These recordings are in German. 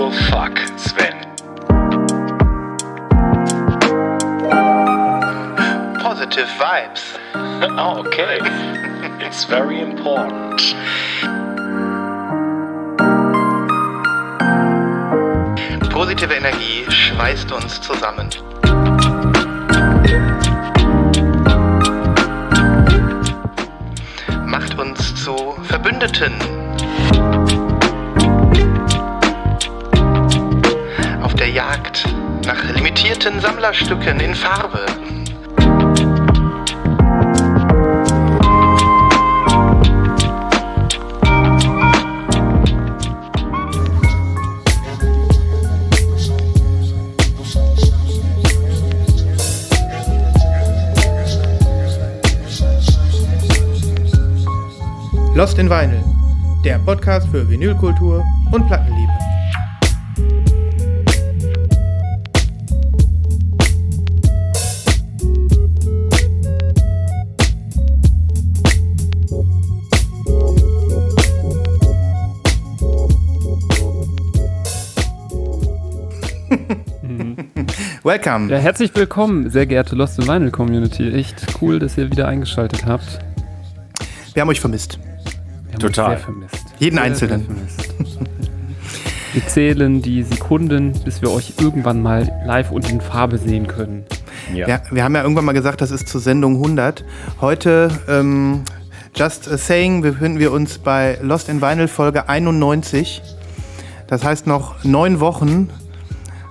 Kultur Fuck, Sven. Positive Vibes. Oh, okay. It's very important. Positive Energie schweißt uns zusammen. Macht uns zu Verbündeten. Nach limitierten Sammlerstücken in Farbe. Lost in Vinyl, der Podcast für Vinylkultur und Plattenliebe. Welcome. Ja, herzlich willkommen, sehr geehrte Lost in Vinyl Community. Echt cool, dass ihr wieder eingeschaltet habt. Wir haben euch vermisst. Wir haben Total. euch Sehr vermisst. Jeden Sehr, Einzelnen. sehr vermisst. Wir zählen die Sekunden, bis wir euch irgendwann mal live und in Farbe sehen können. Ja. Ja, wir haben ja irgendwann mal gesagt, das ist zur Sendung 100. Heute, ähm, just a saying, befinden wir uns bei Lost in Vinyl Folge 91. Das heißt noch neun Wochen.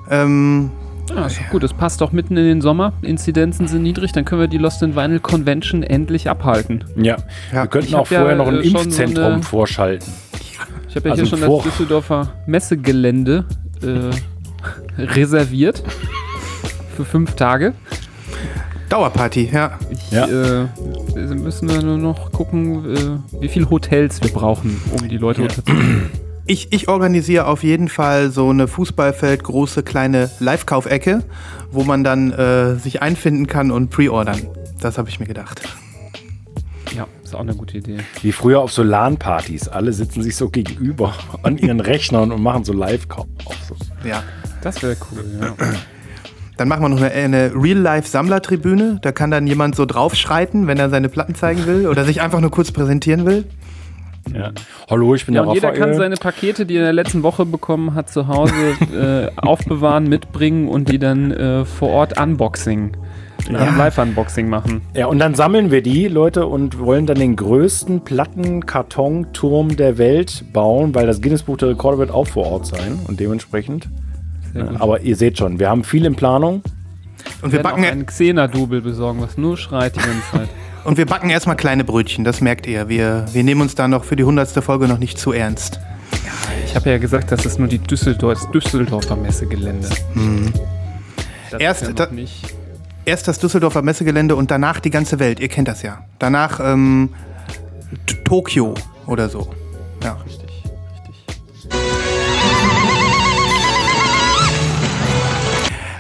Ähm, Ja, ist doch gut, das passt auch mitten in den Sommer. Inzidenzen sind niedrig, dann können wir die Lost in Vinyl Convention endlich abhalten. Ja. Ja. Wir könnten Ich auch hab ja, vorher noch ein äh, schon so Impfzentrum eine- vorschalten. Ich habe ja Also hier schon vor- das Düsseldorfer Messegelände äh, reserviert. Für fünf Tage. Dauerparty, ja. Ich, Ja. äh, wir müssen wir nur noch gucken, äh, wie viele Hotels wir brauchen, um die Leute Ja. unterzubringen. Ich, ich organisiere auf jeden Fall so eine Fußballfeld große kleine Live-Kaufecke, wo man dann äh, sich einfinden kann und pre-ordern. Das habe ich mir gedacht. Ja, ist auch eine gute Idee. Wie früher auf so LAN-Partys. Alle sitzen sich so gegenüber an ihren Rechnern und machen so Live-Kauf. So. Ja. Das wäre cool, ja. Dann machen wir noch eine, eine Real-Life-Sammlertribüne. Da kann dann jemand so draufschreiten, wenn er seine Platten zeigen will oder sich einfach nur kurz präsentieren will. Ja. Hallo, ich bin Ja, der und jeder Raphael. kann seine Pakete, die er in der letzten Woche bekommen hat, zu Hause äh, aufbewahren, mitbringen und die dann äh, vor Ort Unboxing, Ja. ja. Live-Unboxing machen. ja, und dann sammeln wir die, Leute, und wollen dann den größten Plattenkartonturm der Welt bauen, weil das Guinness Buch der Rekorde wird auch vor Ort sein und dementsprechend. Gut. Aber ihr seht schon, wir haben viel in Planung. Und wir Wir werden backen, auch einen Xena-Double besorgen, was nur schreit die ganze Zeit. und wir backen erstmal kleine Brötchen, das merkt ihr. Wir, wir nehmen uns da noch für die hundertste Folge noch nicht zu ernst. Ich habe ja gesagt, das ist nur die Düsseldorf, das Düsseldorfer Messegelände. Das Erst ja da-. Erst das Düsseldorfer Messegelände und danach die ganze Welt. Ihr kennt das ja. Danach ähm, Tokio oder so. Ja. Richtig, richtig.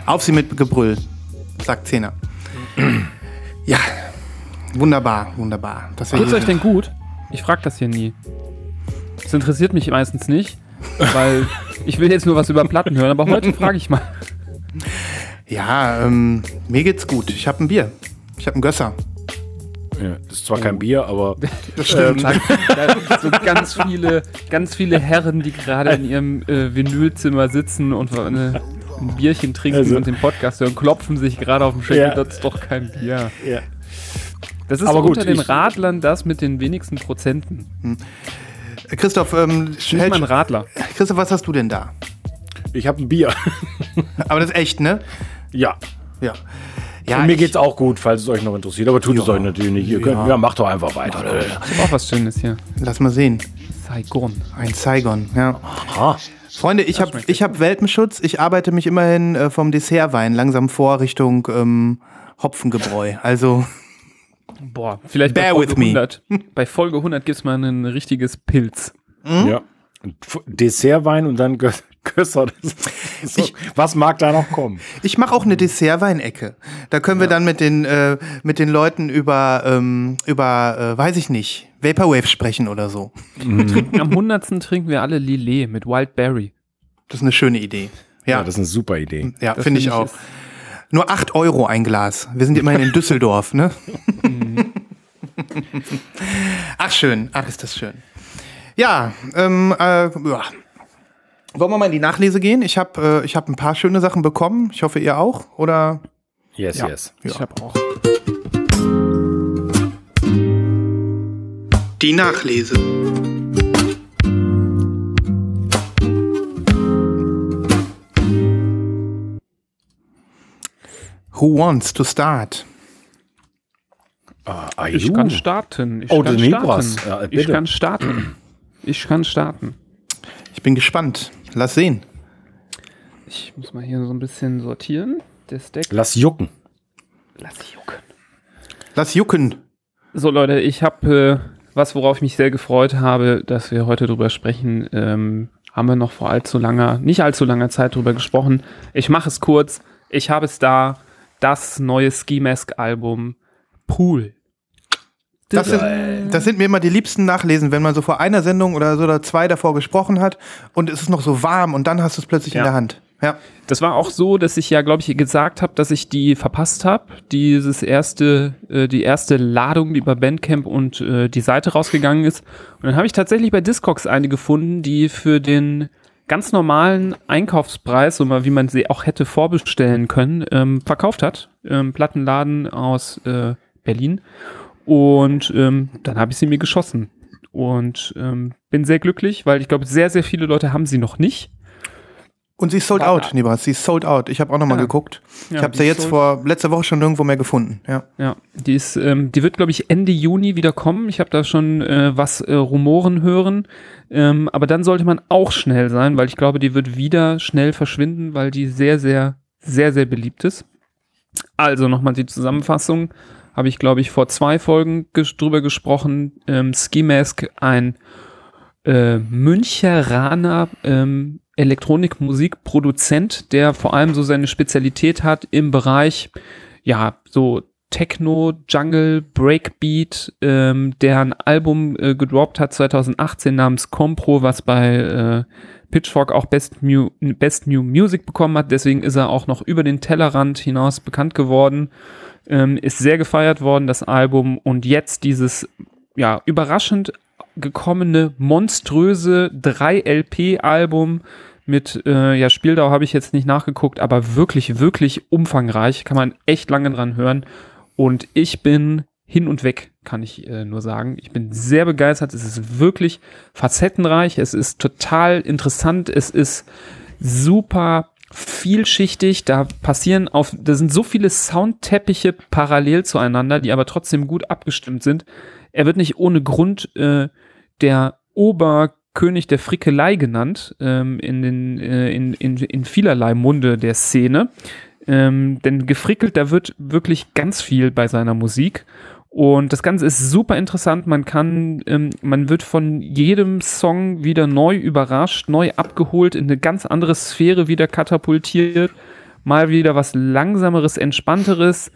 Auf sie mit Gebrüll, sagt Zehner. ja, wunderbar, wunderbar. Das Tut's euch denn gut? Ich frage das hier nie. Das interessiert mich meistens nicht, weil ich will jetzt nur was über Platten hören, aber heute frage ich mal. Ja, ähm, mir geht's gut. Ich habe ein Bier. Ich habe ein Gösser. Ja, das ist zwar kein Bier, aber Das stimmt. Da, da sind so ganz viele, ganz viele Herren, die gerade in ihrem äh, Vinylzimmer sitzen und eine, ein Bierchen trinken Also- und den Podcast hören, klopfen sich gerade auf den Schenkel. Ja. Das ist doch kein Bier. ja. Das ist Aber gut, unter den Radlern das mit den wenigsten Prozenten. Christoph, ähm, Nicht mal ein hält, Radler. Christoph, was hast du denn da? ich habe ein Bier. Aber das ist echt, ne? ja. Ja. Ja, und mir geht's auch gut, falls es euch noch interessiert, aber tut es Ja. euch natürlich nicht. Ihr könnt, Ja. ja. macht doch einfach weiter. Ich habe auch was Schönes hier. Lass mal sehen. Saigon. Ein Saigon, ja. Aha. Freunde, ich habe ich hab Welpenschutz. Ich arbeite mich immerhin äh, vom Dessertwein langsam vor Richtung ähm, Hopfengebräu. Also, Boah, vielleicht Bear bei with Folge me. 100. Bei Folge 100 gibt es mal ein richtiges Pilz. Ja. Und F- Dessertwein und dann Gösser. Ist so, Ich- was mag da noch kommen? ich mache auch eine Dessertweinecke. Da können wir dann mit den, äh, mit den Leuten über, ähm, über äh, weiß ich nicht, Vaporwave sprechen oder so. Trinken, am 100. trinken wir alle Lillet mit Wild Berry. Das ist eine schöne Idee. Ja, Ja, das ist eine super Idee. ja finde ich finde auch. Nur 8 Euro ein Glas. Wir sind immerhin in Düsseldorf, ne? Ach, schön. Ach, ist das schön. Ja, ähm, äh, ja. Wollen wir mal in die Nachlese gehen? Ich habe äh, ich hab ein paar schöne Sachen bekommen. Ich hoffe, ihr auch. Oder? Yes, Ja. yes. Ich habe auch. Die Nachlese. Who wants to start? Ah, Ich kann starten. Ich Oh, kann starten. Ja, ich kann starten. Ich kann starten. Ich bin gespannt. Lass sehen. Ich muss mal hier so ein bisschen sortieren. Das Deck. Lass jucken. Lass jucken. Lass jucken. So Leute, ich habe äh, was, worauf ich mich sehr gefreut habe, dass wir heute drüber sprechen. Ähm, haben wir noch vor allzu langer, nicht allzu langer Zeit drüber gesprochen. Ich mache es kurz. Ich habe es da. Das neue Ski Mask Album Pool. Das sind, das sind mir immer die liebsten Nachlesen, wenn man so vor einer Sendung oder so oder zwei davor gesprochen hat und es ist noch so warm und dann hast du es plötzlich Ja. in der Hand. Ja. Das war auch so, dass ich ja, glaube ich, gesagt habe, dass ich die verpasst habe. Dieses erste, äh, die erste Ladung, die über Bandcamp und äh, die Seite rausgegangen ist. Und dann habe ich tatsächlich bei Discogs eine gefunden, die für den ganz normalen Einkaufspreis, so mal wie man sie auch hätte vorbestellen können, ähm, verkauft hat. Ähm, Plattenladen aus äh, Berlin. Und ähm, dann habe ich sie mir geschossen. Und ähm, bin sehr glücklich, weil ich glaube, sehr, sehr viele Leute haben sie noch nicht. Und sie ist sold out, Nibras. Sie ist sold out. Ich habe auch noch mal Ja. geguckt. ich habe sie ist jetzt vor letzter Woche schon nirgendwo mehr gefunden. Ja. Ja, die ist, ähm, die wird, glaube ich, Ende Juni wieder kommen. Ich habe da schon äh, was äh, Rumoren hören. Ähm, aber dann sollte man auch schnell sein, weil ich glaube, die wird wieder schnell verschwinden, weil die sehr, sehr, sehr, sehr beliebt ist. Also nochmal die Zusammenfassung. Habe ich, glaube ich, vor zwei Folgen ges drüber gesprochen. Ähm, Ski Mask, ein äh, Müncheraner ähm, Elektronikmusikproduzent, der vor allem so seine Spezialität hat im Bereich, ja, so Techno, Jungle, Breakbeat, ähm, der ein Album äh, gedroppt hat 2018 namens Compro, was bei äh, Pitchfork auch Best New, Best New Music bekommen hat. Deswegen ist er auch noch über den Tellerrand hinaus bekannt geworden. Ähm, ist sehr gefeiert worden, das Album. Und jetzt dieses, ja, überraschend gekommene, monströse 3-LP-Album mit, äh, ja, Spieldauer habe ich jetzt nicht nachgeguckt, aber wirklich, wirklich umfangreich. Kann man echt lange dran hören. Und ich bin hin und weg, kann ich äh, nur sagen. Ich bin sehr begeistert. Es ist wirklich facettenreich. Es ist total interessant. Es ist super vielschichtig. Da passieren auf, da sind so viele Soundteppiche parallel zueinander, die aber trotzdem gut abgestimmt sind. Er wird nicht ohne Grund äh, der Oberkönig der Frickelei genannt, ähm, in, den, äh, in, in, in vielerlei Munde der Szene. Ähm, denn gefrickelt, da wird wirklich ganz viel bei seiner Musik. Und das Ganze ist super interessant. Man kann, ähm, man wird von jedem Song wieder neu überrascht, neu abgeholt, in eine ganz andere Sphäre wieder katapultiert. Mal wieder was langsameres, entspannteres.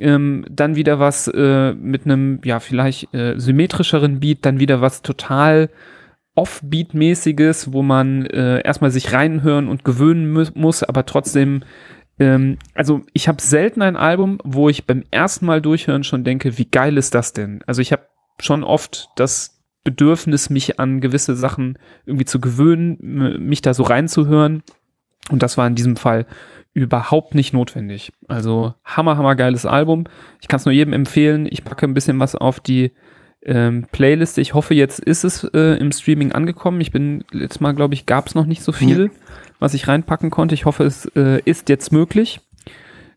Ähm, dann wieder was äh, mit einem, ja, vielleicht äh, symmetrischeren Beat, dann wieder was total Off-Beat-mäßiges, wo man äh, erstmal sich reinhören und gewöhnen mu muss, aber trotzdem ähm, also ich habe selten ein Album, wo ich beim ersten Mal durchhören schon denke, wie geil ist das denn? Also ich habe schon oft das Bedürfnis, mich an gewisse Sachen irgendwie zu gewöhnen, mich da so reinzuhören. Und das war in diesem Fall überhaupt nicht notwendig. Also hammer, hammer geiles Album. Ich kann es nur jedem empfehlen. Ich packe ein bisschen was auf die ähm, Playliste. Ich hoffe, jetzt ist es äh, im Streaming angekommen. Ich bin letztes Mal, glaube ich, gab es noch nicht so viel, was ich reinpacken konnte. Ich hoffe, es äh, ist jetzt möglich.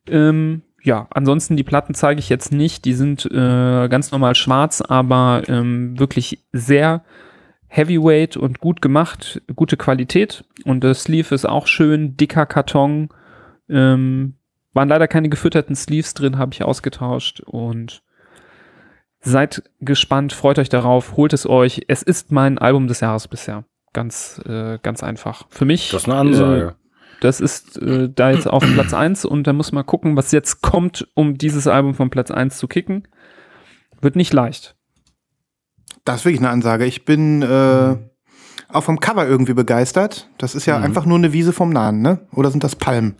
Ähm, ja, ansonsten die Platten zeige ich jetzt nicht. Die sind äh, ganz normal schwarz, aber ähm, wirklich sehr Heavyweight und gut gemacht, gute Qualität. Und das Sleeve ist auch schön, dicker Karton. Ähm, waren leider keine gefütterten Sleeves drin, habe ich ausgetauscht. Und seid gespannt, freut euch darauf, holt es euch. Es ist mein Album des Jahres bisher. Ganz, äh, ganz einfach. Für mich. Das ist eine Ansage. Äh, das ist äh, da jetzt auf Platz 1 und da muss man gucken, was jetzt kommt, um dieses Album von Platz 1 zu kicken. Wird nicht leicht. Das ist wirklich eine Ansage. Ich bin, äh, auch vom Cover irgendwie begeistert. Das ist ja Mhm. einfach nur eine Wiese vom Nahen, ne? Oder sind das Palmen?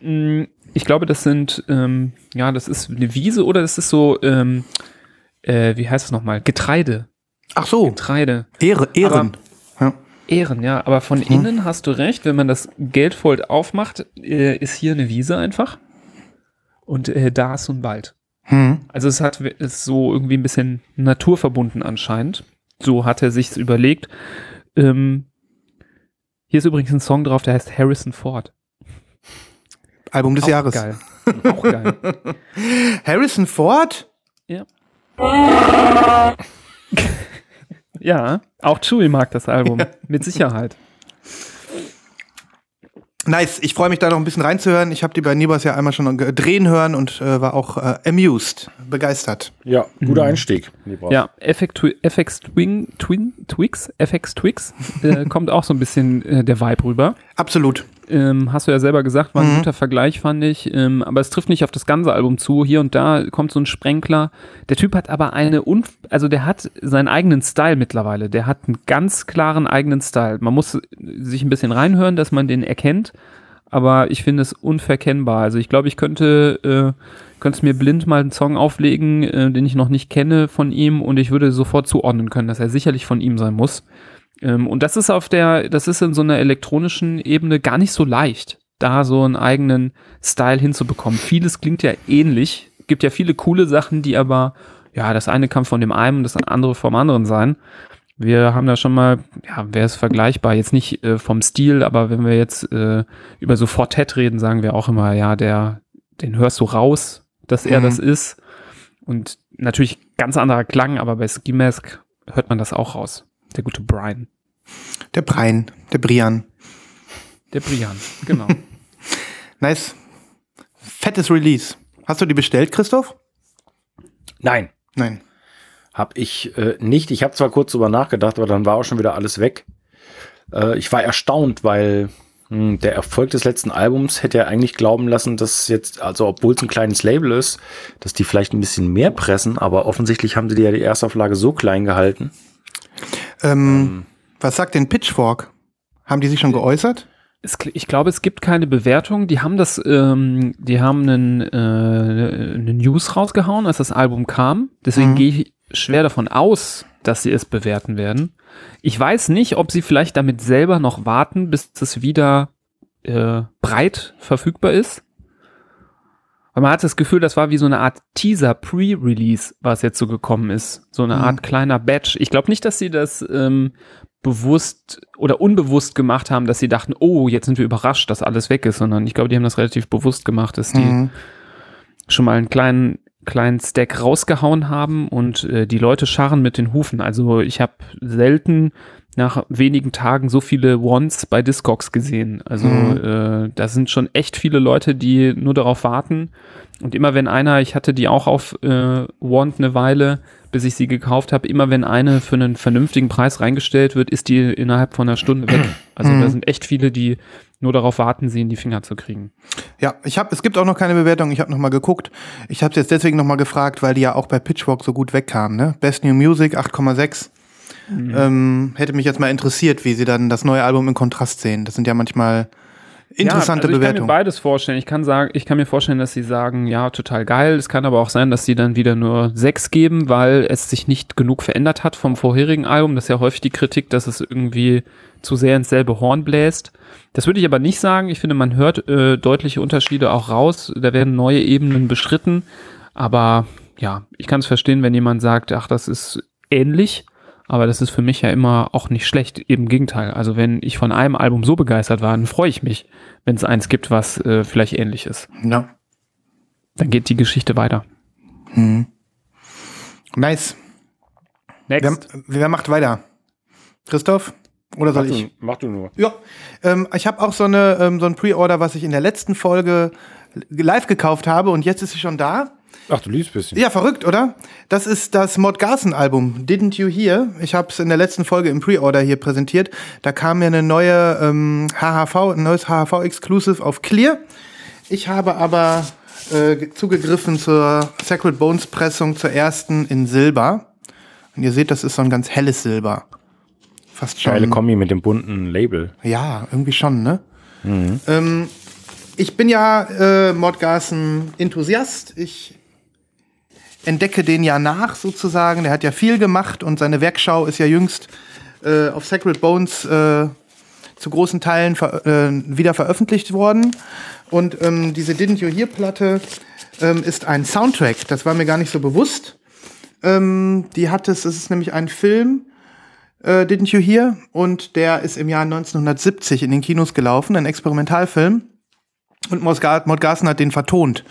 Mm, Ich glaube, das sind, ähm, ja, das ist eine Wiese oder das ist so, ähm, äh, wie heißt es nochmal? Getreide. Ach so, Getreide. Ehre, Ehren. Ja. Ehren, ja. Aber von innen hast du recht, wenn man das Geldfold aufmacht, äh, ist hier eine Wiese einfach. Und äh, da ist so ein Wald. Hm. Also es hat ist so irgendwie ein bisschen naturverbunden anscheinend. So hat er sich's überlegt. Ähm, hier ist übrigens ein Song drauf, der heißt Harrison Ford. Album des Auch Jahres. Geil. Auch geil. Harrison Ford? Ja, auch Chewie mag das Album. Mit Sicherheit. Nice, ich freue mich da noch ein bisschen reinzuhören. Ich habe die bei Nibas ja einmal schon drehen hören und äh, war auch äh, amused, begeistert. Ja, guter Einstieg. Lieber. Ja, FX, FX Twin, Twin, Twix, FX Twix, äh, kommt auch so ein bisschen äh, der Vibe rüber. Absolut. Ähm, hast du ja selber gesagt, war ein guter Vergleich, fand ich. Ähm, aber es trifft nicht auf das ganze Album zu. Hier und da kommt so ein Sprenkler. Der Typ hat aber eine, Unf also der hat seinen eigenen Style mittlerweile. Der hat einen ganz klaren eigenen Style. Man muss sich ein bisschen reinhören, dass man den erkennt. Aber ich finde es unverkennbar. Also ich glaube, ich könnte, äh, könnte mir blind mal einen Song auflegen, äh, den ich noch nicht kenne von ihm und ich würde sofort zuordnen können, dass er sicherlich von ihm sein muss. Ähm, und das ist auf der, das ist in so einer elektronischen Ebene gar nicht so leicht, da so einen eigenen Style hinzubekommen. Vieles klingt ja ähnlich, gibt ja viele coole Sachen, die aber, ja, das eine kann von dem einen, das andere vom anderen sein. Wir haben da schon mal, ja, wer ist vergleichbar? Jetzt nicht äh, vom Stil, aber wenn wir jetzt äh, über so Fortett reden, sagen wir auch immer, ja, der, den hörst du raus, dass er Mhm. das ist. Und natürlich ganz anderer Klang, aber bei Ski Mask hört man das auch raus. Der gute Brian. Der Brian, der Brian. Der Brian, genau. Nice. Fettes Release. Hast du die bestellt, Christoph? Nein, Nein. habe ich äh, nicht. Ich habe zwar kurz drüber nachgedacht, aber dann war auch schon wieder alles weg. Äh, ich war erstaunt, weil mh, der Erfolg des letzten Albums hätte ja eigentlich glauben lassen, dass jetzt, also obwohl es ein kleines Label ist, dass die vielleicht ein bisschen mehr pressen, aber offensichtlich haben sie die ja die Erstauflage so klein gehalten. Ähm, was sagt denn Pitchfork? Haben die sich schon geäußert? Es, ich glaube, es gibt keine Bewertung. Die haben das, ähm, die haben einen, äh, eine News rausgehauen, als das Album kam. Deswegen Mhm. gehe ich schwer davon aus, dass sie es bewerten werden. Ich weiß nicht, ob sie vielleicht damit selber noch warten, bis es wieder äh, breit verfügbar ist. Weil man hat das Gefühl, das war wie so eine Art Teaser Pre-Release, was jetzt so gekommen ist. So eine Mhm. Art kleiner Batch. Ich glaube nicht, dass sie das ähm, bewusst oder unbewusst gemacht haben, dass sie dachten, oh, jetzt sind wir überrascht, dass alles weg ist, sondern ich glaube, die haben das relativ bewusst gemacht, dass die Mhm. schon mal einen kleinen kleinen Stack rausgehauen haben und äh, die Leute scharren mit den Hufen. Also ich habe selten nach wenigen Tagen so viele Wants bei Discogs gesehen. Also Mhm. äh, da sind schon echt viele Leute, die nur darauf warten. Und immer wenn einer, ich hatte die auch auf äh, Want eine Weile, bis ich sie gekauft habe, immer wenn eine für einen vernünftigen Preis reingestellt wird, ist die innerhalb von einer Stunde weg. Also Mhm. da sind echt viele, die nur darauf warten, sie in die Finger zu kriegen. Ja, ich habe, es gibt auch noch keine Bewertung. Ich habe noch mal geguckt. Ich habe jetzt deswegen noch mal gefragt, weil die ja auch bei Pitchfork so gut wegkamen. Ne? Best New Music 8,6. Ähm, hätte mich jetzt mal interessiert, wie sie dann das neue Album in Kontrast sehen. Das sind ja manchmal interessante ja, also Ich kann Bewertungen. mir beides vorstellen. Ich kann sagen, ich kann mir vorstellen, dass sie sagen, ja, total geil. Es kann aber auch sein, dass sie dann wieder nur sechs geben, weil es sich nicht genug verändert hat vom vorherigen Album. Das ist ja häufig die Kritik, dass es irgendwie zu sehr ins selbe Horn bläst. Das würde ich aber nicht sagen. Ich finde, man hört äh, deutliche Unterschiede auch raus. Da werden neue Ebenen beschritten. Aber ja, ich kann es verstehen, wenn jemand sagt, ach, das ist ähnlich. Aber das ist für mich ja immer auch nicht schlecht. Im Gegenteil. Also wenn ich von einem Album so begeistert war, dann freue ich mich, wenn es eins gibt, was äh, vielleicht ähnlich ist. ja. Dann geht die Geschichte weiter. Hm. Nice. Wer, Next. wer macht weiter? Christoph? Oder soll Mach ich? du, mach du nur. Ja, ähm, ich habe auch so, eine, ähm, so ein Pre-Order, was ich in der letzten Folge live gekauft habe und jetzt ist sie schon da. Ach, du liebst ein bisschen. Ja, verrückt, oder? Das ist das Mod Garson Album, Didn't You Hear? Ich habe es in der letzten Folge im Pre-Order hier präsentiert. Da kam mir eine neue ähm, HHV, ein neues HHV Exclusive auf Clear. Ich habe aber äh, zugegriffen zur Sacred Bones Pressung zur ersten in Silber. Und ihr seht, das ist so ein ganz helles Silber. fast schon. Geile Kombi mit dem bunten Label. Ja, irgendwie schon, ne? Ähm, ich bin ja äh, Mordgassen-Enthusiast. Ich entdecke den ja nach sozusagen. Der hat ja viel gemacht und seine Werkschau ist ja jüngst äh, auf Sacred Bones äh, zu großen Teilen ver äh, wieder veröffentlicht worden. Und ähm, diese Didn't You Hear Platte ähm, ist ein Soundtrack. Das war mir gar nicht so bewusst. Ähm, die hat es, es ist nämlich ein Film, äh, Didn't You Hear? Und der ist im Jahr 1970 in den Kinos gelaufen, ein Experimentalfilm. Und Mordgassen hat den vertont.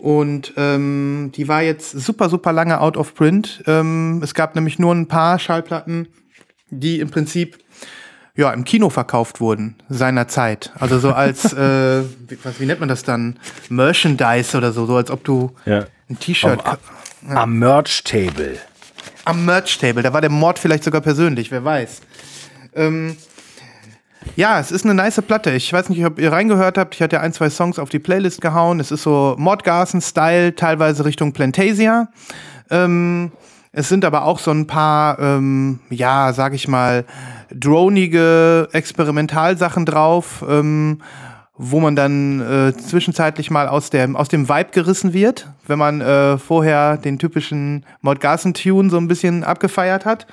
Und ähm, die war jetzt super, super lange out of print. Ähm, es gab nämlich nur ein paar Schallplatten, die im Prinzip ja, im Kino verkauft wurden seinerzeit. Also so als, äh, wie, was, wie nennt man das dann? Merchandise oder so, so als ob du Ja. ein T-Shirt Am, am Merch Table. am Merch-Table. Da war der Mord vielleicht sogar persönlich, wer weiß. Ähm, ja, es ist eine nice Platte. Ich weiß nicht, ob ihr reingehört habt. Ich hatte ein, zwei Songs auf die Playlist gehauen. Es ist so Mordgassen-Style, teilweise Richtung Plantasia. Ähm, es sind aber auch so ein paar, ähm, ja, sag ich mal, dronige Experimentalsachen drauf, ähm, wo man dann äh, zwischenzeitlich mal aus dem, aus dem Vibe gerissen wird, wenn man äh, vorher den typischen Mordgassen-Tune so ein bisschen abgefeiert hat.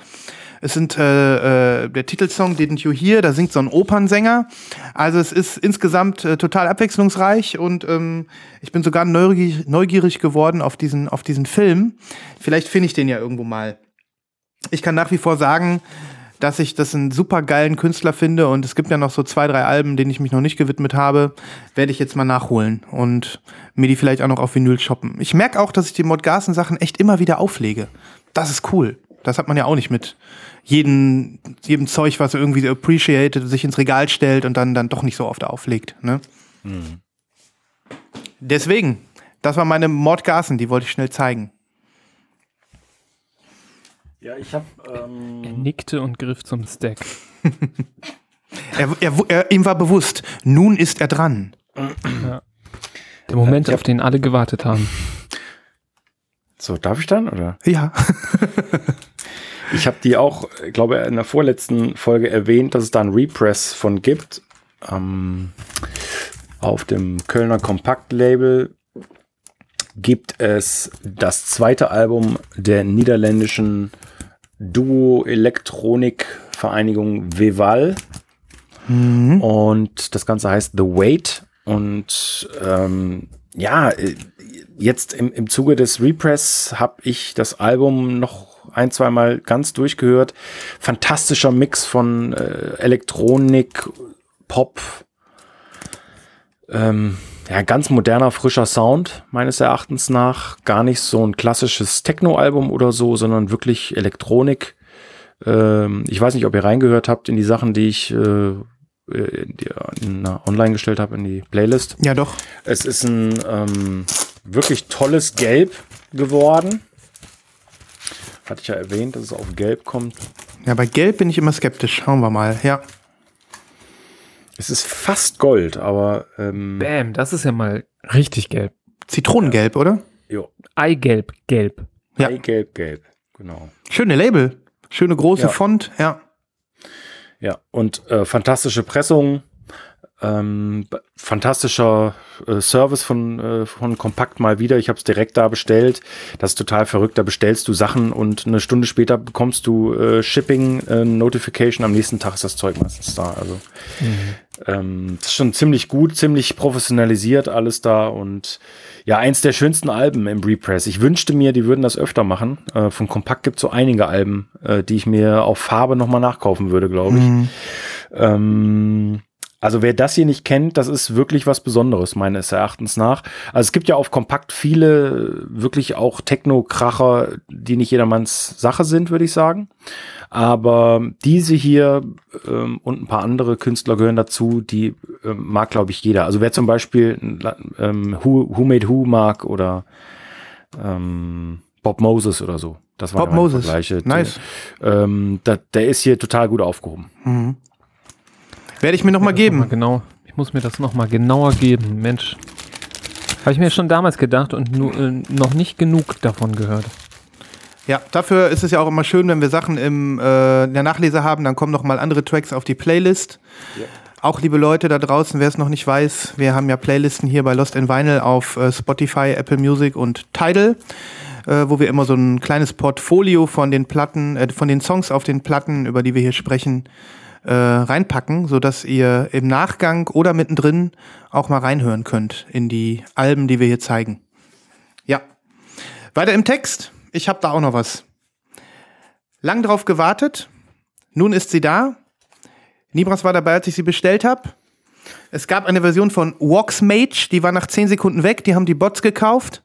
Es sind äh, äh, der Titelsong Didn't You Hear, da singt so ein Opernsänger. Also es ist insgesamt äh, total abwechslungsreich und ähm, ich bin sogar neugierig, neugierig geworden auf diesen, auf diesen Film. Vielleicht finde ich den ja irgendwo mal. Ich kann nach wie vor sagen, dass ich das einen super geilen Künstler finde und es gibt ja noch so zwei, drei Alben, denen ich mich noch nicht gewidmet habe, werde ich jetzt mal nachholen und mir die vielleicht auch noch auf Vinyl shoppen. Ich merke auch, dass ich die Mordgassen Sachen echt immer wieder auflege. Das ist cool. Das hat man ja auch nicht mit jedem, jedem Zeug, was irgendwie so appreciated, sich ins Regal stellt und dann, dann doch nicht so oft auflegt. Ne? Deswegen, das war meine Mordgassen, die wollte ich schnell zeigen. Ja, ich habe. Er Ähm, nickte und griff zum Stack. Er, er, er, ihm war bewusst, nun ist er dran. Der Moment, auf den alle gewartet haben. so, darf ich dann? Oder? Ja. Ich habe die auch, ich glaube, in der vorletzten Folge erwähnt, dass es da ein Repress von gibt. Ähm, auf dem Kölner Kompakt-Label gibt es das zweite Album der niederländischen Duo-Elektronik-Vereinigung Veval. Und das Ganze heißt The Wait. Und ähm, ja, äh, jetzt im, im Zuge des Repress habe ich das Album noch ein, zweimal ganz durchgehört. Fantastischer Mix von äh, Elektronik, Pop, ähm, ja, ganz moderner, frischer Sound, meines Erachtens nach. Gar nicht so ein klassisches Techno-Album oder so, sondern wirklich Elektronik. Ähm, ich weiß nicht, ob ihr reingehört habt in die Sachen, die ich äh, die, na, online gestellt habe in die Playlist. Ja, doch. Es ist ein ähm, wirklich tolles Gelb geworden. Hatte ich ja erwähnt, dass es auf Gelb kommt. Ja, bei Gelb bin ich immer skeptisch. Schauen wir mal. Ja. Es ist fast Gold, aber ähm, Bam, das ist ja mal richtig gelb. Zitronengelb, oder? jo, Eigelb, gelb. Ja. Gelb, Gelb, genau. Schöne Label. Schöne große Ja. Font. Ja. Ja, und äh, fantastische Pressung, ähm, fantastischer äh, Service von, äh, von Kompakt mal wieder. Ich habe es direkt da bestellt. Das ist total verrückt. Da bestellst du Sachen und eine Stunde später bekommst du äh, Shipping äh, Notification. Am nächsten Tag ist das Zeug meistens da. Also ähm, das ist schon ziemlich gut, ziemlich professionalisiert alles da und ja, eins der schönsten Alben im Repress. Ich wünschte mir, die würden das öfter machen. Äh, von Kompakt gibt es so einige Alben, äh, die ich mir auf Farbe nochmal nachkaufen würde, glaube ich. Ähm, also wer das hier nicht kennt, das ist wirklich was Besonderes, meines Erachtens nach. Also es gibt ja auf Kompakt viele wirklich auch Techno-Kracher, die nicht jedermanns Sache sind, würde ich sagen. Aber diese hier ähm, und ein paar andere Künstler gehören dazu, die ähm, mag, glaube ich, jeder. Also wer zum Beispiel ähm, Who, Who Made Who mag oder ähm, Bob Moses oder so. Das war Bob Moses. Vergleiche. Nice. Ähm, da, der ist hier total gut aufgehoben. Werde ich mir noch mal Mal geben. genau. Ich muss mir das nochmal genauer geben. Mensch. Habe ich mir schon damals gedacht und nu, äh, noch nicht genug davon gehört. Ja, dafür ist es ja auch immer schön, wenn wir Sachen im, äh, in der Nachlese haben, dann kommen noch mal andere Tracks auf die Playlist. Ja. Auch liebe Leute da draußen, wer es noch nicht weiß, wir haben ja Playlisten hier bei Lost in Vinyl auf äh, Spotify, Apple Music und Tidal, äh, wo wir immer so ein kleines Portfolio von den Platten, äh, von den Songs auf den Platten, über die wir hier sprechen, äh, reinpacken, so dass ihr im Nachgang oder mittendrin auch mal reinhören könnt in die Alben, die wir hier zeigen. Ja. Weiter im Text. Ich habe da auch noch was. Lang drauf gewartet. Nun ist sie da. Nibras war dabei, als ich sie bestellt habe. Es gab eine Version von Walksmage, die war nach 10 Sekunden weg, die haben die Bots gekauft.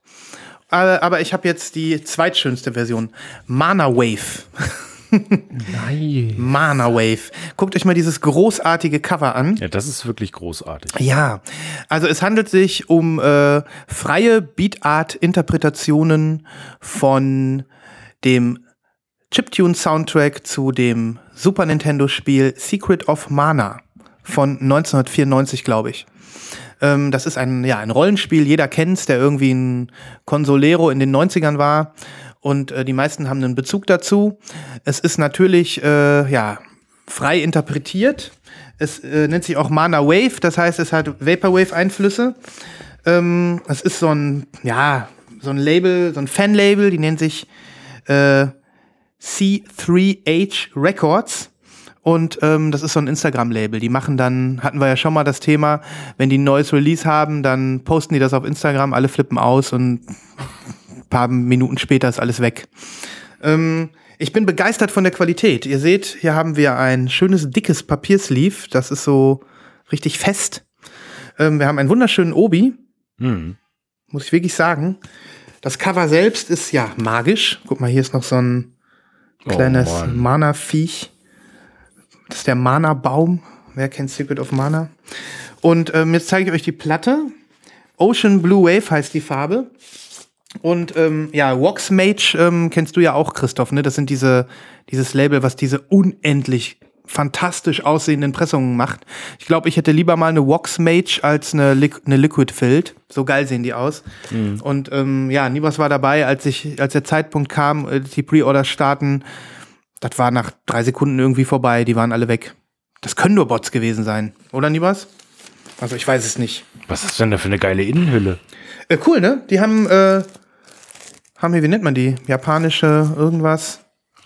Äh, aber ich habe jetzt die zweitschönste Version. Mana Wave. Nein. Mana Wave. Guckt euch mal dieses großartige Cover an. Ja, das ist wirklich großartig. Ja, also es handelt sich um äh, freie Beatart-Interpretationen von dem Chiptune-Soundtrack zu dem Super Nintendo-Spiel Secret of Mana von 1994, glaube ich. Ähm, das ist ein, ja, ein Rollenspiel, jeder kennt's, der irgendwie ein Consolero in den 90ern war und äh, die meisten haben einen Bezug dazu. Es ist natürlich äh, ja, frei interpretiert. Es äh, nennt sich auch Mana Wave, das heißt, es hat Vaporwave-Einflüsse. Ähm, es ist so ein, ja, so ein Label, so ein Fan-Label, die nennt sich äh, C3H Records. Und ähm, das ist so ein Instagram-Label. Die machen dann, hatten wir ja schon mal das Thema, wenn die ein neues Release haben, dann posten die das auf Instagram, alle flippen aus und paar Minuten später ist alles weg. Ähm, ich bin begeistert von der Qualität. Ihr seht, hier haben wir ein schönes, dickes Papiersleeve. Das ist so richtig fest. Ähm, wir haben einen wunderschönen Obi. Mhm. Muss ich wirklich sagen. Das Cover selbst ist ja magisch. Guck mal, hier ist noch so ein kleines oh Mana-Viech. Das ist der Mana-Baum. Wer kennt Secret of Mana? Und ähm, jetzt zeige ich euch die Platte. Ocean Blue Wave heißt die Farbe. Und ähm, ja, Wax Mage ähm, kennst du ja auch, Christoph, ne? Das sind diese, dieses Label, was diese unendlich fantastisch aussehenden Pressungen macht. Ich glaube, ich hätte lieber mal eine Wax Mage als eine, Li eine Liquid Filled. So geil sehen die aus. Mhm. Und ähm, ja, Nibas war dabei, als ich, als der Zeitpunkt kam, äh, die Pre-Orders starten. Das war nach drei Sekunden irgendwie vorbei. Die waren alle weg. Das können nur Bots gewesen sein, oder Nibas? Also ich weiß es nicht. Was ist denn da für eine geile Innenhülle? Äh, cool, ne? Die haben äh, haben hier, wie nennt man die? Japanische irgendwas?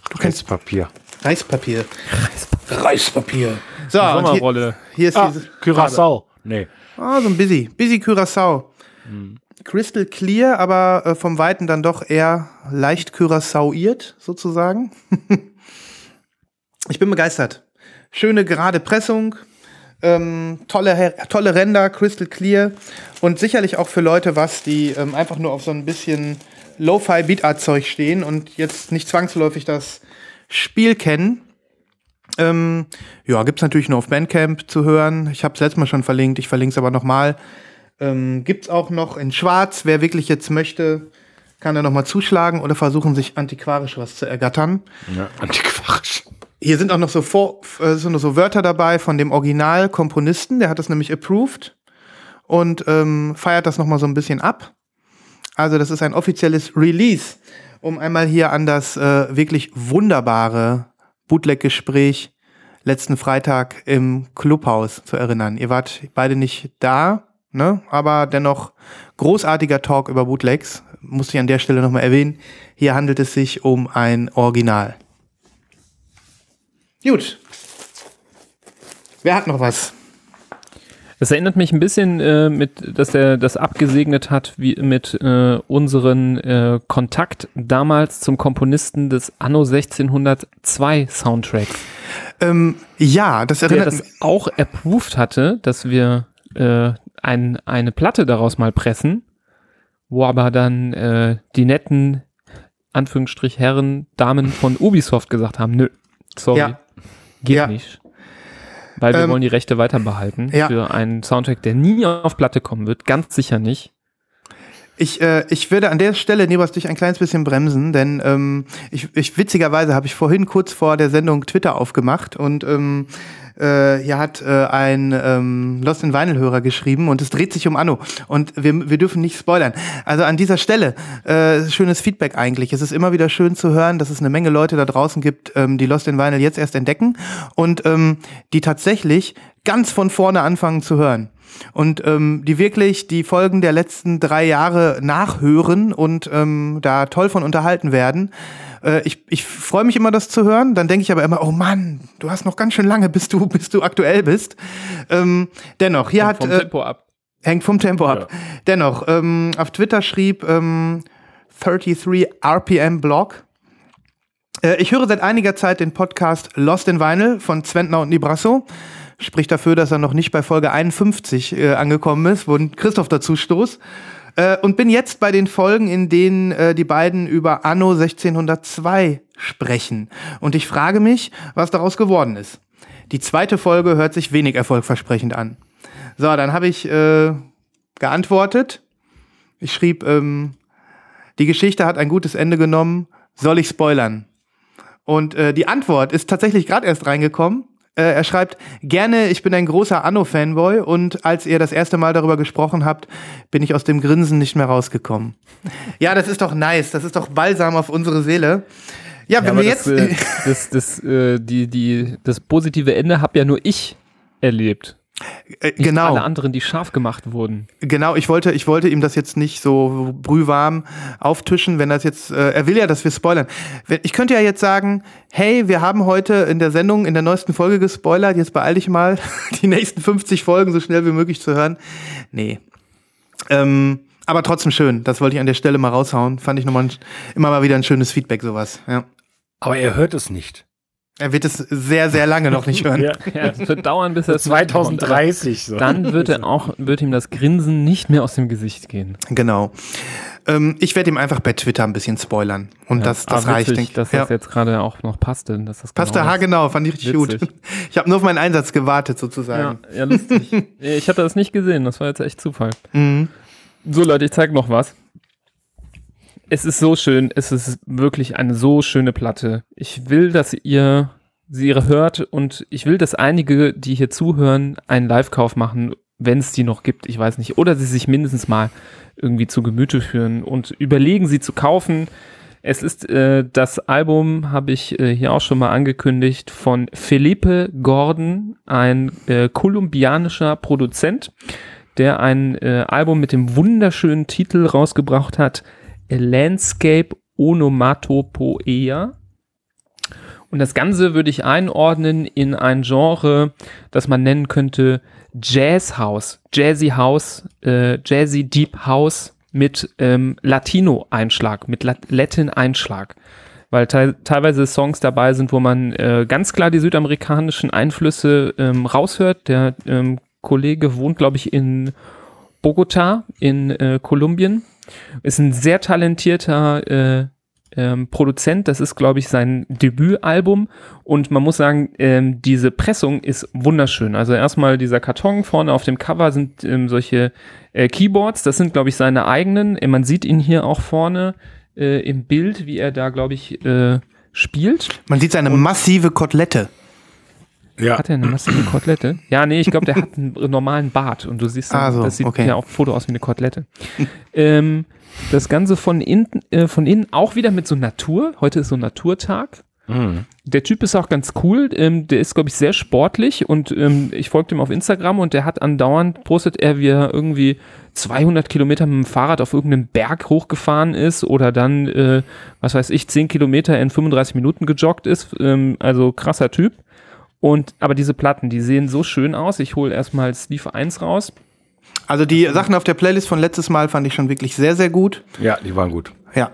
Du kennst Papier. Reispapier. Reispapier. Reispapier. So, Sommerrolle. Hier, hier ist ah, diese Curacao. Nee. Ah, so ein Busy. Busy Curacao. Hm. Crystal clear, aber äh, vom Weiten dann doch eher leicht Curaçaoiert, sozusagen. ich bin begeistert. Schöne gerade Pressung, ähm, tolle, tolle Ränder, Crystal Clear und sicherlich auch für Leute was, die ähm, einfach nur auf so ein bisschen Lo-Fi Beat-Art-Zeug stehen und jetzt nicht zwangsläufig das Spiel kennen. Ähm, ja, gibt's natürlich nur auf Bandcamp zu hören. Ich habe es letztes Mal schon verlinkt, ich verlinke es aber nochmal. Ähm, gibt's auch noch in Schwarz. Wer wirklich jetzt möchte, kann da nochmal zuschlagen oder versuchen, sich antiquarisch was zu ergattern. Ja, antiquarisch. Hier sind auch noch so, Vor äh, sind noch so Wörter dabei von dem Originalkomponisten, der hat das nämlich approved und ähm, feiert das nochmal so ein bisschen ab. Also das ist ein offizielles Release, um einmal hier an das äh, wirklich wunderbare Bootleg-Gespräch letzten Freitag im Clubhaus zu erinnern. Ihr wart beide nicht da, ne? aber dennoch großartiger Talk über Bootlegs. Muss ich an der Stelle nochmal erwähnen. Hier handelt es sich um ein Original. Gut. Wer hat noch was? Es erinnert mich ein bisschen, äh, mit, dass er das abgesegnet hat, wie mit äh, unseren äh, Kontakt damals zum Komponisten des Anno 1602 Soundtracks. Ähm, ja, das erinnert mich. Der das auch approved hatte, dass wir äh, ein, eine Platte daraus mal pressen, wo aber dann äh, die netten Anführungsstrich Herren, Damen von Ubisoft gesagt haben, nö, sorry, ja. geht ja. nicht. Weil wir ähm, wollen die Rechte weiter behalten ja. für einen Soundtrack, der nie auf Platte kommen wird, ganz sicher nicht. Ich, äh, ich würde an der Stelle, Nebas, dich ein kleines bisschen bremsen, denn ähm, ich, ich witzigerweise habe ich vorhin kurz vor der Sendung Twitter aufgemacht und ähm, äh, hier hat äh, ein ähm, Lost in Vinyl Hörer geschrieben und es dreht sich um Anno und wir, wir dürfen nicht spoilern. Also an dieser Stelle äh, schönes Feedback eigentlich. Es ist immer wieder schön zu hören, dass es eine Menge Leute da draußen gibt, ähm, die Lost in Vinyl jetzt erst entdecken und ähm, die tatsächlich ganz von vorne anfangen zu hören und ähm, die wirklich die Folgen der letzten drei Jahre nachhören und ähm, da toll von unterhalten werden. Äh, ich ich freue mich immer, das zu hören. Dann denke ich aber immer, oh Mann, du hast noch ganz schön lange, bis du, bis du aktuell bist. Ähm, dennoch, hier Hängt hat. vom äh, Tempo ab. Hängt vom Tempo ab. Dennoch, ähm, auf Twitter schrieb ähm, 33 RPM Blog. Äh, ich höre seit einiger Zeit den Podcast Lost in Vinyl von Zwentner und Nibrasso. Spricht dafür, dass er noch nicht bei Folge 51 äh, angekommen ist, wo Christoph dazu stoß. Äh, und bin jetzt bei den Folgen, in denen äh, die beiden über Anno 1602 sprechen. Und ich frage mich, was daraus geworden ist. Die zweite Folge hört sich wenig erfolgversprechend an. So, dann habe ich äh, geantwortet. Ich schrieb, ähm, die Geschichte hat ein gutes Ende genommen. Soll ich spoilern? Und äh, die Antwort ist tatsächlich gerade erst reingekommen. Äh, er schreibt, gerne, ich bin ein großer Anno-Fanboy und als ihr das erste Mal darüber gesprochen habt, bin ich aus dem Grinsen nicht mehr rausgekommen. ja, das ist doch nice. Das ist doch Balsam auf unsere Seele. Ja, wenn aber wir das, jetzt. äh, das, das, äh, die, die, das positive Ende habe ja nur ich erlebt. Äh, Nicht genau. alle anderen, die scharf gemacht wurden. Genau, ich wollte, ich wollte ihm das jetzt nicht so brühwarm auftischen, wenn das jetzt, äh, er will ja, dass wir spoilern. Ich könnte ja jetzt sagen, hey, wir haben heute in der Sendung, in der neuesten Folge gespoilert, jetzt beeil dich mal, die nächsten 50 Folgen so schnell wie möglich zu hören. Nee. Ähm, aber trotzdem schön, das wollte ich an der Stelle mal raushauen. Fand ich nochmal ein, immer mal wieder ein schönes Feedback, sowas. Ja. Aber er hört es nicht. Er wird es sehr, sehr lange noch nicht hören. Ja. Ja, es wird dauern, bis er 2030 so. Dann wird er auch, wird ihm das Grinsen nicht mehr aus dem Gesicht gehen. Genau. Ähm, ich werde ihm einfach bei Twitter ein bisschen spoilern. Und das, das Ah, reicht, witzig, denke ich. dass Ja. das jetzt gerade auch noch passte. Dass das Passte genau haargenau, fand ich richtig Witzig. gut. Ich habe nur auf meinen Einsatz gewartet, Ja, sozusagen. ja, lustig. ich hatte das nicht gesehen, das war jetzt echt Zufall. Mhm. So, Leute, ich zeig noch was. Es ist so schön, es ist wirklich eine so schöne Platte. Ich will, dass ihr sie hört und ich will, dass einige, die hier zuhören, einen Live-Kauf machen, wenn es die noch gibt, ich weiß nicht. Oder sie sich mindestens mal irgendwie zu Gemüte führen und überlegen, sie zu kaufen. Es ist äh, das Album, habe ich äh, hier auch schon mal angekündigt, von Felipe Gordon, ein äh, kolumbianischer Produzent, der ein äh, Album mit dem wunderschönen Titel rausgebracht hat, Landscape Onomatopoeia. Und das Ganze würde ich einordnen in ein Genre, das man nennen könnte Jazz House, Jazzy House, äh, Jazzy Deep House mit ähm, Latino-Einschlag, mit Lat Latin-Einschlag. Weil te teilweise Songs dabei sind, wo man äh, ganz klar die südamerikanischen Einflüsse ähm, raushört. Der ähm, Kollege wohnt, glaube ich, in Bogota in äh, Kolumbien. Ist ein sehr talentierter äh, ähm, Produzent. Das ist, glaube ich, sein Debütalbum. Und man muss sagen, ähm, diese Pressung ist wunderschön. Also erstmal dieser Karton vorne auf dem Cover sind ähm, solche äh, Keyboards. Das sind, glaube ich, seine eigenen. Äh, Man sieht ihn hier auch vorne äh, im Bild, wie er da, glaube ich, äh, spielt. Man sieht seine massive Kotelette. Ja. Hat er eine massive Kotelette? Ja, nee, ich glaube, der hat einen normalen Bart und du siehst, Ah, so, das sieht okay. ja auf dem Foto aus wie eine Kotelette. ähm, das Ganze von innen, äh, von innen auch wieder mit so Natur. Heute ist so Naturtag. Mhm. Der Typ ist auch ganz cool. Ähm, der ist, glaube ich, sehr sportlich und ähm, ich folgte ihm auf Instagram und der hat andauernd, postet er, wie er irgendwie 200 Kilometer mit dem Fahrrad auf irgendeinen Berg hochgefahren ist oder dann, äh, was weiß ich, 10 Kilometer in 35 Minuten gejoggt ist. Ähm, also krasser Typ. Und, aber diese Platten, die sehen so schön aus. Ich hole erstmal Sleeve 1 raus. Also die Sachen auf der Playlist von letztes Mal fand ich schon wirklich sehr, sehr gut. ja, die waren gut. Ja.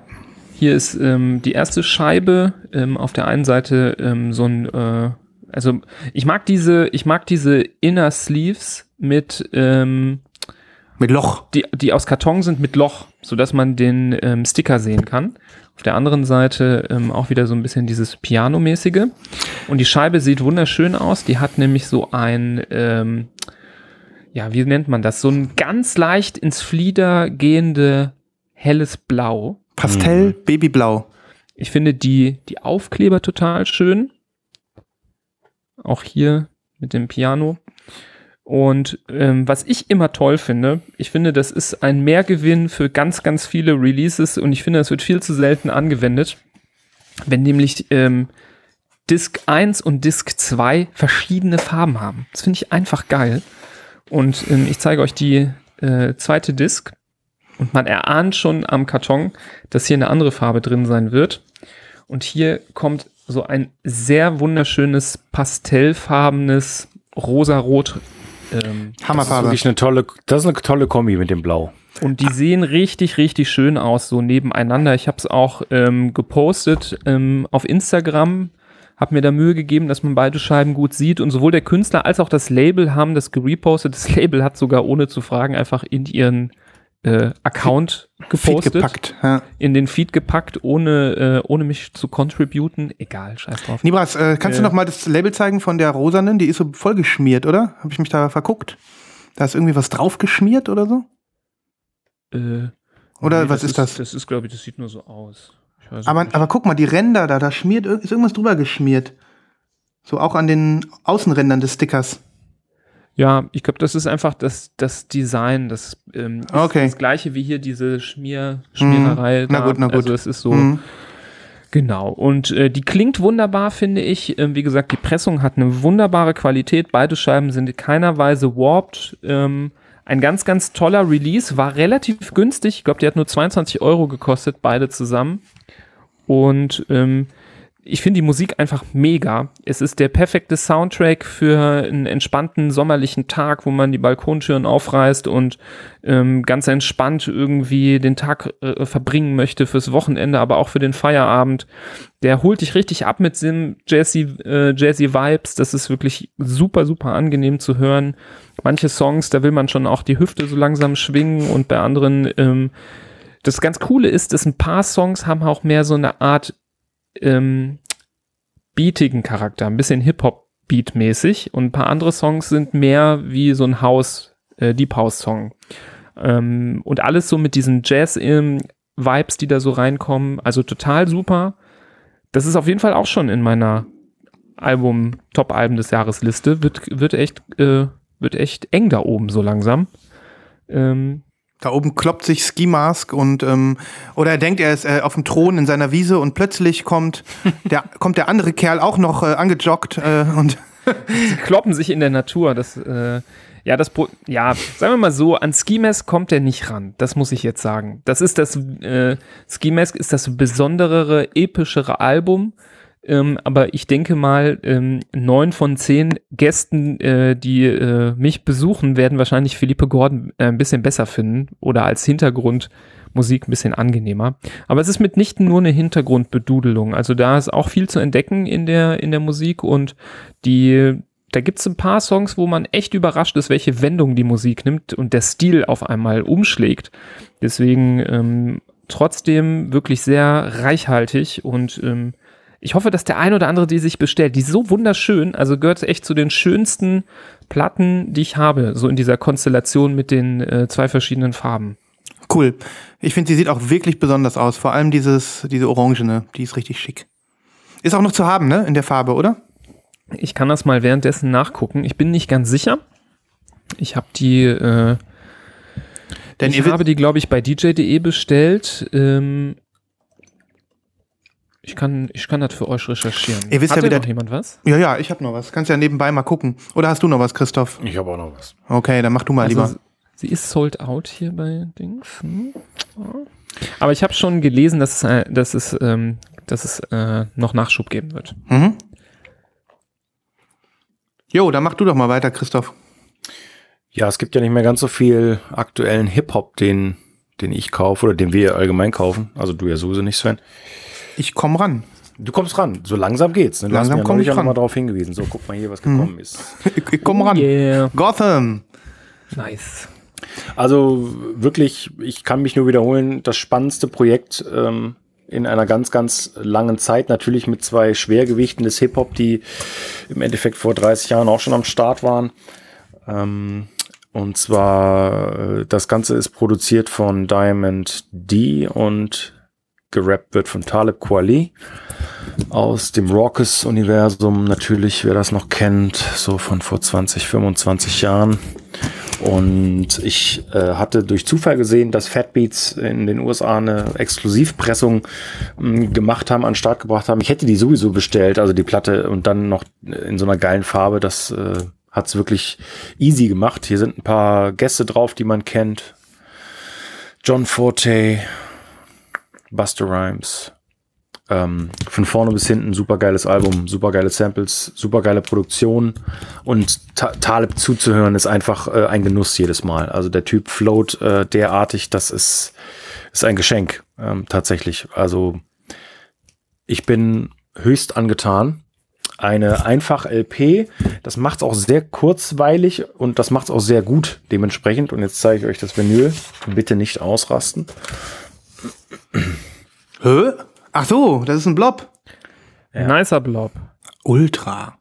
Hier ist ähm, die erste Scheibe. Ähm, auf der einen Seite ähm, so ein, äh, also ich mag diese, ich mag diese Inner Sleeves mit, ähm, Mit Loch. die, die aus Karton sind mit Loch, sodass man den ähm, Sticker sehen kann. Auf der anderen Seite ähm, auch wieder so ein bisschen dieses Piano-mäßige. Und die Scheibe sieht wunderschön aus. Die hat nämlich so ein, ähm, ja, wie nennt man das? So ein ganz leicht ins Flieder gehende helles Blau. Pastell, Mhm. Babyblau. Ich finde die, die Aufkleber total schön. Auch hier mit dem Piano. Und ähm, was ich immer toll finde, ich finde, das ist ein Mehrgewinn für ganz, ganz viele Releases und ich finde, das wird viel zu selten angewendet, wenn nämlich ähm, Disc 1 und Disc 2 verschiedene Farben haben. Das finde ich einfach geil. Und ähm, ich zeige euch die äh, zweite Disc und man erahnt schon am Karton, dass hier eine andere Farbe drin sein wird. Und hier kommt so ein sehr wunderschönes pastellfarbenes rosarot. Ähm, Das ist Hammerfarbe. wirklich eine tolle, das ist eine tolle Kombi mit dem Blau. und die sehen richtig, richtig schön aus, so nebeneinander. Ich habe es auch ähm, gepostet ähm, auf Instagram, habe mir da Mühe gegeben, dass man beide Scheiben gut sieht. Und sowohl der Künstler als auch das Label haben das gerepostet. Das Label hat sogar ohne zu fragen einfach in ihren äh, Account Feed gepostet, gepackt. Ja. in den Feed gepackt, ohne, äh, ohne mich zu contributen. Egal, scheiß drauf. Nibras, äh, kannst du Äh. noch mal das Label zeigen von der rosanen? Die ist so vollgeschmiert, oder? Habe ich mich da verguckt? Da ist irgendwie was draufgeschmiert oder so? Äh, Oder nee, was ist das? Das ist, glaube ich, das sieht nur so aus. Ich weiß Aber, nicht. aber guck mal, die Ränder da, da schmiert, ist irgendwas drüber geschmiert. So auch an den Außenrändern des Stickers. Ja, ich glaube, das ist einfach das, das Design. Das ähm, ist Okay. das gleiche wie hier diese Schmier, Schmiererei. Mhm. Na gut, na gut. Also es ist so, Mhm. genau. Und äh, die klingt wunderbar, finde ich. Ähm, wie gesagt, die Pressung hat eine wunderbare Qualität. Beide Scheiben sind in keiner Weise warped. Ähm, ein ganz, ganz toller Release. War relativ günstig. Ich glaube, die hat nur 22 Euro gekostet, beide zusammen. Und ähm, ich finde die Musik einfach mega. Es ist der perfekte Soundtrack für einen entspannten sommerlichen Tag, wo man die Balkontüren aufreißt und ähm, ganz entspannt irgendwie den Tag äh, verbringen möchte fürs Wochenende, aber auch für den Feierabend. Der holt dich richtig ab mit Sim Jazzy, äh, Jazzy Vibes. Das ist wirklich super, super angenehm zu hören. Manche Songs, da will man schon auch die Hüfte so langsam schwingen und bei anderen ähm, das ganz Coole ist, dass ein paar Songs haben auch mehr so eine Art ähm, beatigen Charakter, ein bisschen Hip-Hop-Beat-mäßig und ein paar andere Songs sind mehr wie so ein House, äh, Deep House-Song. Ähm, und alles so mit diesen Jazz-Vibes, die da so reinkommen, also total super. Das ist auf jeden Fall auch schon in meiner Album, Top-Alben des Jahres Liste, wird, wird echt, äh, wird echt eng da oben so langsam. Ähm, Da oben kloppt sich Ski Mask und ähm, oder er denkt, er ist äh, auf dem Thron in seiner Wiese und plötzlich kommt der kommt der andere Kerl auch noch äh, angejoggt äh, und sie kloppen sich in der Natur. Das, äh, ja, das, ja, sagen wir mal so, an Ski Mask kommt er nicht ran. Das muss ich jetzt sagen. Das ist das, äh, Ski Mask ist das besonderere, epischere Album. Ähm, aber ich denke mal, ähm, neun von zehn Gästen, äh, die äh, mich besuchen, werden wahrscheinlich Philippe Gordon äh, ein bisschen besser finden oder als Hintergrundmusik ein bisschen angenehmer. Aber es ist mitnichten nur eine Hintergrundbedudelung. Also da ist auch viel zu entdecken in der, in der Musik und die, da gibt es ein paar Songs, wo man echt überrascht ist, welche Wendung die Musik nimmt und der Stil auf einmal umschlägt. Deswegen ähm, trotzdem wirklich sehr reichhaltig und ähm, ich hoffe, dass der ein oder andere die sich bestellt. Die ist so wunderschön, also gehört echt zu den schönsten Platten, die ich habe, so in dieser Konstellation mit den äh, zwei verschiedenen Farben. cool. Ich finde, sie sieht auch wirklich besonders aus. Vor allem dieses diese Orangene, die ist richtig schick. Ist auch noch zu haben, ne, in der Farbe, oder? Ich kann das mal währenddessen nachgucken. Ich bin nicht ganz sicher. Ich habe die, äh, Denn ich habe die, glaube ich, bei dj.de bestellt. Ähm, ich kann, ich kann das für euch recherchieren. Ihr wisst Hat ja, wie denn das- noch jemand was? ja, ja, ich habe noch was. Kannst ja nebenbei mal gucken. Oder hast du noch was, Christoph? Ich habe auch noch was. Okay, dann mach du mal lieber. Also, sie ist sold out hier bei Dings. Hm. Aber ich habe schon gelesen, dass es, äh, dass es, ähm, dass es äh, noch Nachschub geben wird. Mhm. Jo, dann mach du doch mal weiter, Christoph. Ja, es gibt ja nicht mehr ganz so viel aktuellen Hip-Hop, den, den ich kaufe oder den wir allgemein kaufen. Also du ja sowieso nicht, Sven. Ich komm ran. Du kommst ran. So langsam geht's. Ne? Du Langsam hast mir komm neulich ich ran. Mal darauf hingewiesen. So, guck mal hier, was gekommen ist. Ich, ich komm ran. Yeah. Gotham. Nice. Also wirklich, ich kann mich nur wiederholen, das spannendste Projekt ähm, in einer ganz, ganz langen Zeit. Natürlich mit zwei Schwergewichten des Hip-Hop, die im Endeffekt vor 30 Jahren auch schon am Start waren. Ähm, Und zwar, äh, das Ganze ist produziert von Diamond D und gerappt wird von Talib Kweli aus dem Raucus-Universum. Natürlich, wer das noch kennt, so von vor 20, 25 Jahren. Und ich äh, hatte durch Zufall gesehen, dass Fat Beats in den USA eine Exklusivpressung mh, gemacht haben, an den Start gebracht haben. Ich hätte die sowieso bestellt, also die Platte und dann noch in so einer geilen Farbe. Das äh, hat's wirklich easy gemacht. Hier sind ein paar Gäste drauf, die man kennt. John Forte, Buster Rhymes. Ähm, von vorne bis hinten super geiles Album, super geile Samples, super geile Produktion und Ta Talib zuzuhören ist einfach äh, ein Genuss jedes Mal. Also der Typ float äh, derartig, das ist, ist ein Geschenk ähm, tatsächlich. Also ich bin höchst angetan. Eine einfach LP, das macht es auch sehr kurzweilig und das macht es auch sehr gut dementsprechend. Und jetzt zeige ich euch das Vinyl. Bitte nicht ausrasten. Hä? Ach so, das ist ein Blob. Ja. Nicer Blob. Ultra.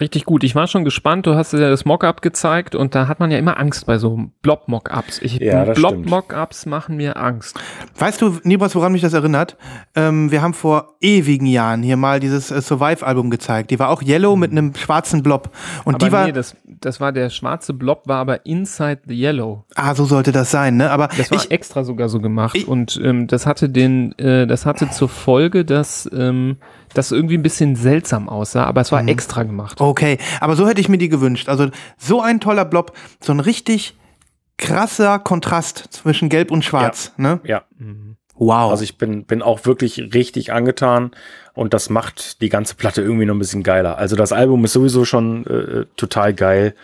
Richtig gut. Ich war schon gespannt. Du hast ja das Mockup gezeigt und da hat man ja immer Angst bei so Blob-Mockups. Ja. Blob-Mockups machen mir Angst. Weißt du, Nibras, woran mich das erinnert? Ähm, wir haben vor ewigen Jahren hier mal dieses äh, Survive-Album gezeigt. Die war auch yellow mit einem schwarzen Blob. Und Aber die war, nee, das, das war der schwarze Blob, war aber inside the yellow. ah, so sollte das sein, ne? Aber Das war ich, extra sogar so gemacht Ich- und ähm, das hatte den, äh, das hatte zur Folge, dass ähm, das irgendwie ein bisschen seltsam aussah, aber es Mhm. war extra gemacht. okay, aber so hätte ich mir die gewünscht. Also so ein toller Blob, so ein richtig krasser Kontrast zwischen Gelb und Schwarz, ne? Ja, Wow. also ich bin, bin auch wirklich richtig angetan und das macht die ganze Platte irgendwie noch ein bisschen geiler. Also das Album ist sowieso schon äh, total geil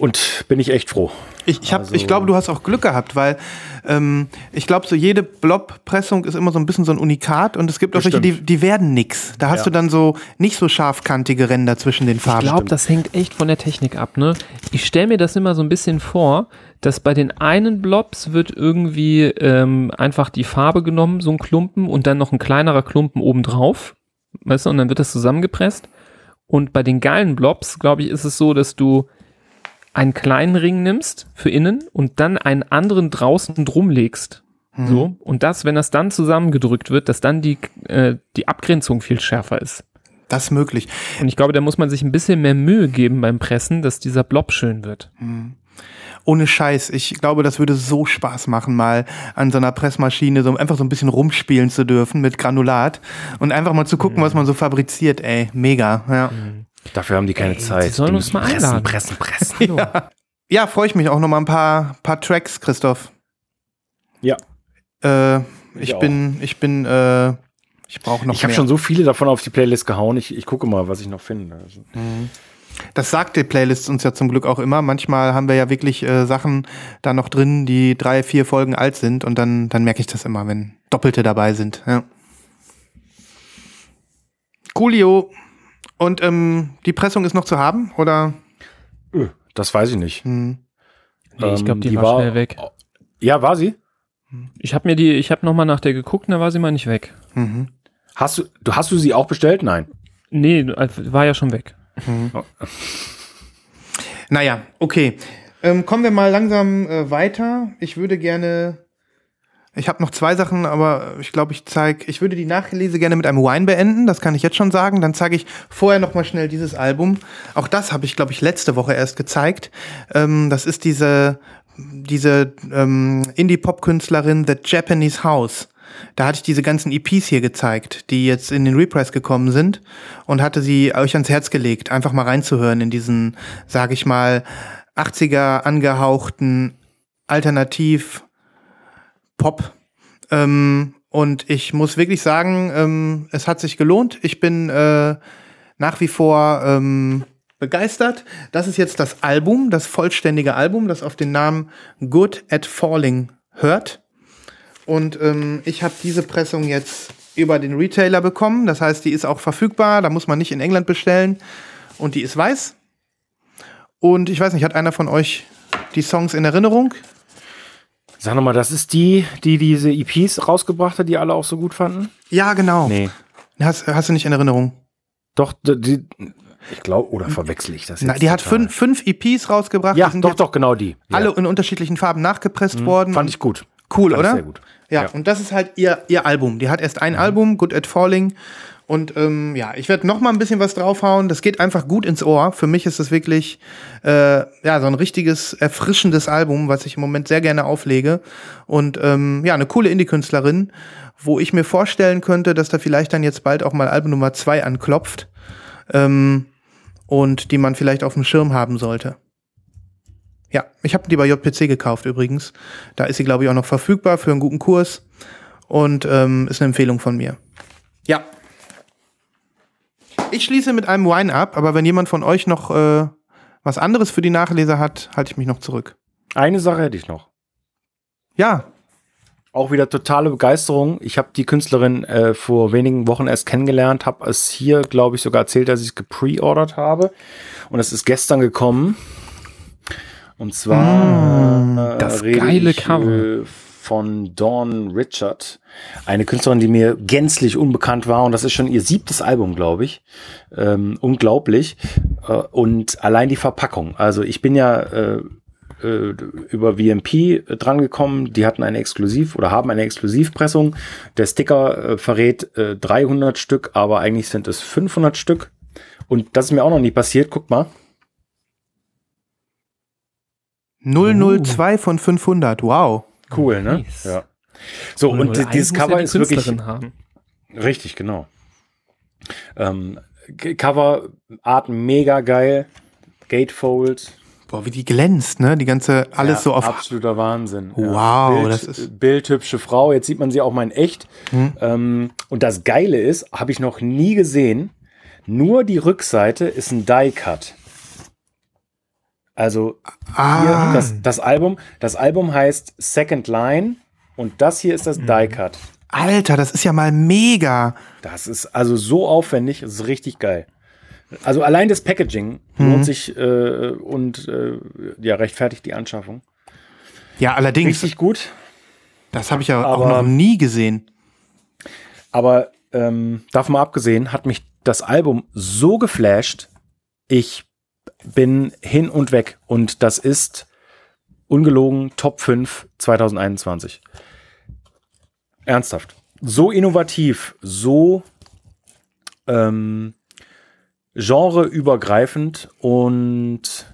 und bin ich echt froh. Ich, ich, hab, Also- ich glaube, du hast auch Glück gehabt, weil ähm, ich glaube, so jede Blob-Pressung ist immer so ein bisschen so ein Unikat und es gibt auch welche, die, die werden nix. Da hast Ja. du dann so nicht so scharfkantige Ränder zwischen den Farben. Ich glaube, das hängt echt von der Technik ab. Ne? Ich stelle mir das immer so ein bisschen vor, dass bei den einen Blobs wird irgendwie ähm, einfach die Farbe genommen, so ein Klumpen und dann noch ein kleinerer Klumpen obendrauf. Weißt du, und dann wird das zusammengepresst. Und bei den geilen Blobs, glaube ich, ist es so, dass du einen kleinen Ring nimmst für innen und dann einen anderen draußen drum legst. So. Und das, wenn das dann zusammengedrückt wird, dass dann die, äh, die Abgrenzung viel schärfer ist. Das ist möglich. Und ich glaube, da muss man sich ein bisschen mehr Mühe geben beim Pressen, dass dieser Blob schön wird. Ohne Scheiß. Ich glaube, das würde so Spaß machen, mal an so einer Pressmaschine so einfach so ein bisschen rumspielen zu dürfen mit Granulat und einfach mal zu gucken, was man so fabriziert, ey. Mega, ja. Dafür haben die keine Zeit. sie sollen Die uns mal pressen, einladen. pressen, pressen. Hallo. Ja, freue ich mich auch noch mal ein paar, paar Tracks, Christoph. Ja, Äh, Ich ich auch. bin, ich bin, äh, ich brauche noch ich habe schon so viele davon auf die Playlist gehauen. Ich, ich gucke mal, was ich noch finde. Also, Das sagt die Playlist uns ja zum Glück auch immer. Manchmal haben wir ja wirklich äh, Sachen da noch drin, die drei, vier Folgen alt sind und dann, dann merke ich das immer, wenn Doppelte dabei sind. Ja. Coolio. Und ähm, die Pressung ist noch zu haben, oder? das weiß ich nicht. Hm. Nee, ich glaube, Ähm, die, die war, war- schnell weg. Ja, war sie? Ich habe mir die, ich habe nochmal nach der geguckt, und da war sie mal nicht weg. Mhm. Hast du, du hast du sie auch bestellt? Nein. Nee, war ja schon weg. Naja, okay. Ähm, kommen wir mal langsam äh, weiter. Ich würde gerne. Ich habe noch zwei Sachen, aber ich glaube, ich zeige. Ich würde die Nachlese gerne mit einem Wine beenden. Das kann ich jetzt schon sagen. Dann zeige ich vorher noch mal schnell dieses Album. Auch das habe ich, glaube ich, letzte Woche erst gezeigt. Ähm, das ist diese diese ähm, Indie-Pop-Künstlerin The Japanese House. Da hatte ich diese ganzen EPs hier gezeigt, die jetzt in den Repress gekommen sind und hatte sie euch ans Herz gelegt, einfach mal reinzuhören in diesen, sag ich mal, 80er angehauchten Alternativ Pop. Ähm, und ich muss wirklich sagen, ähm, es hat sich gelohnt. Ich bin äh, nach wie vor ähm, begeistert. Das ist jetzt das Album, das vollständige Album, das auf den Namen Good at Falling hört. Und ähm, ich habe diese Pressung jetzt über den Retailer bekommen. Das heißt, die ist auch verfügbar. Da muss man nicht in England bestellen. Und die ist weiß. Und ich weiß nicht, hat einer von euch die Songs in Erinnerung? Sag nochmal, das ist die, die diese EPs rausgebracht hat, die alle auch so gut fanden? Ja, genau. Nee. Hast, hast du nicht in Erinnerung? Doch, die, Ich glaube, oder verwechsel ich das jetzt? Na, die hat total? fünf, fünf EPs rausgebracht. Ja, die sind doch, doch, genau die. Ja. alle in unterschiedlichen Farben nachgepresst worden. Fand ich gut. Cool, Fand oder? Sehr gut. Ja, Ja. und das ist halt ihr, ihr Album. Die hat erst ein Album, Good at Falling. Und ähm, ja, ich werde noch mal ein bisschen was draufhauen. Das geht einfach gut ins Ohr. Für mich ist das wirklich äh, ja so ein richtiges erfrischendes Album, was ich im Moment sehr gerne auflege. Und ähm, ja, eine coole Indie-Künstlerin, wo ich mir vorstellen könnte, dass da vielleicht dann jetzt bald auch mal Album Nummer zwei anklopft ähm, und die man vielleicht auf dem Schirm haben sollte. Ja, ich habe die bei JPC gekauft übrigens. Da ist sie, glaube ich, auch noch verfügbar für einen guten Kurs und ähm, ist eine Empfehlung von mir. Ja. Ich schließe mit einem Wine ab, aber wenn jemand von euch noch äh, was anderes für die Nachleser hat, halte ich mich noch zurück. Eine Sache hätte ich noch. Ja, Auch wieder totale Begeisterung. Ich habe die Künstlerin äh, vor wenigen Wochen erst kennengelernt, habe es hier, glaube ich, sogar erzählt, dass ich es gepreordert habe. Und es ist gestern gekommen. Und zwar äh, das rede geile Cover. Äh, von Dawn Richard, eine Künstlerin, die mir gänzlich unbekannt war. Und das ist schon ihr siebtes Album, glaube ich. Ähm, unglaublich. Äh, und allein die Verpackung. Also ich bin ja äh, äh, über VMP drangekommen. Die hatten eine Exklusiv oder haben eine Exklusivpressung. Der Sticker äh, verrät äh, 300 Stück, aber eigentlich sind es 500 Stück. Und das ist mir auch noch nie passiert. Guck mal. 002 von 500. Wow. Cool, ne? Nice. Ja. So, und, Weil dieses ja Cover die ist wirklich Künstlerin haben. richtig, genau. Ähm, G- Coverart mega geil. Gatefold. Boah, wie die glänzt, ne? Die ganze, alles Ja, so auf. absoluter Wahnsinn. Wow, Bild, das ist- bildhübsche Frau. Jetzt sieht man sie auch mal in echt. Hm. Ähm, und das Geile ist, habe ich noch nie gesehen. Nur die Rückseite ist ein Die Cut. Also Ah, hier das, das Album. Das Album heißt Second Line und das hier ist das Die Cut. Alter, das ist ja mal mega. Das ist also so aufwendig, das ist richtig geil. Also allein das Packaging Mhm. lohnt sich äh, und äh, ja rechtfertigt die Anschaffung. Ja, allerdings, Richtig gut. das habe ich ja auch Aber- noch nie gesehen. Aber ähm, davon mal abgesehen, hat mich das Album so geflasht, ich bin hin und weg. Und das ist ungelogen Top 5 2021. Ernsthaft. So innovativ, so ähm, genreübergreifend und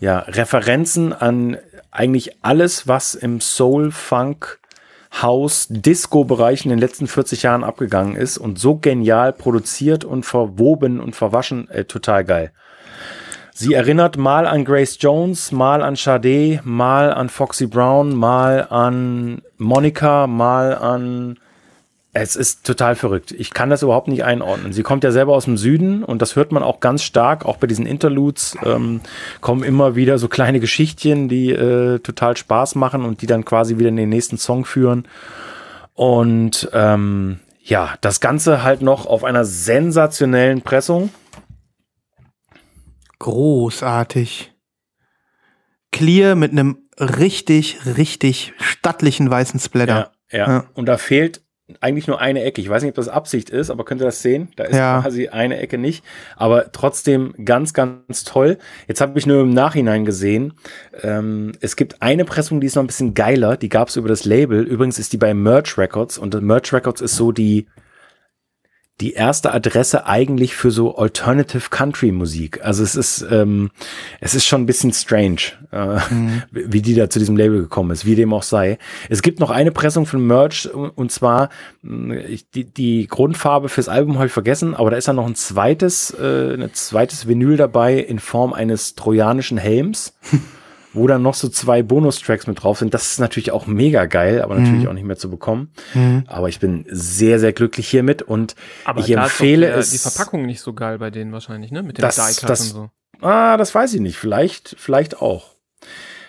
ja, Referenzen an eigentlich alles, was im Soul, Funk, House, Disco-Bereich in den letzten 40 Jahren abgegangen ist und so genial produziert und verwoben und verwaschen, äh, total geil. Sie erinnert mal an Grace Jones, mal an Sade, mal an Foxy Brown, mal an Monica, mal an. Es ist total verrückt. Ich kann das überhaupt nicht einordnen. Sie kommt ja selber aus dem Süden und das hört man auch ganz stark. Auch bei diesen Interludes ähm, kommen immer wieder so kleine Geschichtchen, die äh, total Spaß machen und die dann quasi wieder in den nächsten Song führen. Und ähm, ja, das Ganze halt noch auf einer sensationellen Pressung. Großartig. Clear mit einem richtig, richtig stattlichen weißen Splatter. Ja, ja. Ja. Und da fehlt eigentlich nur eine Ecke. Ich weiß nicht, ob das Absicht ist, aber könnt ihr das sehen? Da ist Ja. quasi eine Ecke nicht. Aber trotzdem ganz, ganz toll. Jetzt habe ich nur im Nachhinein gesehen, ähm, es gibt eine Pressung, die ist noch ein bisschen geiler. Die gab es über das Label. Übrigens ist die bei Merch Records. Und Merch Records ist so die, die erste Adresse eigentlich für so Alternative Country Musik. Also es ist, ähm, es ist schon ein bisschen strange, äh, wie die da zu diesem Label gekommen ist, wie dem auch sei. Es gibt noch eine Pressung von Merch und zwar ich, die, die Grundfarbe fürs Album habe ich vergessen, aber da ist ja noch ein zweites, äh, ein zweites Vinyl dabei in Form eines trojanischen Helms. wo dann noch so zwei Bonustracks mit drauf sind. Das ist natürlich auch mega geil, aber natürlich auch nicht mehr zu bekommen. Aber ich bin sehr, sehr glücklich hiermit und Aber ich ist empfehle der, es. die Verpackung nicht so geil bei denen wahrscheinlich, ne? Mit dem Das- das- und so. Ah, das weiß ich nicht. Vielleicht, vielleicht auch.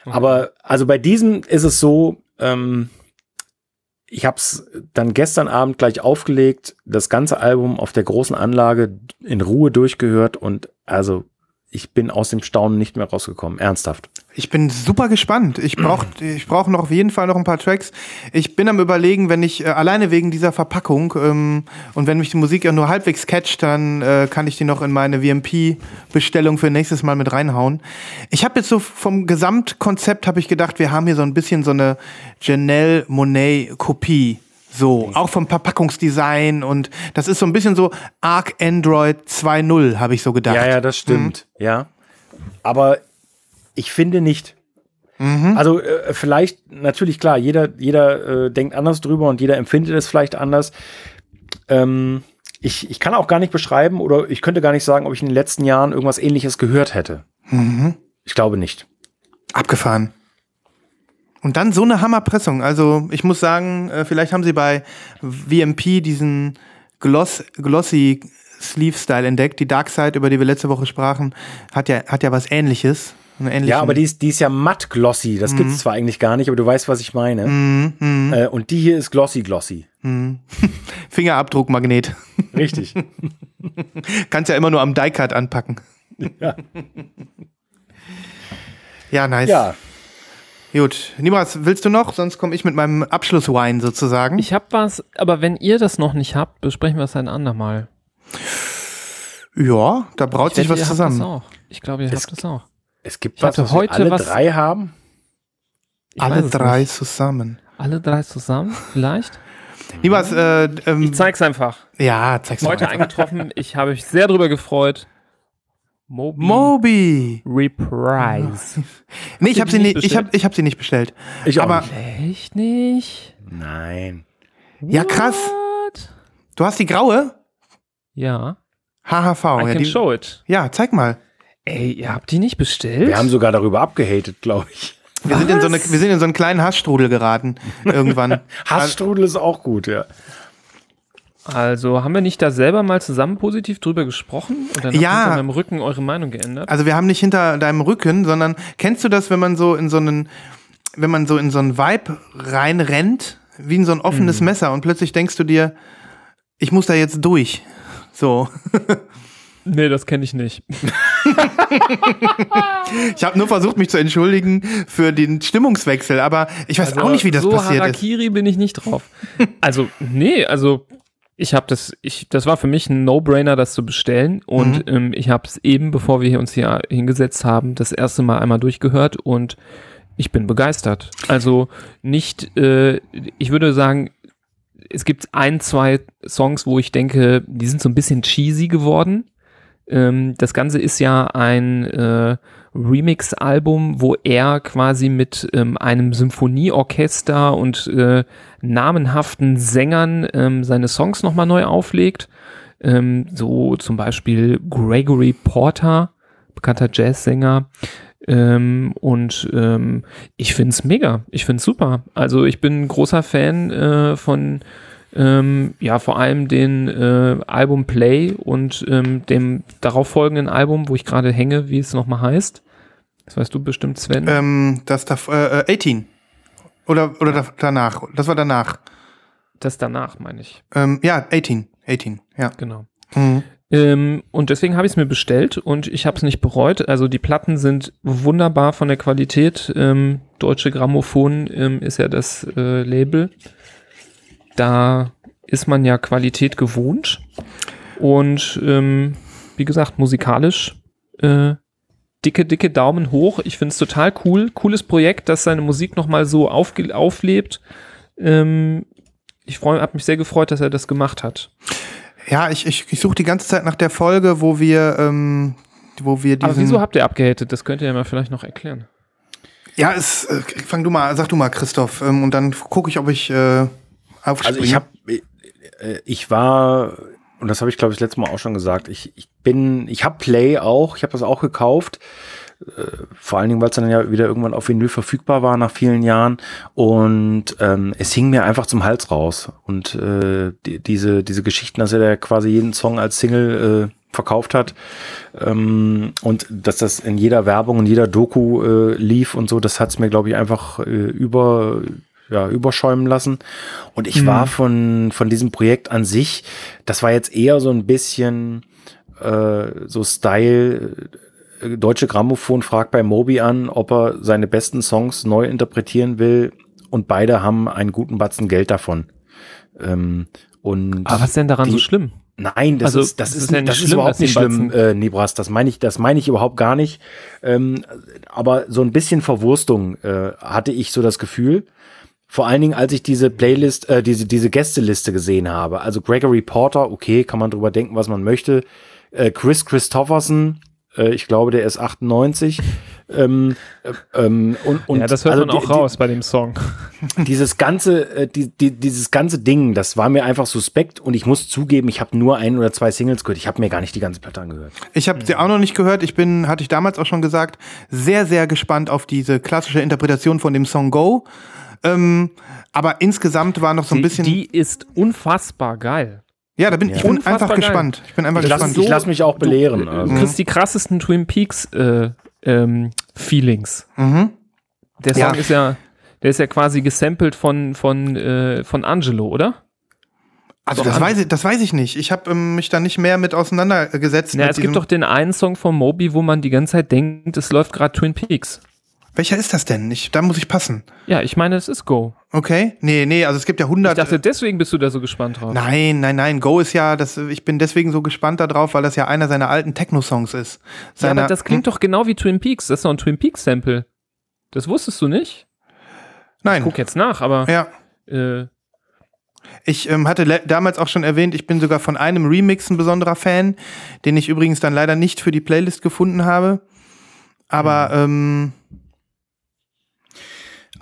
Aber also bei diesem ist es so, ähm, ich habe es dann gestern Abend gleich aufgelegt, das ganze Album auf der großen Anlage in Ruhe durchgehört und also ich bin aus dem Staunen nicht mehr rausgekommen. Ernsthaft. Ich bin super gespannt. Ich brauche ich brauch noch auf jeden Fall noch ein paar Tracks. Ich bin am überlegen, wenn ich äh, alleine wegen dieser Verpackung ähm, und wenn mich die Musik ja nur halbwegs catcht, dann äh, kann ich die noch in meine VMP-Bestellung für nächstes Mal mit reinhauen. Ich habe jetzt so vom Gesamtkonzept habe ich gedacht, wir haben hier so ein bisschen so eine Janelle Monet-Kopie. So, auch vom Verpackungsdesign und das ist so ein bisschen so Arc Android 2.0, habe ich so gedacht. Ja, ja, das stimmt. Ja. Aber ich finde nicht. Mhm. Also äh, vielleicht, natürlich klar, jeder, jeder äh, denkt anders drüber und jeder empfindet es vielleicht anders. Ähm, ich, ich kann auch gar nicht beschreiben oder ich könnte gar nicht sagen, ob ich in den letzten Jahren irgendwas ähnliches gehört hätte. Mhm. Ich glaube nicht. Abgefahren. Und dann so eine Hammerpressung. Also ich muss sagen, äh, vielleicht haben sie bei VMP diesen Gloss, Glossy Sleeve Style entdeckt. Die Dark Side, über die wir letzte Woche sprachen, hat ja, hat ja was ähnliches. Ja, aber die ist, die ist ja matt glossy. Das gibt's zwar eigentlich gar nicht, aber du weißt, was ich meine. Mhm, mhm, Äh, und die hier ist glossy glossy. mhm. Fingerabdruckmagnet. Richtig. Kannst ja immer nur am Die-Cut anpacken. Ja. Ja, nice. ja. Gut. Niemals, willst du noch? Sonst komme ich mit meinem Abschlusswine sozusagen. Ich hab was, aber wenn ihr das noch nicht habt, besprechen wir es ein andermal. ja, da braut sich Ich wette, was ihr zusammen. Habt das auch. Ich glaube, ihr Es- habt das auch. Es gibt Ich was, was wir heute alle was- drei haben. Ich Alle drei nicht. zusammen. Alle drei zusammen, vielleicht? Niemals, äh, ähm, Ich zeig's einfach. ja, zeig's Heute mal. eingetroffen. Ich habe mich sehr drüber gefreut. Moby Moby. Reprise. Nee, ich habe sie nicht, ich hab, ich hab sie nicht bestellt. Ich auch Aber nicht. Echt nicht? Nein. Ja, krass. What? du hast die graue? Ja. HHV. I Ja, can die, show it. ja, zeig mal. Ey, ihr habt die nicht bestellt? Wir haben sogar darüber abgehatet, glaube ich. Wir sind, in so eine, wir sind in so einen kleinen Hassstrudel geraten. Irgendwann. Hassstrudel ist auch gut, ja. Also, haben wir nicht da selber mal zusammen positiv drüber gesprochen? Ja. habt ihr hinter meinem Rücken eure Meinung geändert? Also wir haben nicht hinter deinem Rücken, sondern kennst du das, wenn man so in so einen, wenn man so in so einen Vibe reinrennt, wie in so ein offenes Mhm. Messer und plötzlich denkst du dir, ich muss da jetzt durch. So. nee, das kenne ich nicht. Ich habe nur versucht, mich zu entschuldigen für den Stimmungswechsel, aber ich weiß auch nicht, wie das Also, so passiert ist. Harakiri bin ich nicht drauf. Also, nee, also ich habe das, ich, das war für mich ein No-Brainer, das zu bestellen. Und Mhm. ähm, ich habe es eben, bevor wir uns hier hingesetzt haben, das erste Mal einmal durchgehört und ich bin begeistert. Also nicht, äh, ich würde sagen, es gibt ein, zwei Songs, wo ich denke, die sind so ein bisschen cheesy geworden. Ähm, das Ganze ist ja ein äh, Remix-Album, wo er quasi mit ähm, einem Symphonieorchester und äh, namenhaften Sängern ähm, seine Songs nochmal neu auflegt. Ähm, so zum Beispiel Gregory Porter, bekannter Jazzsänger. Ähm, und ähm, ich find's mega. Ich find's super. Also ich bin großer Fan äh, von ähm, ja, vor allem den äh, Album Play und ähm, dem darauffolgenden Album, wo ich gerade hänge, wie es nochmal heißt. Das weißt du bestimmt, Sven. Ähm, das da, äh, äh, 18. Oder, oder da, danach. Das war danach. das danach, meine ich. Ähm, ja, 18. 18, ja. Genau. Mhm. Ähm, und deswegen habe ich es mir bestellt und ich habe es nicht bereut. Also die Platten sind wunderbar von der Qualität. Ähm, Deutsche Grammophon ähm, ist ja das äh, Label. Da ist man ja Qualität gewohnt. Und ähm, wie gesagt, musikalisch äh, dicke, dicke Daumen hoch. Ich finde es total cool. Cooles Projekt, dass seine Musik nochmal so aufge auflebt. Ähm, ich habe mich sehr gefreut, dass er das gemacht hat. Ja, ich, ich, ich suche die ganze Zeit nach der Folge, wo wir, ähm, wo wir diesen. Aber wieso habt ihr abgehatet? Das könnt ihr ja mal vielleicht noch erklären. ja, es, äh, fang du mal, sag du mal, Christoph, ähm, und dann gucke ich, ob ich äh, aufspringe. Also ich habe, äh, ich war, und das habe ich glaube ich das letzte Mal auch schon gesagt, ich, ich bin, ich habe Play auch, ich habe das auch gekauft. Äh, Vor allen Dingen, weil es dann ja wieder irgendwann auf Vinyl verfügbar war nach vielen Jahren. Und ähm, es hing mir einfach zum Hals raus. Und äh, die, diese, diese Geschichten, dass er da quasi jeden Song als Single äh, verkauft hat ähm, und dass das in jeder Werbung, in jeder Doku äh, lief und so, das hat's mir, glaube ich, einfach äh, über, ja, überschäumen lassen. Und ich war von, von diesem Projekt an sich, das war jetzt eher so ein bisschen äh, so Style äh, Deutsche Grammophon fragt bei Moby an, ob er seine besten Songs neu interpretieren will und beide haben einen guten Batzen Geld davon. Ähm, und Aber was ist denn daran die- so schlimm? Nein, das Also, ist das ist, ist das ist schlimm, überhaupt dass die nicht schlimm, äh, Nibras. Das meine ich, das meine ich überhaupt gar nicht. Ähm, aber so ein bisschen Verwurstung äh, hatte ich so das Gefühl. Vor allen Dingen, als ich diese Playlist, äh, diese diese Gästeliste gesehen habe. Also Gregory Porter, okay, kann man drüber denken, was man möchte. Äh, Chris Christopherson, äh, ich glaube, der ist 98. Ähm, äh, ähm, und, und ja, das hört also man auch die- die- raus bei dem Song. dieses ganze, äh, die, die, dieses ganze Ding, das war mir einfach suspekt und ich muss zugeben, ich habe nur ein oder zwei Singles gehört. Ich habe mir gar nicht die ganze Platte angehört. Ich habe sie auch noch nicht gehört. Ich bin, hatte ich damals auch schon gesagt, sehr, sehr gespannt auf diese klassische Interpretation von dem Song Go. Ähm, aber insgesamt war noch so ein Die, bisschen. die ist unfassbar geil. ja, da bin ich bin einfach geil. gespannt. Ich bin einfach Ich lasse gespannt. lass mich auch belehren. Du Also. kriegst die krassesten Twin Peaks äh, ähm, Feelings. Mhm. Der Song Ja. ist ja, der ist ja quasi gesampelt von von äh, von Angelo, oder? Also Doch, das weiß ich, das weiß ich nicht. Ich habe ähm, mich da nicht mehr mit auseinandergesetzt. Ja, mit es gibt doch den einen Song von Moby, wo man die ganze Zeit denkt, es läuft gerade Twin Peaks. Welcher ist das denn? Ich, da muss ich passen. Ja, ich meine, es ist Go. Okay? Nee, nee, also es gibt ja Ich 100. dachte, deswegen bist du da so gespannt drauf. Nein, nein, nein. Go ist ja, das, ich bin deswegen so gespannt darauf, weil das ja einer seiner alten Techno-Songs ist. ja, Seiner, aber das klingt doch genau wie Twin Peaks. Das ist doch ein Twin Peaks Sample. Das wusstest du nicht? Nein. Guck jetzt nach, aber Ja. äh, Ich ähm, hatte damals auch schon erwähnt, ich bin sogar von einem Remix ein besonderer Fan, den ich übrigens dann leider nicht für die Playlist gefunden habe. Aber ähm,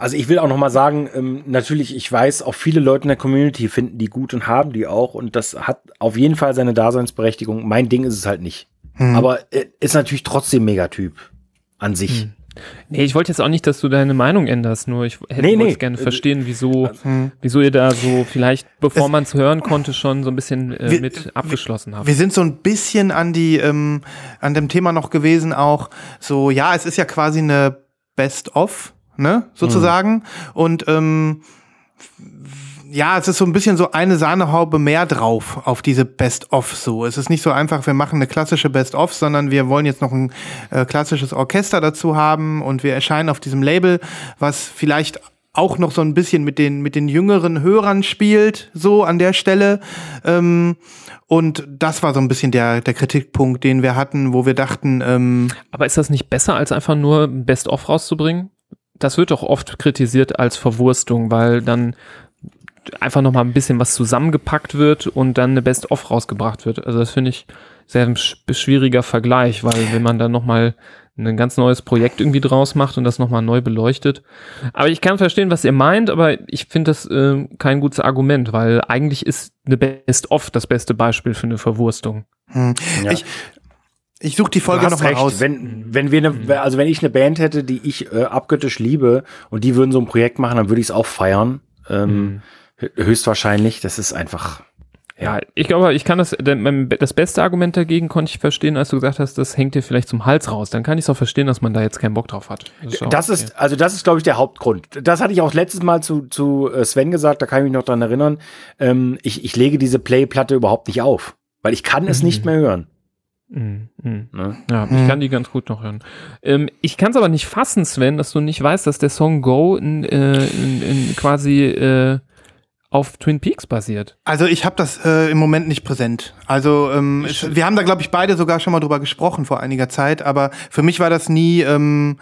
Also ich will auch noch mal sagen, ähm, natürlich, ich weiß, auch viele Leute in der Community finden die gut und haben die auch und das hat auf jeden Fall seine Daseinsberechtigung. Mein Ding ist es halt nicht. hm. Aber äh, ist natürlich trotzdem Megatyp an sich. Hm. nee, ich wollte jetzt auch nicht, dass du deine Meinung änderst, nur ich hätte Nee, nee. gerne verstehen, wieso, Hm. wieso ihr da so vielleicht, bevor man es hören konnte, schon so ein bisschen äh, Wir- mit abgeschlossen habt. Wir sind so ein bisschen an die, ähm, an dem Thema noch gewesen, auch so, ja, es ist ja quasi eine Best-of, ne, sozusagen. Und ähm, ja, es ist so ein bisschen so eine Sahnehaube mehr drauf auf diese Best-of so. Es ist nicht so einfach, wir machen eine klassische Best-of, sondern wir wollen jetzt noch ein äh, klassisches Orchester dazu haben und wir erscheinen auf diesem Label, was vielleicht auch noch so ein bisschen mit den, mit den jüngeren Hörern spielt, so an der Stelle. Ähm, und das war so ein bisschen der, der Kritikpunkt, den wir hatten, wo wir dachten, ähm, Aber ist das nicht besser, als einfach nur Best-of rauszubringen? Das wird doch oft kritisiert als Verwurstung, weil dann einfach noch mal ein bisschen was zusammengepackt wird und dann eine Best-of rausgebracht wird. Also das finde ich sehr ein sch- schwieriger Vergleich, weil wenn man dann noch mal ein ganz neues Projekt irgendwie draus macht und das noch mal neu beleuchtet. Aber ich kann verstehen, was ihr meint, aber ich finde das äh, kein gutes Argument, weil eigentlich ist eine Best-of das beste Beispiel für eine Verwurstung. hm. Ja. ich, ich suche die Folge noch mal raus. Wenn, wenn wir eine, also wenn ich eine Band hätte, die ich äh, abgöttisch liebe und die würden so ein Projekt machen, dann würde ich es auch feiern. Ähm, hö- Höchstwahrscheinlich. Das ist einfach. Ja, ich glaube, ich kann das, das beste Argument dagegen konnte ich verstehen, als du gesagt hast, das hängt dir vielleicht zum Hals raus. Dann kann ich es auch verstehen, dass man da jetzt keinen Bock drauf hat. ist auch Das okay. ist, also das ist, glaube ich, der Hauptgrund. Das hatte ich auch letztes Mal zu, zu äh, Sven gesagt, da kann ich mich noch dran erinnern. Ähm, ich, ich lege diese Play-Platte überhaupt nicht auf, weil ich kann es Mhm. nicht mehr hören. Mm, mm. Ne? Ja, ich kann die ganz gut noch hören. Ähm, ich kann es aber nicht fassen, Sven, dass du nicht weißt, dass der Song Go in, äh, in, in quasi äh, auf Twin Peaks basiert. Also ich habe das äh, im Moment nicht präsent. Also ähm, es, wir haben da, glaube ich, beide sogar schon mal drüber gesprochen vor einiger Zeit, aber für mich war das nie ähm,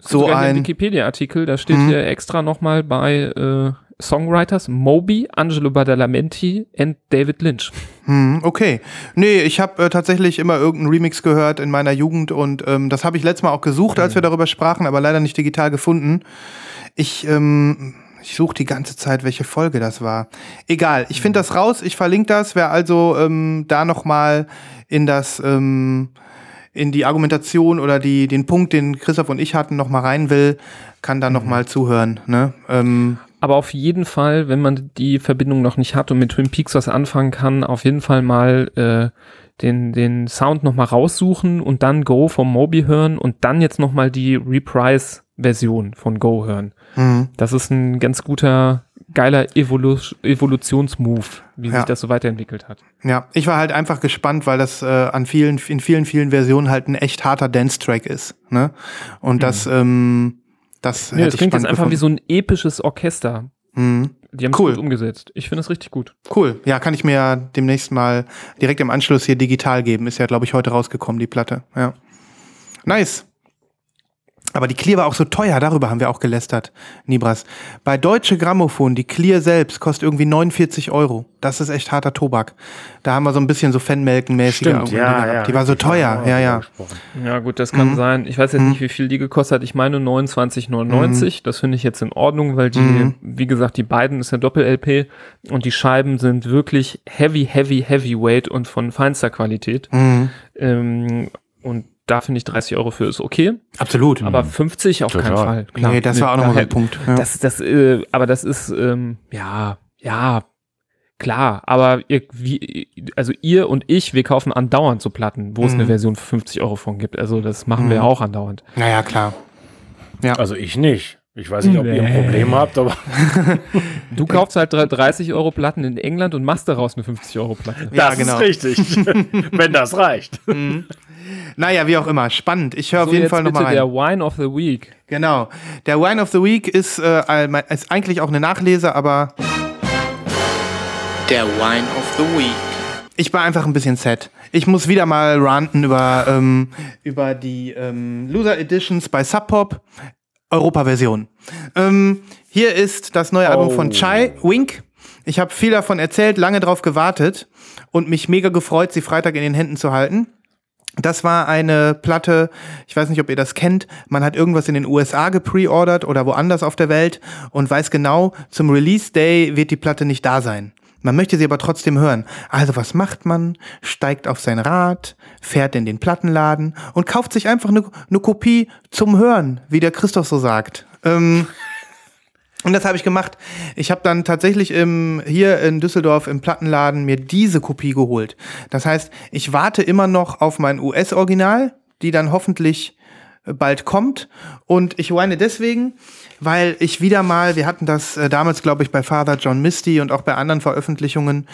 so ein... Wikipedia-Artikel, da steht Mhm. hier extra nochmal bei äh, Songwriters Moby, Angelo Badalamenti und David Lynch. Hm, okay. Nee, ich habe äh, tatsächlich immer irgendeinen Remix gehört in meiner Jugend und ähm, das habe ich letztes Mal auch gesucht, als wir darüber sprachen, aber leider nicht digital gefunden. Ich, ähm, ich suche die ganze Zeit, welche Folge das war. Egal, ich finde das raus, ich verlinke das. Wer also ähm, da noch mal in das ähm, in die Argumentation oder die, den Punkt, den Christoph und ich hatten, noch mal rein will, kann da noch mal zuhören. Ne? Ähm, Aber auf jeden Fall, wenn man die Verbindung noch nicht hat und mit Twin Peaks was anfangen kann, auf jeden Fall mal äh, den, den Sound nochmal raussuchen und dann Go vom Moby hören und dann jetzt nochmal die Reprise Version von Go hören. Mhm. Das ist ein ganz guter, geiler Evolu Evolutionsmove, wie Ja. sich das so weiterentwickelt hat. Ja, ich war halt einfach gespannt, weil das äh, an vielen, in vielen, vielen Versionen halt ein echt harter Dance-Track ist. Ne? Und das, ähm, das. Nee, das klingt jetzt einfach wie gefunden. so ein episches Orchester. Mhm. Die haben es Cool. gut umgesetzt. Ich finde es richtig gut. Cool. Ja, kann ich mir ja demnächst mal direkt im Anschluss hier digital geben. Ist ja, glaube ich, heute rausgekommen, die Platte. Ja. Nice. Aber die Clear war auch so teuer, darüber haben wir auch gelästert, Nibras. Bei Deutsche Grammophon, die Clear selbst, kostet irgendwie 49 Euro. Das ist echt harter Tobak. Da haben wir so ein bisschen so Fanmelken-mäßige ja, gehabt. ja. Die war so teuer, ja, ja. Ja, gut, das kann Mhm. sein. Ich weiß jetzt nicht, wie viel die gekostet hat. Ich meine 29,99. Das finde ich jetzt in Ordnung, weil die, Mhm. wie gesagt, die beiden ist ja Doppel-LP und die Scheiben sind wirklich heavy, heavy, heavyweight und von feinster Qualität. Mhm. Ähm, und da finde ich 30 Euro für ist okay. Absolut. Aber 50 auf keinen Total. Fall. nee, das war auch nochmal ein Punkt. Ja. Das, das, äh, aber das ist, ähm, ja, ja, klar. Aber ihr, wie, also ihr und ich, wir kaufen andauernd so Platten, wo es Mhm. eine Version für 50 Euro von gibt. Also das machen wir Mhm. auch andauernd. naja, klar. Also ich nicht. Ich weiß nicht, ob ihr ein Nee. Problem habt, aber Du kaufst halt drei- 30 Euro Platten in England und machst daraus eine 50 Euro Platte. Ja, das genau. ist richtig. Wenn das reicht. Naja, wie auch immer. Spannend. Ich höre auf So, jeden jetzt Fall nochmal rein. der Wine of the Week. Genau. Der Wine of the Week ist, äh, ist eigentlich auch eine Nachlese, aber Der Wine of the Week. ich war einfach ein bisschen sad. Ich muss wieder mal ranten über, ähm, über die ähm, Loser Editions bei Sub Pop. Europa-Version. Ähm, hier ist das neue Album von Chai, Wink. Ich habe viel davon erzählt, lange drauf gewartet und mich mega gefreut, sie Freitag in den Händen zu halten. Das war eine Platte, ich weiß nicht, ob ihr das kennt. Man hat irgendwas in den USA gepreordert oder woanders auf der Welt und weiß genau, zum Release Day wird die Platte nicht da sein. Man möchte sie aber trotzdem hören. Also was macht man? Steigt auf sein Rad, fährt in den Plattenladen und kauft sich einfach eine, eine Kopie zum Hören, wie der Christoph so sagt. Ähm, und das habe ich gemacht. Ich habe dann tatsächlich im, hier in Düsseldorf im Plattenladen mir diese Kopie geholt. Das heißt, ich warte immer noch auf mein US-Original, die dann hoffentlich äh, bald kommt. Und ich weine deswegen, weil ich wieder mal, wir hatten das äh, damals, glaube ich, bei Father John Misty und auch bei anderen Veröffentlichungen,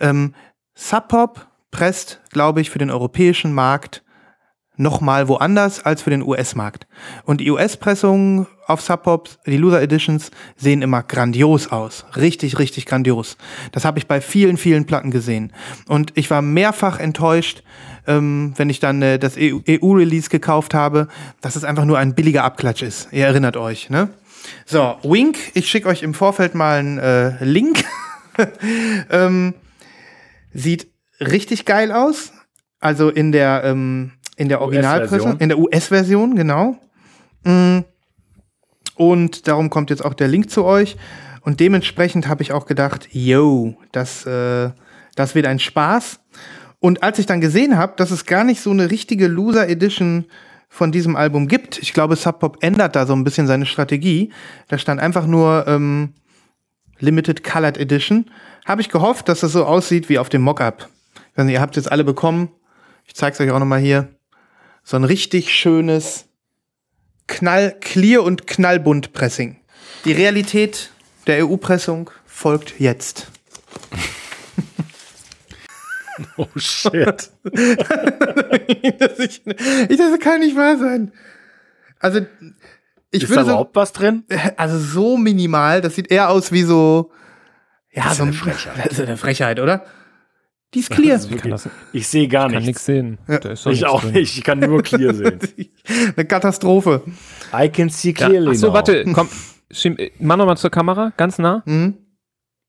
ähm, Sub Pop presst, glaube ich, für den europäischen Markt noch mal woanders als für den US-Markt. Und die US-Pressungen auf Sub Pop, die Loser Editions, sehen immer grandios aus. Richtig, richtig grandios. Das habe ich bei vielen, vielen Platten gesehen. Und ich war mehrfach enttäuscht, ähm, wenn ich dann äh, das EU-Release gekauft habe, dass es einfach nur ein billiger Abklatsch ist. Ihr erinnert euch, ne? So, Wink, ich schicke euch im Vorfeld mal einen äh, Link. ähm, sieht richtig geil aus. Also in der, ähm, in der Originalpresse, US-Version. in der US-Version, genau. Mm. Und darum kommt jetzt auch der Link zu euch. Und dementsprechend habe ich auch gedacht, yo, das, äh, das wird ein Spaß. Und als ich dann gesehen habe, dass es gar nicht so eine richtige Loser Edition von diesem Album gibt, ich glaube, Sub Pop ändert da so ein bisschen seine Strategie. Da stand einfach nur ähm, Limited Colored Edition. Habe ich gehofft, dass das so aussieht wie auf dem Mockup. Nicht, Ihr habt jetzt alle bekommen. Ich zeige es euch auch noch mal hier. So ein richtig schönes Knall, Clear und Knallbunt Pressing. Die Realität der EU-Pressung folgt jetzt. Oh shit. das, ich, ich, das kann nicht wahr sein. Also, ich Ist da würde so, überhaupt was drin? also so minimal, das sieht eher aus wie so, ja, Das ist so eine ein Frechheit. Das ist eine Frechheit, oder? Die ist clear. Ist wirklich, das- ich sehe gar Kann nichts. nichts sehen. Ja. Ich auch drin. nicht. Ich kann nur clear sehen. eine Katastrophe. I can see Ja. clearly Achso, now. warte, komm. Äh, mach nochmal zur Kamera, ganz nah. Hm?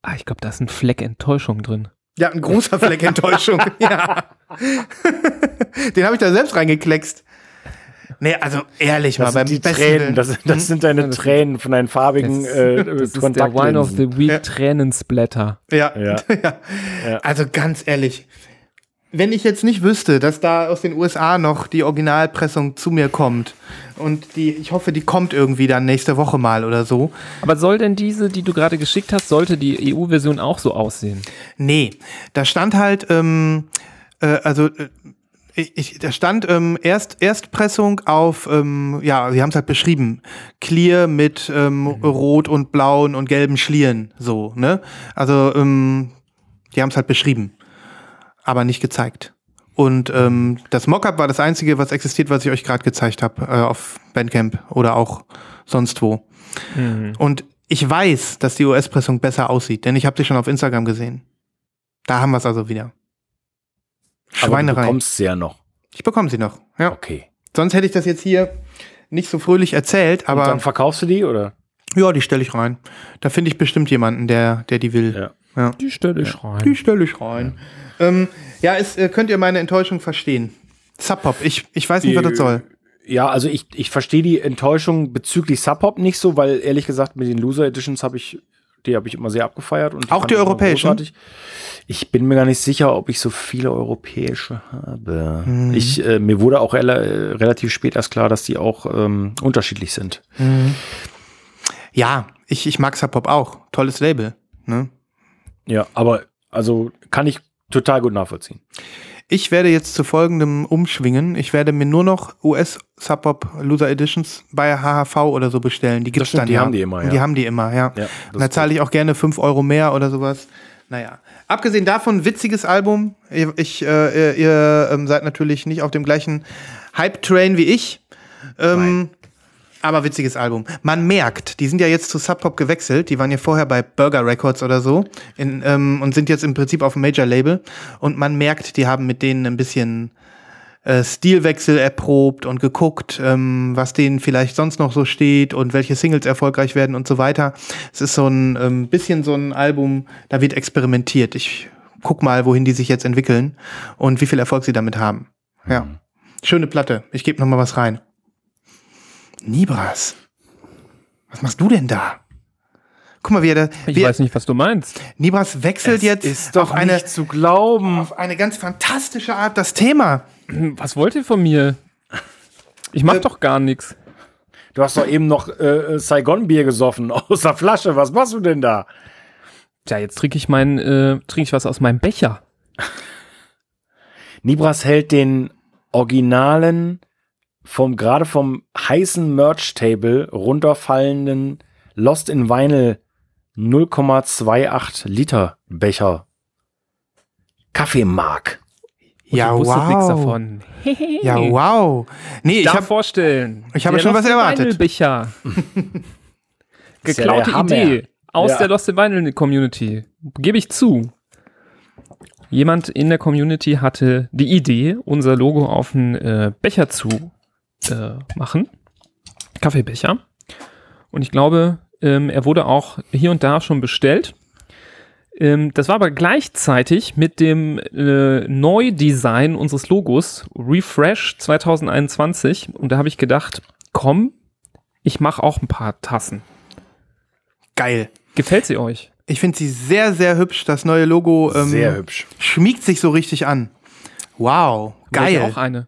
Ah, ich glaube, da ist ein Fleck Enttäuschung drin. Ja, ein großer Fleck Enttäuschung. ja. Den habe ich da selbst reingekleckst. Nee, also ehrlich Das mal, beim sind die besten Tränen. Das, das sind deine das- Tränen von deinen farbigen Das, äh, das ist der Wine of the Week Ja. Tränensplatter. Ja. Ja. ja. Ja. Also ganz ehrlich, wenn ich jetzt nicht wüsste, dass da aus den USA noch die Originalpressung zu mir kommt und die, ich hoffe, die kommt irgendwie dann nächste Woche mal oder so. Aber soll denn diese, die du gerade geschickt hast, sollte die EU-Version auch so aussehen? Nee, da stand halt, ähm, äh, also äh, Ich, ich, da stand ähm, Erst, Erstpressung auf, ähm, ja, sie haben es halt beschrieben, clear mit ähm, rot und blauen und gelben Schlieren, so, ne? Also, ähm, die haben es halt beschrieben, aber nicht gezeigt. Und ähm, das Mockup war das einzige, was existiert, was ich euch gerade gezeigt habe äh, auf Bandcamp oder auch sonst wo. Und ich weiß, dass die US-Pressung besser aussieht, denn ich habe sie schon auf Instagram gesehen. Da haben wir es also wieder. Aber du Schweinerei. bekommst sie ja noch. Ich bekomme sie noch. Ja. Okay. Sonst hätte ich das jetzt hier nicht so fröhlich erzählt, Und aber dann verkaufst du die oder? ja, die stelle ich rein. Da finde ich bestimmt jemanden, der, der die will. Ja. Ja. Die stelle ich rein. Die stelle ich rein. Ja, ähm, ja es, äh, könnt ihr meine Enttäuschung verstehen. Sub Pop, ich, ich weiß nicht, was das soll. Ja, also ich, ich verstehe die Enttäuschung bezüglich Sub-Hop nicht so, weil ehrlich gesagt mit den Loser Editions habe ich, die habe ich immer sehr abgefeiert. Und Auch die ich immer europäischen? großartig. Ich bin mir gar nicht sicher, ob ich so viele europäische habe. Mhm. Ich, äh, mir wurde auch rela äh, relativ spät erst klar, dass die auch ähm, unterschiedlich sind. Ja, ich, ich mag Sub Pop auch. Tolles Label. Ne? Ja, aber also kann ich total gut nachvollziehen. Ich werde jetzt zu folgendem umschwingen. Ich werde mir nur noch US Sub Pop Loser Editions bei HHV oder so bestellen. Die gibt's stimmt, dann die ja. haben die immer, ja. Die haben die immer, ja. Ja, Und da zahle ich auch gerne 5 Euro mehr oder sowas. Naja. Abgesehen davon, witziges Album. Ich, ich, äh, ihr, ihr ähm, seid natürlich nicht auf dem gleichen Hype-Train wie ich. Ähm, aber witziges Album. Man merkt, die sind ja jetzt zu Sub Pop gewechselt. Die waren ja vorher bei Burger Records oder so in, ähm, und sind jetzt im Prinzip auf dem Major-Label. Und man merkt, die haben mit denen ein bisschen äh, Stilwechsel erprobt und geguckt, ähm, was denen vielleicht sonst noch so steht und welche Singles erfolgreich werden und so weiter. Es ist so ein ähm, bisschen so ein Album, da wird experimentiert. Ich guck mal, wohin die sich jetzt entwickeln und wie viel Erfolg sie damit haben. Ja. Schöne Platte. Ich gebe noch mal was rein. Nibras. Was machst du denn da? Guck mal, wie er da. Ich weiß nicht, was du meinst. Nibras wechselt jetzt ist doch auf eine, nicht zu glauben. auf eine ganz fantastische Art das Thema. Was wollt ihr von mir? Ich mach Äh, doch gar nichts. Du hast doch eben noch äh, Saigon-Bier gesoffen aus der Flasche. Was machst du denn da? Tja, jetzt trinke ich mein, äh, trinke ich was aus meinem Becher. Nibras hält den originalen, vom gerade vom heißen Merch-Table runterfallenden Lost in Vinyl 0,28 Liter Becher. Kaffeemark. Und Ja, ihr wusstet wow. nichts davon. Ja, wow. Nee, ich Darf habe vorstellen. ich habe schon was Lost erwartet. Becher. Ist ja Geklaute Hammer. Idee aus Ja. der Lost in Vinyl Community. Gebe ich zu. Jemand in der Community hatte die Idee, unser Logo auf einen äh, Becher zu äh, machen. Kaffeebecher. Und ich glaube, ähm, er wurde auch hier und da schon bestellt. Ähm, das war aber gleichzeitig mit dem äh, Neudesign unseres Logos, Refresh 2021. Und da habe ich gedacht, komm, ich mache auch ein paar Tassen. geil. Gefällt sie euch? Ich finde sie sehr, sehr hübsch. Das neue Logo ähm, Sehr hübsch. schmiegt sich so richtig an. Wow, geil. auch eine.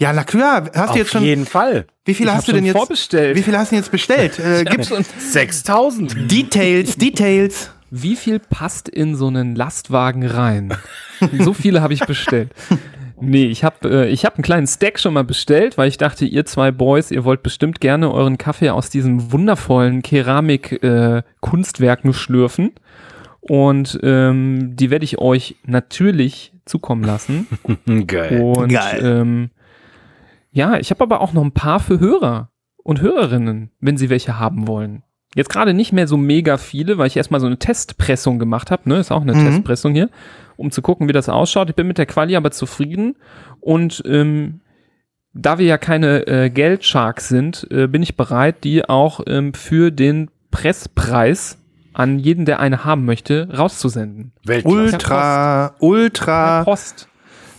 Ja, na klar. Hast Auf du jetzt schon? jeden Fall. Wie viele Ich hast du denn jetzt? vorbestellt. Wie viele hast du denn jetzt bestellt? Äh, gibt's schon, 6000. Details, Details. wie viel passt in so einen Lastwagen rein? so viele habe ich bestellt. Nee, ich habe äh, ich hab einen kleinen Stack schon mal bestellt, weil ich dachte, ihr zwei Boys, ihr wollt bestimmt gerne euren Kaffee aus diesem wundervollen Keramik-Kunstwerk nur schlürfen. Und ähm, die werde ich euch natürlich zukommen lassen. Geil. Und Geil. Ähm, ja, ich habe aber auch noch ein paar für Hörer und Hörerinnen, wenn sie welche haben wollen. Jetzt gerade nicht mehr so mega viele, weil ich erstmal so eine Testpressung gemacht habe, ne? Ist auch eine Mhm. Testpressung hier, um zu gucken, wie das ausschaut. Ich bin mit der Quali aber zufrieden und ähm, da wir ja keine äh, Geldsharks sind, äh, bin ich bereit, die auch ähm, für den Presspreis an jeden, der eine haben möchte, rauszusenden. Weltklasse. Ultra, Per ultra. Post.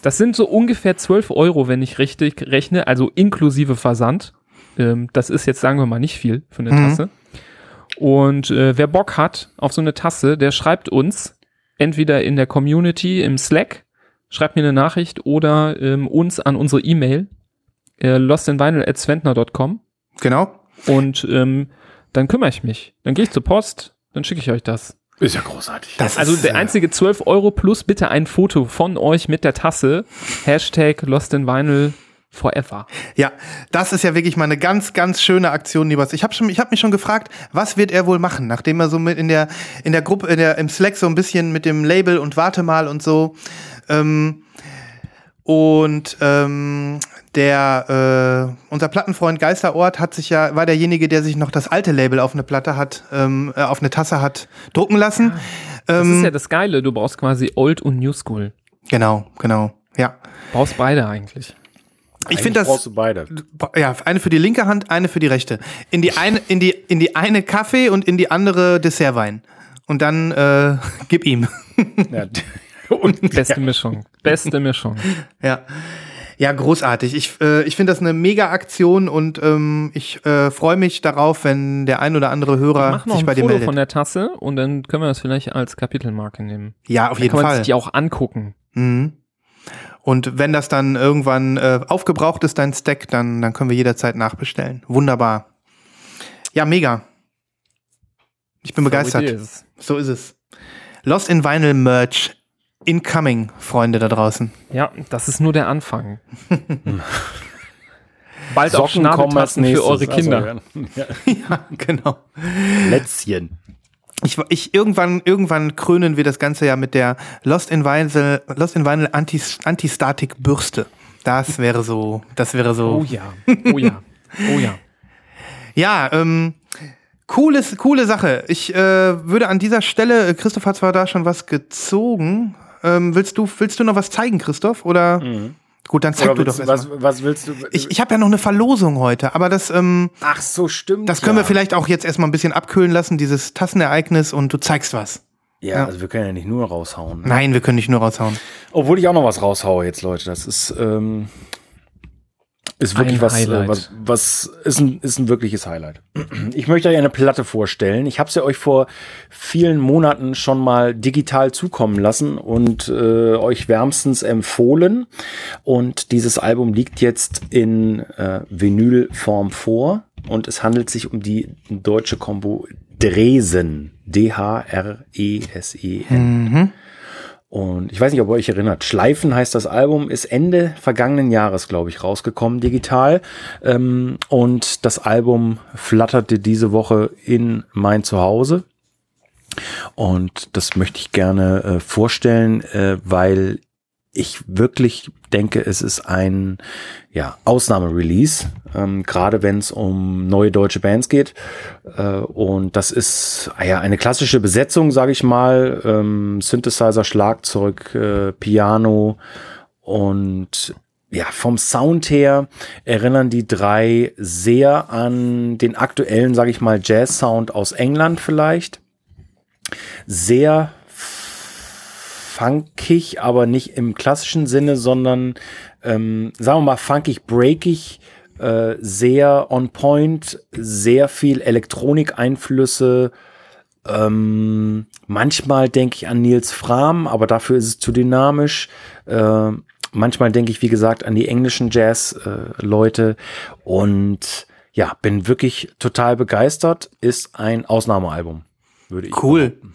Das sind so ungefähr 12 Euro, wenn ich richtig rechne, also inklusive Versand. Ähm, das ist jetzt, sagen wir mal, nicht viel für eine Mhm. Tasse. Und äh, wer Bock hat auf so eine Tasse, der schreibt uns entweder in der Community im Slack, schreibt mir eine Nachricht oder ähm, uns an unsere E-Mail äh, lostinvinyl.sventner.com Genau. und ähm, dann kümmere ich mich. Dann gehe ich zur Post, dann schicke ich euch das. Ist ja großartig. Das Also ist, der einzige 12 Euro plus bitte ein Foto von euch mit der Tasse. Hashtag Lost in Vinyl forever. Ja, das ist ja wirklich mal eine ganz, ganz schöne Aktion, Nibas. Ich habe schon, ich habe mich schon gefragt, was wird er wohl machen, nachdem er so mit in der in der Gruppe, in der im Slack so ein bisschen mit dem Label und warte mal und so. Ähm, und ähm, der äh, unser Plattenfreund Geisterort hat sich ja war derjenige, der sich noch das alte Label auf eine Platte hat, ähm, äh, auf eine Tasse hat drucken lassen. Das Ähm, ist ja das Geile. Du brauchst quasi Old und New School. genau, genau. Ja, Brauchst beide eigentlich. ich finde das brauchst du beide. Ja, eine für die linke Hand, eine für die rechte. In die eine, in die, in die eine Kaffee und in die andere Dessertwein. Und dann äh, gib ihm. Ja. Und Beste Mischung. Beste Mischung. ja. Ja, großartig. Ich, äh, ich finde das eine Mega-Aktion und ähm, ich äh, freue mich darauf, wenn der ein oder andere Hörer Mach sich ein bei dir Foto meldet. von der Tasse und dann können wir das vielleicht als Kapitelmarke nehmen. ja, auf Dann jeden kann man Fall. sich die auch angucken. Mhm. Und wenn das dann irgendwann äh, aufgebraucht ist, dein Stack, dann, dann können wir jederzeit nachbestellen. Wunderbar. Ja, mega. Ich bin begeistert. So it is. So ist es. Lost in Vinyl Merch incoming, Freunde da draußen. Ja, das ist nur der Anfang. Bald auch Socken kommen als Schnabeltassen nächstes. für eure Kinder. Also, ja. ja, genau. Lätzchen. Ich, ich, irgendwann, irgendwann krönen wir das Ganze ja mit der Lost in Vinyl, Lost in Vinyl Anti, Antistatik Bürste. Das wäre so, das wäre so. Oh ja, oh ja, oh ja. Ja, ähm, cooles, coole Sache. Ich äh, würde an dieser Stelle, Christoph hat zwar da schon was gezogen. Ähm, willst du, willst du noch was zeigen, Christoph? Oder? Gut, dann zeig Oder du doch du- was, was willst du? Ich, ich habe ja noch eine Verlosung heute, aber das, ähm, Ach so, stimmt. das können ja. wir vielleicht auch jetzt erstmal ein bisschen abkühlen lassen, dieses Tassenereignis, und du zeigst was. Ja, Ja. also wir können ja nicht nur raushauen. Ne? Nein, wir können nicht nur raushauen. Obwohl ich auch noch was raushaue jetzt, Leute. Das ist, ähm, ist wirklich Ein was, äh, Highlight. was, was ist ein, ist ein wirkliches Highlight. Ich möchte euch eine Platte vorstellen. Ich habe es ja euch vor vielen Monaten schon mal digital zukommen lassen und äh, euch wärmstens empfohlen. Und dieses Album liegt jetzt in äh, Vinylform vor und es handelt sich um die deutsche Combo Dresen. D-H-R-E-S-E-N. Und ich weiß nicht, ob ihr euch erinnert. Schleifen heißt das Album, ist Ende vergangenen Jahres, glaube ich, rausgekommen, digital. Ähm, und das Album flatterte diese Woche in mein Zuhause. Und das möchte ich gerne äh, vorstellen, äh, weil ich wirklich denke, es ist ein ja, Ausnahmerelease, ähm, gerade wenn es um neue deutsche Bands geht. Äh, und das ist ah ja eine klassische Besetzung, sage ich mal. Ähm, Synthesizer, Schlagzeug, äh, Piano und ja, vom Sound her erinnern die drei sehr an den aktuellen, sage ich mal, Jazz-Sound aus England vielleicht. Sehr funkig, aber nicht im klassischen Sinne, sondern ähm, sagen wir mal funkig, breakig, äh, sehr on point, sehr viel Elektronikeinflüsse. Ähm, manchmal denke ich an Nils Fram, aber dafür ist es zu dynamisch. Äh, manchmal denke ich, wie gesagt, an die englischen Jazz-Leute und ja, bin wirklich total begeistert. Ist ein Ausnahmealbum, würde ich Cool. behaupten.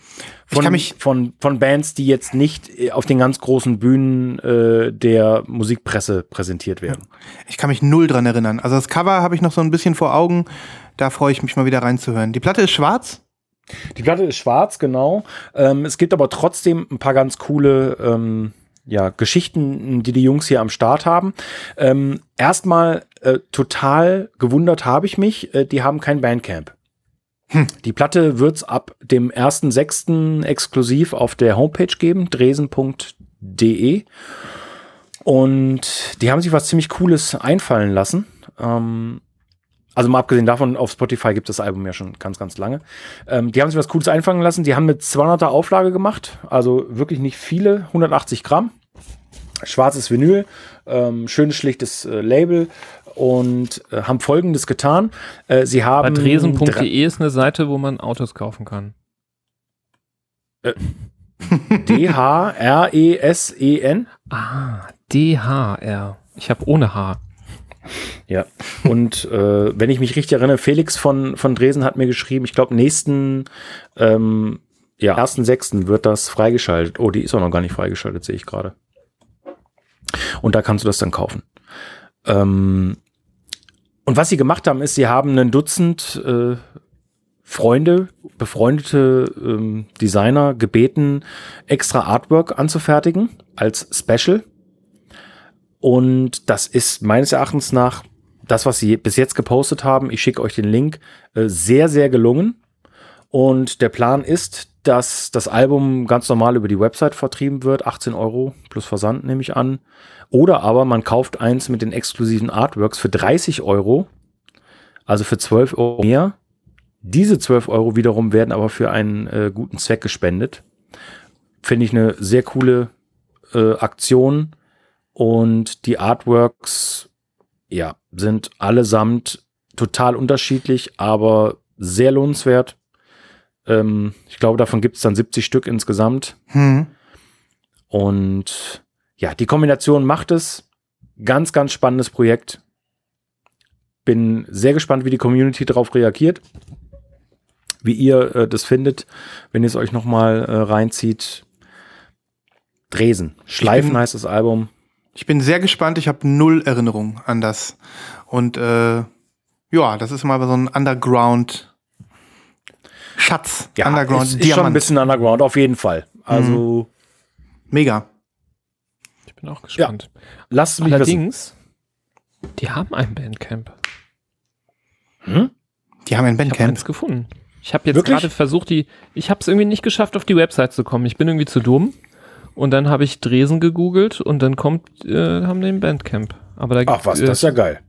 Ich Von, kann mich- von, von Bands, die jetzt nicht äh, auf den ganz großen Bühnen äh, der Musikpresse präsentiert werden. Ich kann mich null dran erinnern. Also das Cover habe ich noch so ein bisschen vor Augen. Da freue ich mich mal wieder reinzuhören. Die Platte ist schwarz. Die Platte ist schwarz, genau. Ähm, es gibt aber trotzdem ein paar ganz coole ähm, ja, Geschichten, die die Jungs hier am Start haben. Ähm, erstmal äh, total gewundert habe ich mich, äh, die haben kein Bandcamp. Die Platte wird's ab dem 1.6. exklusiv auf der Homepage geben, dresen.de. Und die haben sich was ziemlich Cooles einfallen lassen. Ähm, also mal abgesehen davon, auf Spotify gibt es das Album ja schon ganz, ganz lange. Ähm, die haben sich was Cooles einfallen lassen. Die haben mit 200er Auflage gemacht, also wirklich nicht viele, 180 Gramm. Schwarzes Vinyl, ähm, schönes, schlichtes äh, Label und äh, haben Folgendes getan. Äh, sie haben dresen.de ist eine Seite, wo man Autos kaufen kann. D-H-R-E-S-E-N. Ah, DHR. Ich habe ohne H. Ja, und äh, wenn ich mich richtig erinnere, Felix von, von Dresen hat mir geschrieben, ich glaube, nächsten ähm, ja, 1.6. wird das freigeschaltet. Oh, die ist auch noch gar nicht freigeschaltet, sehe ich gerade. Und da kannst du das dann kaufen. Ähm, und was sie gemacht haben, ist, sie haben ein Dutzend äh, Freunde, befreundete ähm, Designer gebeten, extra Artwork anzufertigen als Special. Und das ist meines Erachtens nach das, was sie bis jetzt gepostet haben. Ich schicke euch den Link. Äh, sehr, sehr gelungen. Und der Plan ist, dass das Album ganz normal über die Website vertrieben wird. 18 Euro plus Versand nehme ich an. Oder aber man kauft eins mit den exklusiven Artworks für 30 Euro. Also für 12 Euro mehr. Diese 12 Euro wiederum werden aber für einen äh, guten Zweck gespendet. Finde ich eine sehr coole äh, Aktion. Und die Artworks, ja, sind allesamt total unterschiedlich, aber sehr lohnenswert. Ähm, ich glaube, davon gibt es dann 70 Stück insgesamt. Hm. Und ja, die Kombination macht es. Ganz, ganz spannendes Projekt. Bin sehr gespannt, wie die Community darauf reagiert. Wie ihr äh, das findet, wenn ihr es euch nochmal äh, reinzieht. Dresen. Schleifen bin- heißt das Album. Ich bin sehr gespannt. Ich habe null Erinnerung an das. Und äh, ja, das ist mal so ein Underground Schatz. Ja, Underground ist, ist schon ein bisschen Underground, auf jeden Fall. Also, Mega. Bin auch gespannt. lasst es mich wissen. Allerdings, die haben ein Bandcamp. Die haben ein Ich habe Bandcamp. eins gefunden. Ich habe jetzt gerade versucht, die, ich habe es irgendwie nicht geschafft, auf die Website zu kommen. Ich bin irgendwie zu dumm. Und dann habe ich Dresen gegoogelt und dann kommt, äh, haben die ein Bandcamp. Aber da Ach was, äh, das ist ja geil.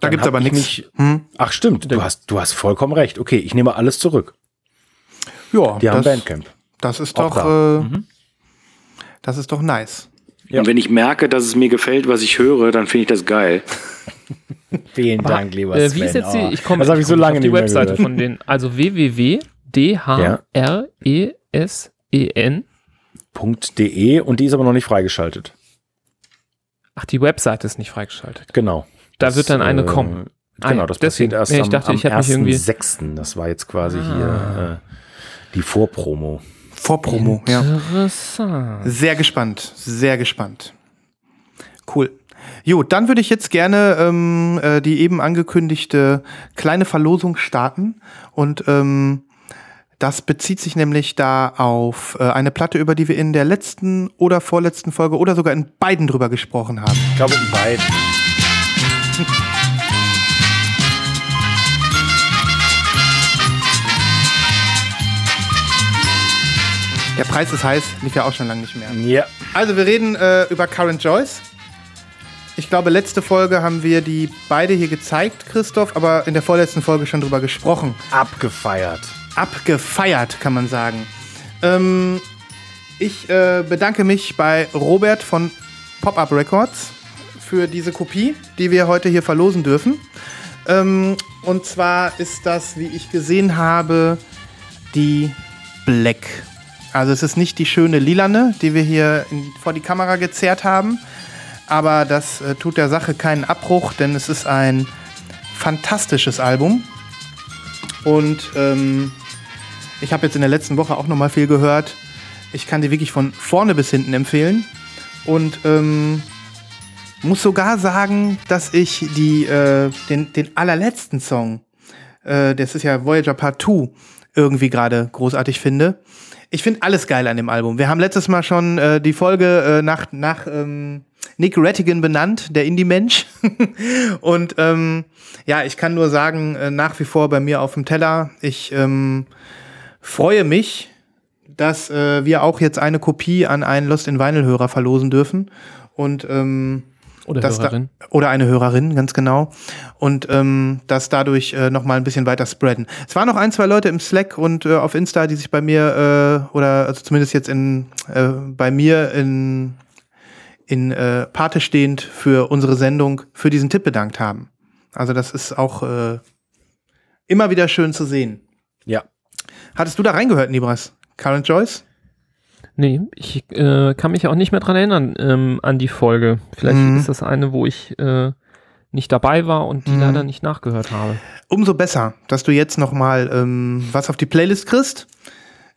Da gibt's hab aber ich nichts. Hm? Ach stimmt, du hast, du hast vollkommen recht. Okay, ich nehme alles zurück. Ja, Die haben das, Bandcamp. das ist Auch doch, da. äh, Mhm. Das ist doch nice. Ja. Und wenn ich merke, dass es mir gefällt, was ich höre, dann finde ich das geil. Vielen Aber, Dank, lieber äh, Sven. wie ist jetzt die, Oh, ich komme das habe ich so lange auf die nicht mehr Webseite gehört. von denen, also www.dresen .de und die ist aber noch nicht freigeschaltet. Ach, die Webseite ist nicht freigeschaltet. Genau. Da Das, wird dann eine äh, kommen. Ah Genau, ja, das deswegen. passiert erst Nee, ich am, dachte, am ich hätte mich irgendwie- 1.6. Das war jetzt quasi Ah. hier äh, die Vorpromo. Vorpromo, ja. Interessant. Sehr gespannt, sehr gespannt. Cool. Jo, dann würde ich jetzt gerne ähm, äh, die eben angekündigte kleine Verlosung starten. Und ähm, das bezieht sich nämlich da auf äh, eine Platte, über die wir in der letzten oder vorletzten Folge oder sogar in beiden drüber gesprochen haben. Ich glaube, in beiden. Der Preis ist heiß, lief ja auch schon lange nicht mehr. Ja. Also wir reden äh, über Current Joyce. Ich glaube, letzte Folge haben wir die beide hier gezeigt, Christoph, aber in der vorletzten Folge schon drüber gesprochen. Abgefeiert. Abgefeiert, kann man sagen. Ähm, ich äh, bedanke mich bei Robert von Pop-Up Records für diese Kopie, die wir heute hier verlosen dürfen. Ähm, und zwar ist das, wie ich gesehen habe, die Black. Also es ist nicht die schöne Lilane, die wir hier in, vor die Kamera gezerrt haben, aber das äh, tut der Sache keinen Abbruch, denn es ist ein fantastisches Album. Und ähm, ich habe jetzt in der letzten Woche auch noch mal viel gehört. Ich kann die wirklich von vorne bis hinten empfehlen. Und ähm, muss sogar sagen, dass ich die, äh, den, den allerletzten Song, äh, das ist ja Voyager Part 2, irgendwie gerade großartig finde. Ich finde alles geil an dem Album. Wir haben letztes Mal schon äh, die Folge äh, nach, nach ähm, Nick Rattigan benannt, der Indie-Mensch. Und ähm, ja, ich kann nur sagen, äh, nach wie vor bei mir auf dem Teller. Ich ähm, freue mich, dass äh, wir auch jetzt eine Kopie an einen Lost in Vinyl-Hörer verlosen dürfen. Und ähm, Oder dass da, Hörerin. oder eine Hörerin, ganz genau. Und ähm, das dadurch äh, noch mal ein bisschen weiter spreaden. Es waren noch ein, zwei Leute im Slack und äh, auf Insta, die sich bei mir, äh, oder also zumindest jetzt in, äh, bei mir in, in äh, Pate stehend für unsere Sendung für diesen Tipp bedankt haben. Also das ist auch äh, immer wieder schön zu sehen. Ja. Hattest du da reingehört, Nibras? Current Joyce? Nee, ich äh, kann mich auch nicht mehr dran erinnern ähm, an die Folge. Vielleicht Mhm. ist das eine, wo ich äh, nicht dabei war und die Mhm. leider nicht nachgehört habe. Umso besser, dass du jetzt noch mal ähm, was auf die Playlist kriegst.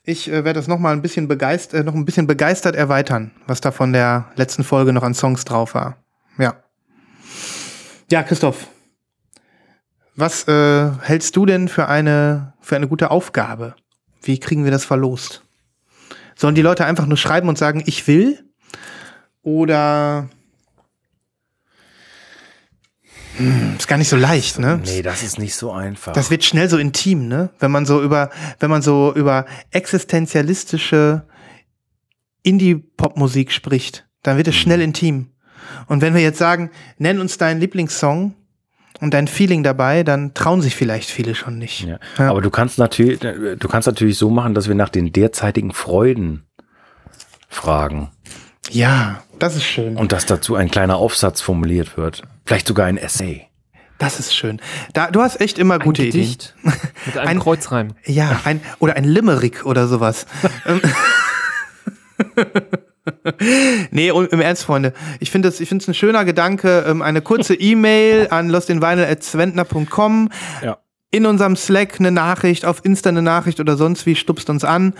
Ich äh, werde das noch mal ein bisschen begeistert, äh, noch ein bisschen begeistert erweitern, was da von der letzten Folge noch an Songs drauf war. Ja. Ja, Christoph. Was äh, hältst du denn für eine für eine gute Aufgabe? Wie kriegen wir das verlost? Sollen die Leute einfach nur schreiben und sagen, ich will? Oder hm, ist gar nicht so leicht, ne? Nee, das ist nicht so einfach. Das wird schnell so intim, ne? Wenn man so über, wenn man so über existenzialistische Indie-Pop-Musik spricht, dann wird es schnell intim. Und wenn wir jetzt sagen, nenn uns deinen Lieblingssong und dein Feeling dabei, dann trauen sich vielleicht viele schon nicht. Ja. Ja. Aber du kannst natürlich, du kannst natürlich so machen, dass wir nach den derzeitigen Freuden fragen Ja, das ist schön. und dass dazu ein kleiner Aufsatz formuliert wird. Vielleicht sogar ein Essay. Das ist schön. Da, du hast echt immer gute ein Ideen. Gedicht mit einem Ein- Kreuzreim. Ja, ein, oder ein Limerick oder sowas. Nee, im Ernst, Freunde. Ich finde es ich finde es ein schöner Gedanke. Ähm, eine kurze E-Mail an lostinvinyl.zwentner.com. Ja. In unserem Slack eine Nachricht, auf Insta eine Nachricht oder sonst wie, stupst uns an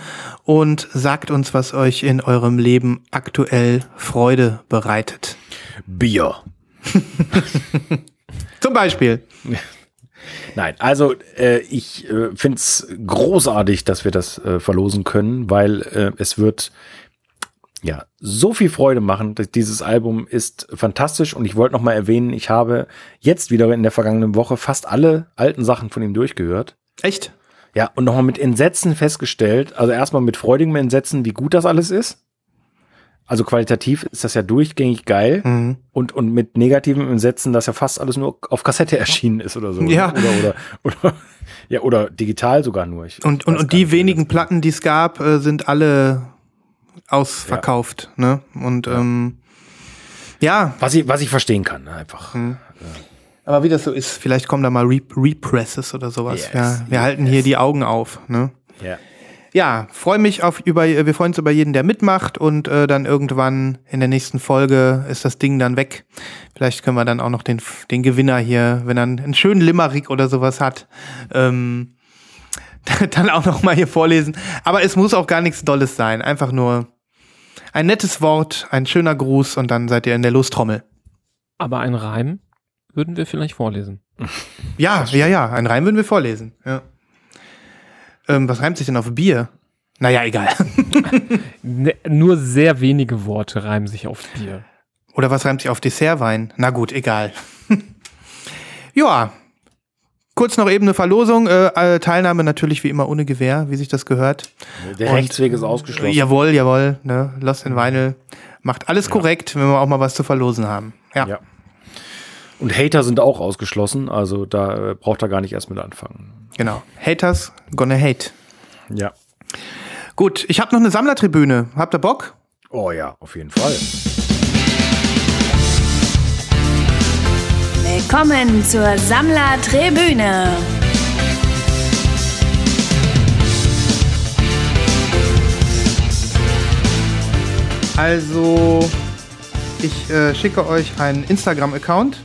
und sagt uns, was euch in eurem Leben aktuell Freude bereitet. Bier. Zum Beispiel. Nein, also äh, ich äh, finde es großartig, dass wir das äh, verlosen können, weil äh, es wird ja so viel Freude machen. Dieses Album ist fantastisch und ich wollte noch mal erwähnen, ich habe jetzt wieder in der vergangenen Woche fast alle alten Sachen von ihm durchgehört. Echt? Ja, und nochmal mit Entsetzen festgestellt, also erstmal mit freudigem Entsetzen, wie gut das alles ist. Also qualitativ ist das ja durchgängig geil Mhm. und, und mit negativem Entsetzen, dass ja fast alles nur auf Kassette erschienen ist oder so. Ja. Oder, oder, oder, ja, oder digital sogar nur. Ich Und, und, und die wenigen Platten, die es gab, äh, sind alle ausverkauft. Ne? Und ähm, ja, Was ich, was ich verstehen kann, ne, einfach. Mhm. aber wie das so ist, vielleicht kommen da mal Re Represses oder sowas. Yes, ja, wir yes. halten hier die Augen auf. Ne? Ja. Ja, freue mich auf über, wir freuen uns über jeden, der mitmacht und äh, dann irgendwann in der nächsten Folge ist das Ding dann weg. Vielleicht können wir dann auch noch den, den Gewinner hier, wenn er einen schönen Limerick oder sowas hat, ähm, dann auch noch mal hier vorlesen. Aber es muss auch gar nichts Dolles sein. Einfach nur ein nettes Wort, ein schöner Gruß und dann seid ihr in der Lostrommel. Aber ein Reim würden wir vielleicht vorlesen. Ja, ja, ja, ein Reim würden wir vorlesen. Ja. Ähm, was reimt sich denn auf Bier? Naja, egal. Ne, nur sehr wenige Worte reimen sich auf Bier. Oder was reimt sich auf Dessertwein? Na gut, egal. ja. Kurz noch eben eine Verlosung. Äh, äh, Teilnahme natürlich wie immer ohne Gewähr, wie sich das gehört. Der Und- Rechtsweg ist ausgeschlossen. Jawohl, jawohl. Ne? Lost in Vinyl macht alles korrekt, wenn wir auch mal was zu verlosen haben. Ja. Ja. Und Hater sind auch ausgeschlossen, also da äh, braucht er gar nicht erst mit anfangen. Genau. Haters gonna hate. Ja. Gut, ich habe noch eine Sammlertribüne. Habt ihr Bock? Oh ja, auf jeden Fall. Willkommen zur Sammlertribüne. Also, ich äh, schicke euch einen Instagram-Account.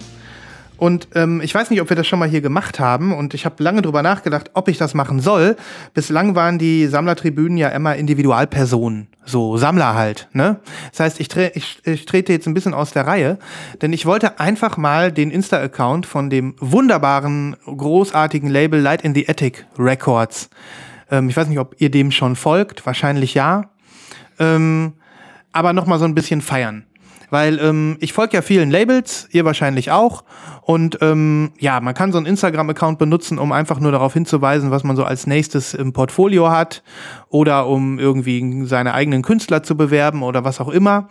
Und ähm, ich weiß nicht, ob wir das schon mal hier gemacht haben. Und ich habe lange drüber nachgedacht, ob ich das machen soll. Bislang waren die Sammlertribünen ja immer Individualpersonen. So Sammler halt. Ne? Das heißt, ich, tre ich, ich trete jetzt ein bisschen aus der Reihe. Denn ich wollte einfach mal den Insta-Account von dem wunderbaren, großartigen Label Light in the Attic Records. Ähm, ich weiß nicht, ob ihr dem schon folgt. Wahrscheinlich ja. Ähm, aber noch mal so ein bisschen feiern. Weil ähm, ich folge ja vielen Labels, ihr wahrscheinlich auch. Und ähm, ja, man kann so einen Instagram-Account benutzen, um einfach nur darauf hinzuweisen, was man so als nächstes im Portfolio hat. Oder um irgendwie seine eigenen Künstler zu bewerben oder was auch immer.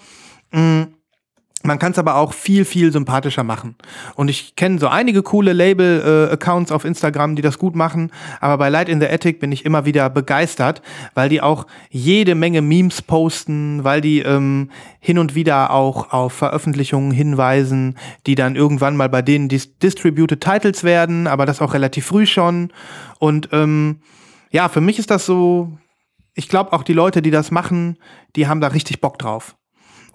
Mm. Man kann es aber auch viel, viel sympathischer machen. Und ich kenne so einige coole Label-Accounts auf Instagram, die das gut machen. Aber bei Light in the Attic bin ich immer wieder begeistert, weil die auch jede Menge Memes posten, weil die ähm, hin und wieder auch auf Veröffentlichungen hinweisen, die dann irgendwann mal bei denen dis Distributed Titles werden, aber das auch relativ früh schon. Und ähm, ja, für mich ist das so, ich glaube auch die Leute, die das machen, die haben da richtig Bock drauf.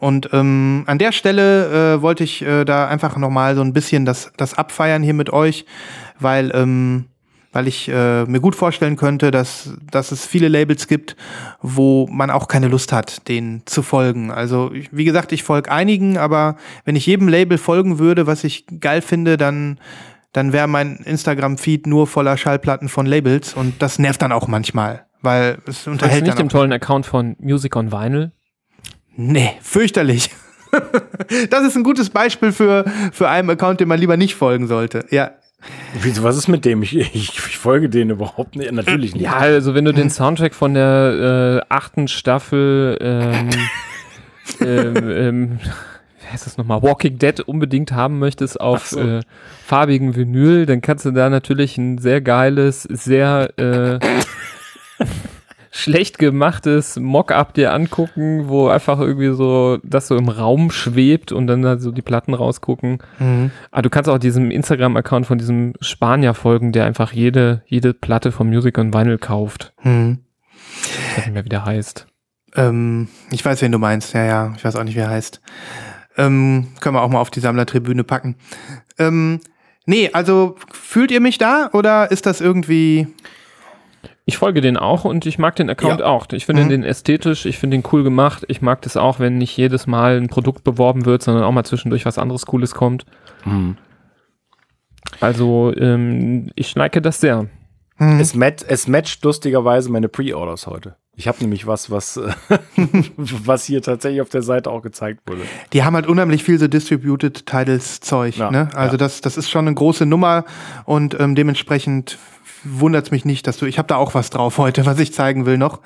Und ähm, an der Stelle äh, wollte ich äh, da einfach nochmal so ein bisschen das, das abfeiern hier mit euch, weil, ähm, weil ich äh, mir gut vorstellen könnte, dass, dass es viele Labels gibt, wo man auch keine Lust hat, denen zu folgen. Also ich- wie gesagt, ich folge einigen, aber wenn ich jedem Label folgen würde, was ich geil finde, dann dann wäre mein Instagram-Feed nur voller Schallplatten von Labels und das nervt dann auch manchmal, weil es unterhält du nicht dem tollen Account von Music on Vinyl? Nee, fürchterlich. das ist ein gutes Beispiel für, für einen Account, dem man lieber nicht folgen sollte. Ja. Wieso, was ist mit dem? Ich, ich, ich folge denen überhaupt nicht. Natürlich nicht. Ja, also wenn du den Soundtrack von der äh, achten Staffel ähm, ähm, ähm, wie heißt das nochmal, Walking Dead unbedingt haben möchtest auf so. äh, farbigen Vinyl, dann kannst du da natürlich ein sehr geiles, sehr äh, schlecht gemachtes Mock-up dir angucken, wo einfach irgendwie so das so im Raum schwebt und dann da so die Platten rausgucken. Aber du kannst auch diesem Instagram-Account von diesem Spanier folgen, der einfach jede, jede Platte von Music on Vinyl kauft. Hm. Ich weiß nicht mehr, wie der heißt. Ähm, ich weiß, wen du meinst. Ja, ja, ich weiß auch nicht, wie er heißt. Ähm, können wir auch mal auf die Sammlertribüne packen. Ähm, nee, also fühlt ihr mich da oder ist das irgendwie. Ich folge den auch und ich mag den Account Ja. auch. Ich finde Mhm. den ästhetisch, ich finde den cool gemacht. Ich mag das auch, wenn nicht jedes Mal ein Produkt beworben wird, sondern auch mal zwischendurch was anderes Cooles kommt. Hm. Also ähm, ich like das sehr. Hm. Es, mat es matcht lustigerweise meine Pre-Orders heute. Ich habe nämlich was, was, was hier tatsächlich auf der Seite auch gezeigt wurde. Die haben halt unheimlich viel so Distributed Titles Zeug. Ja, ne? Also ja. das, das ist schon eine große Nummer und ähm, dementsprechend wundert es mich nicht, dass du. Ich habe da auch was drauf heute, was ich zeigen will noch.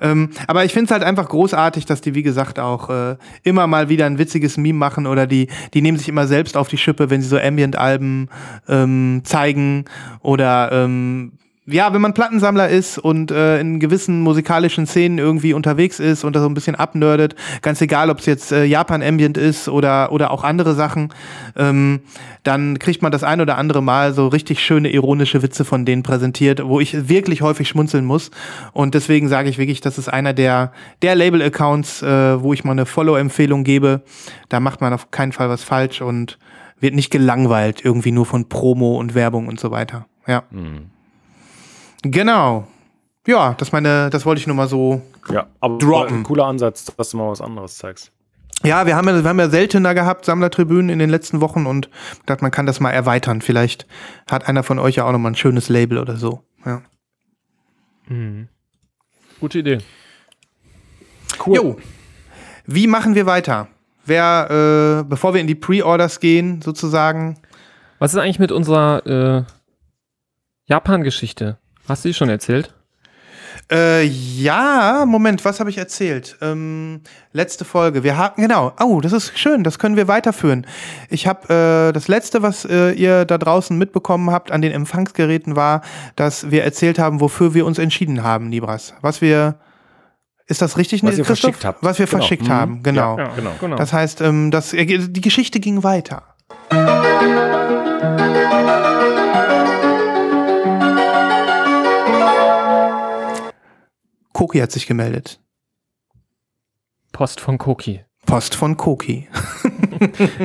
Ähm, aber ich finde es halt einfach großartig, dass die, wie gesagt, auch äh, immer mal wieder ein witziges Meme machen oder die, die nehmen sich immer selbst auf die Schippe, wenn sie so Ambient-Alben ähm, zeigen oder ähm, ja, wenn man Plattensammler ist und äh, in gewissen musikalischen Szenen irgendwie unterwegs ist und da so ein bisschen abnerdet, ganz egal, ob es jetzt äh, Japan Ambient ist oder, oder auch andere Sachen, ähm, dann kriegt man das ein oder andere Mal so richtig schöne ironische Witze von denen präsentiert, wo ich wirklich häufig schmunzeln muss. Und deswegen sage ich wirklich, das ist einer der, der Label-Accounts, äh, wo ich mal eine Follow-Empfehlung gebe. Da macht man auf keinen Fall was falsch und wird nicht gelangweilt irgendwie nur von Promo und Werbung und so weiter. Ja. Genau. Ja, das meine, das wollte ich nur mal so. Ja, aber Droppen. ein cooler Ansatz, dass du mal was anderes zeigst. Ja, wir haben ja, wir haben ja seltener gehabt, Sammlertribünen in den letzten Wochen und dachte, man kann das mal erweitern. Vielleicht hat einer von euch ja auch noch mal ein schönes Label oder so. Ja. Mhm. Gute Idee. Cool. Jo. Wie machen wir weiter? Wer, äh, bevor wir in die Pre-Orders gehen, sozusagen. Was ist eigentlich mit unserer äh, Japan-Geschichte? Hast du die schon erzählt? Äh, ja, Moment, was habe ich erzählt? Ähm, letzte Folge. Wir hatten, genau. Oh, das ist schön, das können wir weiterführen. Ich habe äh, das letzte, was äh, ihr da draußen mitbekommen habt an den Empfangsgeräten, war, dass wir erzählt haben, wofür wir uns entschieden haben, Libras. Was wir. Ist das richtig, Was ihr Christoph? verschickt habt. Was wir Genau. verschickt Mhm. haben, genau. Ja, genau. genau. Das heißt, ähm, das, die Geschichte ging weiter. Koki hat sich gemeldet. Post von Koki. Post von Koki.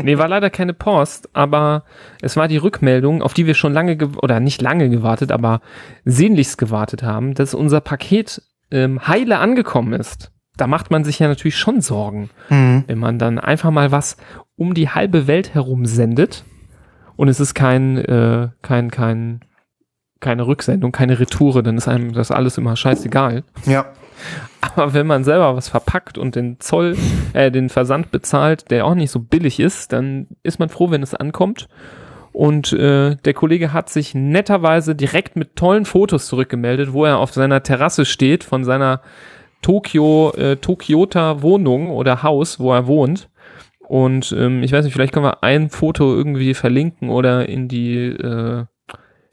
Nee, war leider keine Post, aber es war die Rückmeldung, auf die wir schon lange, ge- oder nicht lange gewartet, aber sehnlichst gewartet haben, dass unser Paket ähm, heile angekommen ist. Da macht man sich ja natürlich schon Sorgen, Mhm. wenn man dann einfach mal was um die halbe Welt herum sendet und es ist kein, äh, kein, kein, keine Rücksendung, keine Retoure, dann ist einem das alles immer scheißegal. Ja. Aber wenn man selber was verpackt und den Zoll, äh, den Versand bezahlt, der auch nicht so billig ist, dann ist man froh, wenn es ankommt. Und äh, der Kollege hat sich netterweise direkt mit tollen Fotos zurückgemeldet, wo er auf seiner Terrasse steht von seiner Tokio, äh, Tokyota Wohnung oder Haus, wo er wohnt. Und ähm, ich weiß nicht, vielleicht können wir ein Foto irgendwie verlinken oder in die, äh,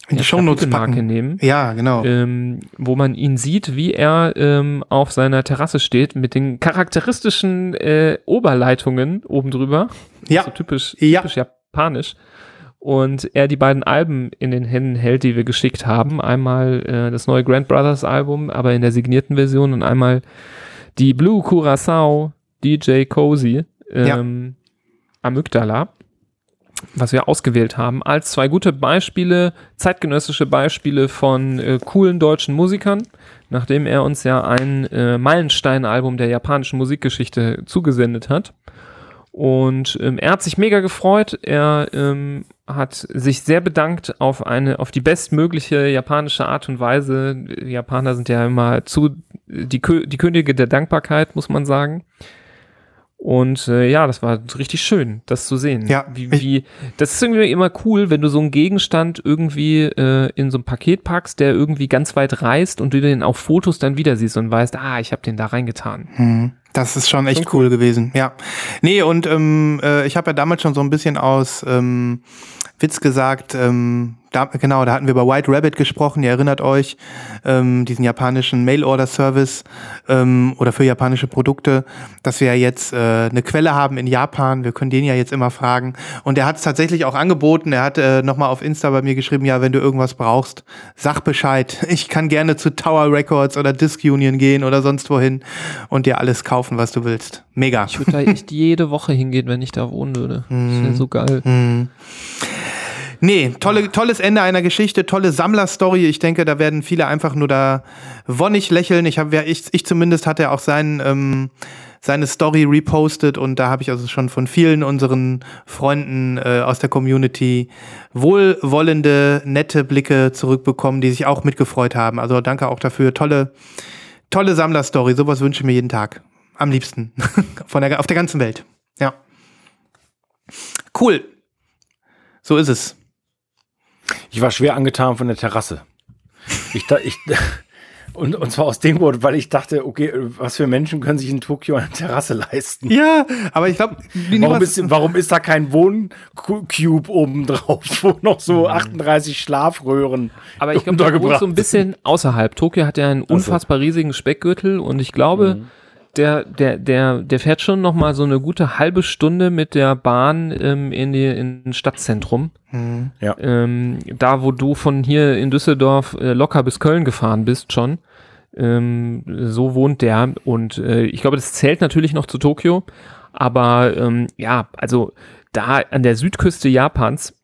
In die ja, Shownotes packen. nehmen Ja, genau. ähm, wo man ihn sieht, wie er ähm, auf seiner Terrasse steht mit den charakteristischen äh, Oberleitungen oben drüber. Ja. So typisch, Ja. typisch japanisch. Und er die beiden Alben in den Händen hält, die wir geschickt haben. Einmal äh, das neue Grand Brothers Album, aber in der signierten Version und einmal die Blue Curacao DJ Cozy ähm, Amygdala, was wir ausgewählt haben, als zwei gute Beispiele, zeitgenössische Beispiele von äh, coolen deutschen Musikern, nachdem er uns ja ein äh, Meilenstein-Album der japanischen Musikgeschichte zugesendet hat. Und ähm, er hat sich mega gefreut. Er ähm, hat sich sehr bedankt auf eine, auf die bestmögliche japanische Art und Weise. Die Japaner sind ja immer zu die, die Könige der Dankbarkeit, muss man sagen. Und äh, ja, das war richtig schön, das zu sehen. Ja, wie, wie, das ist irgendwie immer cool, wenn du so einen Gegenstand irgendwie äh, in so ein Paket packst, der irgendwie ganz weit reißt und du den auf Fotos dann wieder siehst und weißt, ah, ich habe den da reingetan. Hm, Das ist schon echt cool. gewesen, ja. Nee, und ähm, äh, ich habe ja damals schon so ein bisschen aus ähm, Witz gesagt, ähm, da, genau, da hatten wir über White Rabbit gesprochen, ihr erinnert euch, ähm, diesen japanischen Mail-Order-Service ähm, oder für japanische Produkte, dass wir ja jetzt äh, eine Quelle haben in Japan, wir können den ja jetzt immer fragen. Und er hat es tatsächlich auch angeboten, er hat äh, nochmal auf Insta bei mir geschrieben, ja, wenn du irgendwas brauchst, sag Bescheid. Ich kann gerne zu Tower Records oder Disc Union gehen oder sonst wohin und dir alles kaufen, was du willst. Mega. Ich würde da echt jede Woche hingehen, wenn ich da wohnen würde. Das wäre so geil. Hm. Nee, tolle, tolles Ende einer Geschichte, tolle Sammlerstory. Ich denke, da werden viele einfach nur da wonnig lächeln. Ich habe, ich, ich zumindest hatte auch seinen, ähm, seine Story repostet und da habe ich also schon von vielen unseren Freunden äh, aus der Community wohlwollende, nette Blicke zurückbekommen, die sich auch mitgefreut haben. Also danke auch dafür. Tolle, tolle Sammlerstory. Sowas wünsche ich mir jeden Tag. Am liebsten. Von der, auf der ganzen Welt. Ja. Cool. So ist es. Ich war schwer angetan von der Terrasse. Ich, da, ich, und, und zwar aus dem Grund, weil ich dachte, okay, was für Menschen können sich in Tokio eine Terrasse leisten? Ja, aber ich glaube, Warum ist, warum ist da kein Wohncube oben drauf, wo noch so 38 Schlafröhren Aber ich glaube, so ein bisschen außerhalb. Tokio hat ja einen unfassbar riesigen Speckgürtel und ich glaube, Mhm. Der, der, der, der fährt schon noch mal so eine gute halbe Stunde mit der Bahn ähm, in die in ein Stadtzentrum. Ja. Ähm, da, wo du von hier in Düsseldorf äh, locker bis Köln gefahren bist schon. Ähm, so wohnt der und äh, ich glaube, das zählt natürlich noch zu Tokio, aber ähm, ja, also da an der Südküste Japans,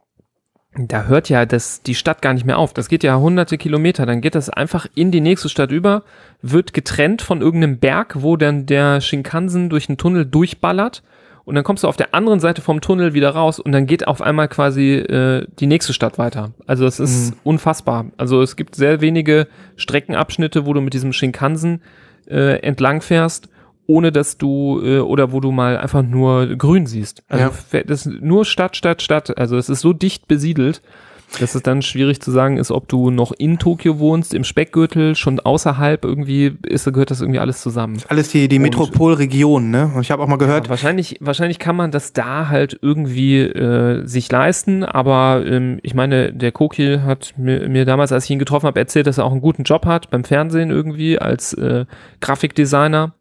da hört ja das, die Stadt gar nicht mehr auf. Das geht ja hunderte Kilometer. Dann geht das einfach in die nächste Stadt über, wird getrennt von irgendeinem Berg, wo dann der Shinkansen durch einen Tunnel durchballert. Und dann kommst du auf der anderen Seite vom Tunnel wieder raus und dann geht auf einmal quasi äh, die nächste Stadt weiter. Also es ist unfassbar. Also es gibt sehr wenige Streckenabschnitte, wo du mit diesem Shinkansen äh, entlang fährst, ohne dass du äh, oder wo du mal einfach nur grün siehst. Also Ja. das ist nur Stadt, Stadt, Stadt. Also es ist so dicht besiedelt, dass es dann schwierig zu sagen ist, ob du noch in Tokio wohnst, im Speckgürtel, schon außerhalb irgendwie ist, gehört das irgendwie alles zusammen. Alles die, die Metropolregion, ne? Und ich habe auch mal gehört, Wahrscheinlich, wahrscheinlich kann man das da halt irgendwie äh, sich leisten, aber ähm, ich meine, der Koki hat mir, mir damals, als ich ihn getroffen habe, erzählt, dass er auch einen guten Job hat beim Fernsehen irgendwie als äh, Grafikdesigner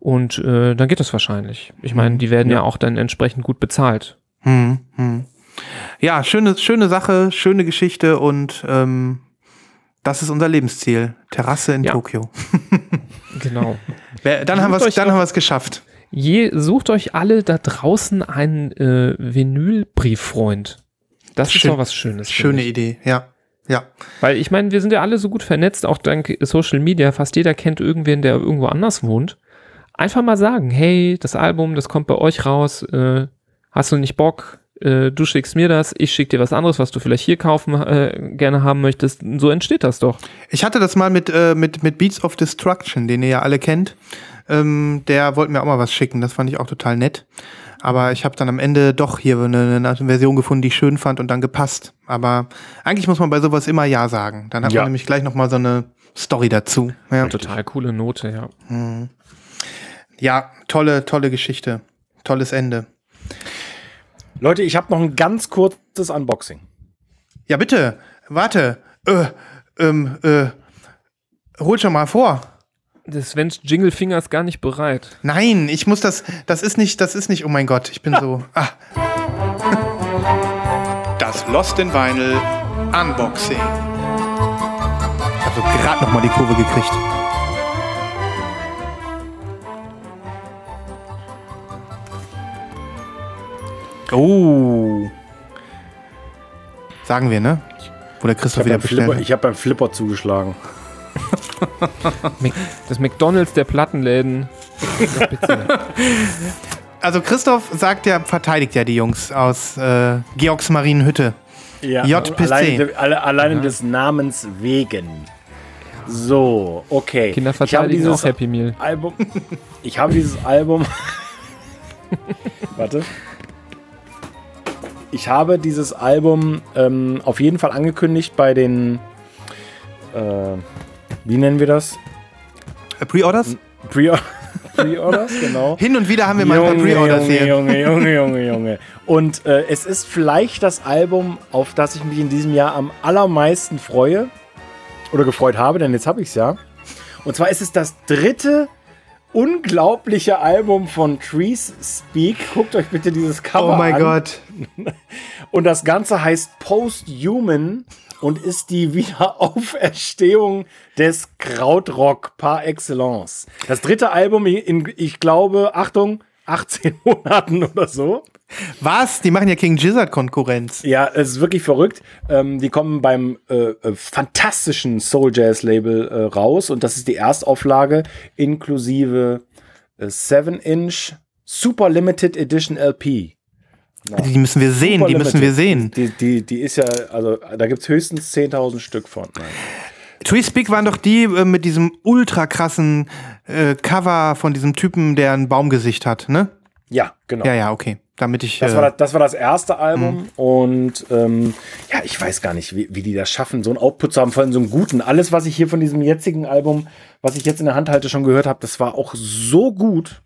und äh, dann geht das wahrscheinlich. Ich meine, die werden ja. auch dann entsprechend gut bezahlt. hm, hm. ja, schöne, schöne Sache, schöne Geschichte und ähm, das ist unser Lebensziel. Terrasse in Ja. Tokio. Genau. Dann haben wir es dann haben wir es geschafft. Je, sucht euch alle da draußen einen äh, Vinylbrieffreund. Das Schön- ist doch was Schönes. Schöne. Idee, ja. Ja. Weil ich meine, wir sind ja alle so gut vernetzt, auch dank Social Media. Fast jeder kennt irgendwen, der irgendwo anders wohnt. Einfach mal sagen, hey, das Album, das kommt bei euch raus. Äh, hast du nicht Bock? Äh, du schickst mir das, ich schick dir was anderes, was du vielleicht hier kaufen äh, gerne haben möchtest. So entsteht das doch. Ich hatte das mal mit, äh, mit, mit Beats of Destruction, den ihr ja alle kennt. Ähm, der wollte mir auch mal was schicken. Das fand ich auch total nett. Aber ich habe dann am Ende doch hier eine, eine Version gefunden, die ich schön fand und dann gepasst. Aber eigentlich muss man bei sowas immer Ja sagen. Dann hat Ja. man nämlich gleich noch mal so eine Story dazu. Ja, Total coole Note, ja. Ja tolle, tolle Geschichte. Tolles Ende. Leute, ich habe noch ein ganz kurzes Unboxing. Ja, bitte. Warte. Äh, ähm, äh, hol schon mal vor. Das Sven's Jingle Finger ist gar nicht bereit. Nein, ich muss das. Das ist nicht, das ist nicht, oh mein Gott, ich bin so. Ah. Das Lost in Vinyl Unboxing. Ich habe so gerade noch mal die Kurve gekriegt. Oh. Sagen wir, ne? Wo der Ich Christoph habe wieder beim, Flipper, bestellt. ich hab beim Flipper zugeschlagen. Das McDonalds der Plattenläden. Also Christoph sagt ja, verteidigt ja die Jungs aus äh, Georgs Marienhütte. Ja, JPC. Alleine, alle, alleine des Namens wegen. So, okay. Kinder ich habe verteidigen dieses auch Happy Meal. Album. Ich habe dieses Album. Warte. Ich habe dieses Album ähm, auf jeden Fall angekündigt bei den. Äh, wie nennen wir das? Äh, Pre-Orders? Pre- Pre-Orders, genau. Hin und wieder haben wir mal ein paar Junge, Pre-Orders Junge, hier. Junge, Junge, Junge, Junge. Und äh, es ist vielleicht das Album, auf das ich mich in diesem Jahr am allermeisten freue. Oder gefreut habe, denn jetzt habe ich es ja. Und zwar ist es das dritte unglaubliche Album von Trees Speak. Guckt euch bitte dieses Cover Oh mein an. Gott. Und das Ganze heißt Post-Human und ist die Wiederauferstehung des Krautrock par excellence. Das dritte Album in, ich glaube, Achtung, 18 Monaten oder so. Was? Die machen ja King Gizzard Konkurrenz. Ja, es ist wirklich verrückt. Ähm, die kommen beim äh, äh, fantastischen Soul Jazz Label äh, raus und das ist die Erstauflage inklusive äh, 7-Inch Super Limited Edition LP. Die müssen wir sehen, Super die müssen wir sehen. Die, die, die ist ja, also da gibt es höchstens 10.000 Stück von. Nein. Tree Speak waren doch die äh, mit diesem ultra krassen äh, Cover von diesem Typen, der ein Baumgesicht hat, ne? Ja, genau. Ja, ja, okay. Damit ich. Das, äh, war das, das war das erste Album Mhm. und ähm, ja, ich weiß gar nicht, wie, wie die das schaffen, so einen Output zu haben, vor allem so einen guten. Alles, was ich hier von diesem jetzigen Album, was ich jetzt in der Hand halte, schon gehört habe, das war auch so gut.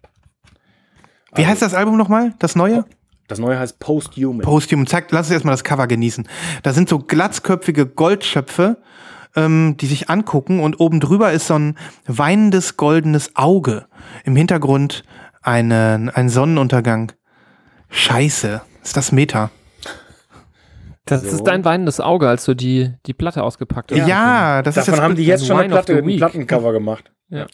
wie heißt das Album nochmal? Das neue? Das neue heißt Post-Human. Posthum. Zeig, lass uns erstmal das Cover genießen. Da sind so glatzköpfige Goldschöpfe, ähm, die sich angucken und oben drüber ist so ein weinendes goldenes Auge. Im Hintergrund eine, ein Sonnenuntergang. Scheiße. Ist das Meta? Das So. ist dein weinendes Auge, als du die, die Platte ausgepackt hast. Ja, das Davon ist haben jetzt die jetzt schon eine Platte, ein. Plattencover gemacht. Ja.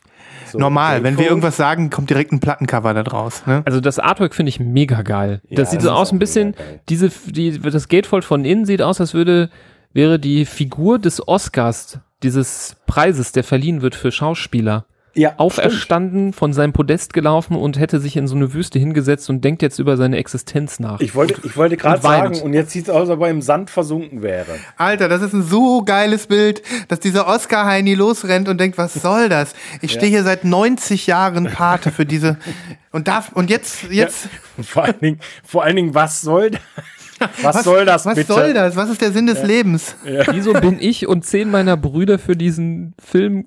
So, normal. Wenn wir irgendwas sagen, kommt direkt ein Plattencover da draus. Ne? Also das Artwork finde ich mega geil. Ja, das sieht das so aus ein bisschen, diese, die, das Gatefold von innen sieht aus, als würde, wäre die Figur des Oscars, dieses Preises, der verliehen wird für Schauspieler, ja, auferstanden, von seinem Podest gelaufen und hätte sich in so eine Wüste hingesetzt und denkt jetzt über seine Existenz nach. Ich wollte, ich wollte gerade sagen, und jetzt sieht es aus, als ob er im Sand versunken wäre. Alter, das ist ein so geiles Bild, dass dieser Oscar-Heini losrennt und denkt, was soll das? Ich stehe hier seit 90 Jahren Pate für diese. Und darf, und jetzt, jetzt. Vor allen Dingen, vor allen Dingen was soll das? Was, soll das Was bitte? soll das? Was ist der Sinn des Lebens? Wieso bin ich und zehn meiner Brüder für diesen Film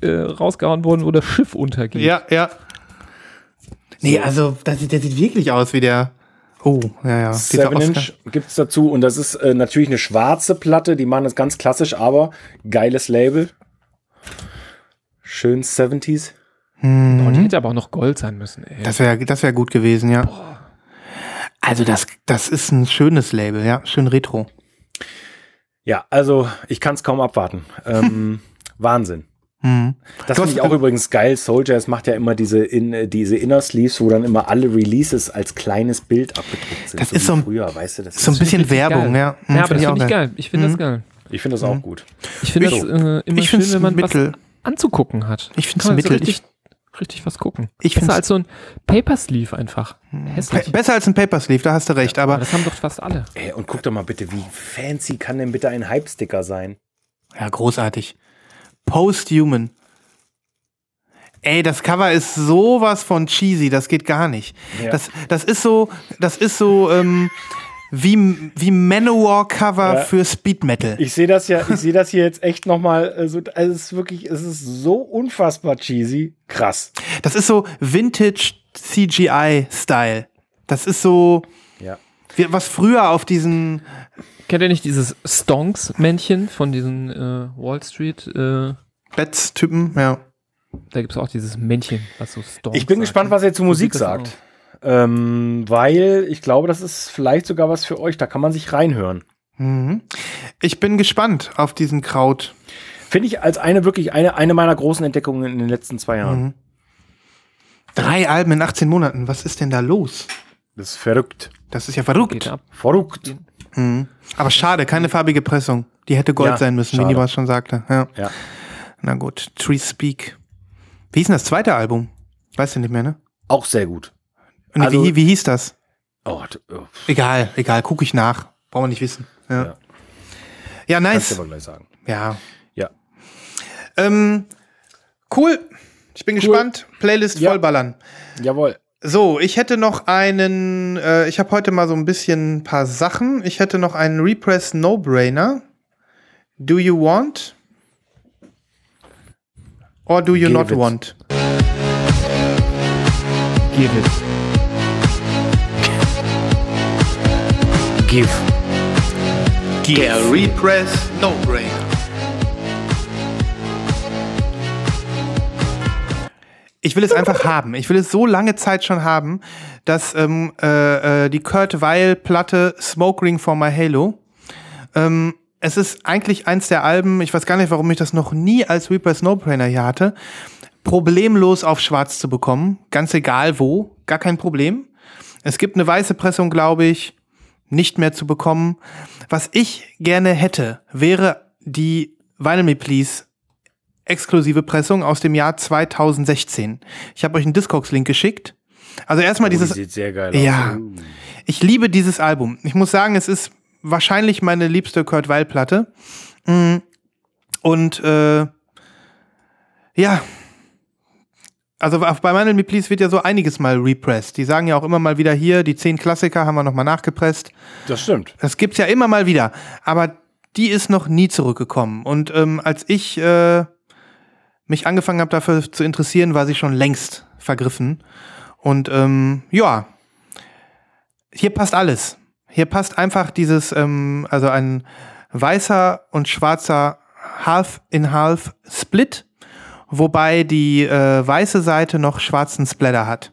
äh, rausgehauen worden, wo das Schiff untergeht? Ja, ja. Nee, also, das, sieht- der sieht wirklich aus wie der. Oh, ja, ja. Seven. Inch gibt es dazu und das ist äh, natürlich eine schwarze Platte, die machen das ganz klassisch, aber geiles Label. Schön 70s. Oh, die hätte aber auch noch Gold sein müssen, ey. Das wäre das wär gut gewesen, ja. Also, das, das ist ein schönes Label, ja. Schön retro. Ja, also ich kann es kaum abwarten. Ähm, Wahnsinn. Mhm. Das finde ich auch übrigens geil. Jazz macht ja immer diese, in, äh, diese Inner Sleeves, wo dann immer alle Releases als kleines Bild abgedruckt sind. Das wie ist so ein- früher, weißt du? Das So ein ist, bisschen Werbung, geil. ja. Mhm, Ja, aber das ich auch finde ich geil. Ich finde das geil. ich finde das auch gut. Ich finde Ich- das äh, immer ich schön, wenn man mittel. was anzugucken hat. Ich find's Kann man so mittel. Richtig, richtig was gucken. Ich Besser als so ein Papersleeve einfach. Hässlich. Be- Besser als ein Papersleeve, da hast du recht. Aber Aber das haben doch fast alle. Ey, und guck doch mal bitte, wie fancy kann denn bitte ein Hype-Sticker sein? ja, großartig. Posthuman. Ey, das Cover ist sowas von cheesy, das geht gar nicht. Ja. Das, das ist so, das ist so ähm, wie, wie Manowar-Cover Ja. für Speed Metal. Ich sehe das ja, ich sehe das hier jetzt echt nochmal, also es ist wirklich, es ist so unfassbar cheesy. Krass. Das ist so Vintage CGI-Style. Das ist so, Ja. wie, was früher auf diesen Kennt ihr nicht dieses Stonks-Männchen von diesen äh, Wall Street? Äh, Bets-Typen, ja. da gibt es auch dieses Männchen, was so Stonks Ich bin sagt. gespannt, was er zu Musik sagt. Ähm, weil ich glaube, das ist vielleicht sogar was für euch. Da kann man sich reinhören. Mhm. Ich bin gespannt auf diesen Kraut. Finde ich als eine wirklich eine, eine meiner großen Entdeckungen in den letzten zwei Jahren. Mhm. Drei Alben in 18 Monaten, was ist denn da los? Das ist verrückt. Das ist ja verrückt. Verrückt. Mhm. Aber schade, keine farbige Pressung. Die hätte Gold Ja, sein müssen, wie schade. Nibas schon sagte. Ja. Ja. Na gut, Tree Speak. Wie hieß denn das zweite Album? Weißt du nicht mehr, ne? Auch sehr gut. Und Also- wie, wie hieß das? Oh, oh, Egal, egal, gucke ich nach. Brauchen wir nicht wissen. Ja, Ja. ja kannst du nice. aber gleich sagen. Ja. Ja. Ähm, cool. Ich bin gespannt. Playlist Ja. vollballern. Jawohl. So, ich hätte noch einen, äh, ich habe heute mal so ein bisschen ein paar Sachen. Ich hätte noch einen Repress No-Brainer. Do you want? Or do you Give not it. want? Give it. Give. Der Repress No-Brainer. Ich will es einfach haben. Ich will es so lange Zeit schon haben, dass ähm, äh, äh, die Kurt Weil-Platte Smoke Ring for My Halo. Ähm, es ist eigentlich eins der Alben, ich weiß gar nicht, warum ich das noch nie als Repress No-Brainer hier hatte, problemlos auf schwarz zu bekommen. Ganz egal wo, gar kein Problem. Es gibt eine weiße Pressung, glaube ich, nicht mehr zu bekommen. Was ich gerne hätte, wäre die Vinyl Me Please exklusive Pressung aus dem Jahr 2016. Ich habe euch einen Discogs-Link geschickt. Also erstmal Oh, die dieses, sieht sehr geil Ja. aus. Uh. ich liebe dieses Album. Ich muss sagen, es ist wahrscheinlich meine liebste Kurt Weil Platte. Mm. Und äh, ja, also bei Vinyl Me Please wird ja so einiges mal repressed. Die sagen ja auch immer mal wieder hier, die zehn Klassiker haben wir noch mal nachgepresst. Das stimmt. Das gibt's ja immer mal wieder. Aber die ist noch nie zurückgekommen. Und ähm, als ich äh, mich angefangen habe, dafür zu interessieren, war sie schon längst vergriffen. Und ähm, ja, hier passt alles. Hier passt einfach dieses, ähm, also ein weißer und schwarzer Half-in-Half-Split, wobei die äh, weiße Seite noch schwarzen Splatter hat.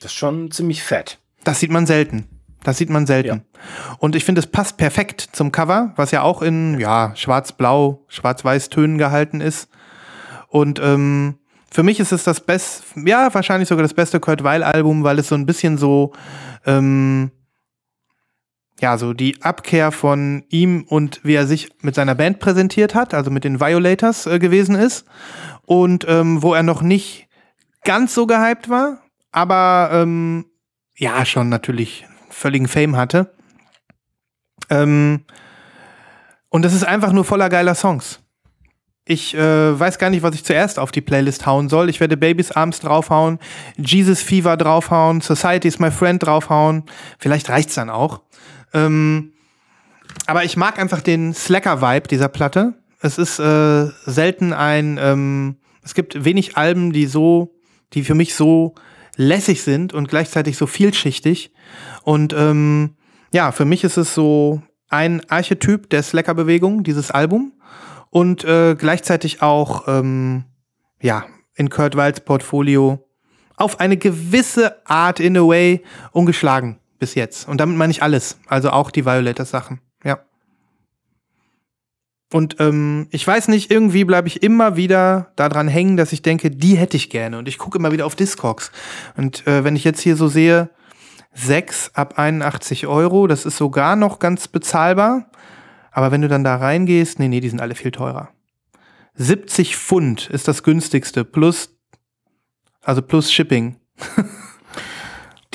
Das ist schon ziemlich fett. Das sieht man selten. Das sieht man selten. Und ich finde, es passt perfekt zum Cover, was ja auch in ja, schwarz-blau, schwarz-weiß Tönen gehalten ist. Und ähm, für mich ist es das beste, ja, wahrscheinlich sogar das beste Kurt Weil-Album, weil es so ein bisschen so, ähm, ja, so die Abkehr von ihm und wie er sich mit seiner Band präsentiert hat, also mit den Violators äh, gewesen ist. Und ähm, wo er noch nicht ganz so gehypt war, aber ähm, ja, schon natürlich völligen Fame hatte. Ähm, und es ist einfach nur voller geiler Songs. Ich äh, weiß gar nicht, was ich zuerst auf die Playlist hauen soll. Ich werde Baby's Arms draufhauen, Jesus Fever draufhauen, Society is my friend draufhauen. Vielleicht reicht's dann auch. Ähm, aber ich mag einfach den Slacker-Vibe dieser Platte. Es ist äh, selten ein, ähm, es gibt wenig Alben, die so, die für mich so lässig sind und gleichzeitig so vielschichtig. Und ähm, ja, für mich ist es so ein Archetyp der Slacker-Bewegung, dieses Album. Und äh, gleichzeitig auch, ähm, ja, in Kurt Weils Portfolio auf eine gewisse Art, in a way, ungeschlagen bis jetzt. Und damit meine ich alles. Also auch die Violators-Sachen. Ja. Und ähm, ich weiß nicht, irgendwie bleibe ich immer wieder daran hängen, dass ich denke, die hätte ich gerne. Und ich gucke immer wieder auf Discogs. Und äh, wenn ich jetzt hier so sehe, 6 ab 81 Euro, das ist sogar noch ganz bezahlbar. Aber wenn du dann da reingehst, nee, nee, die sind alle viel teurer. 70 Pfund ist das günstigste, plus, also plus Shipping.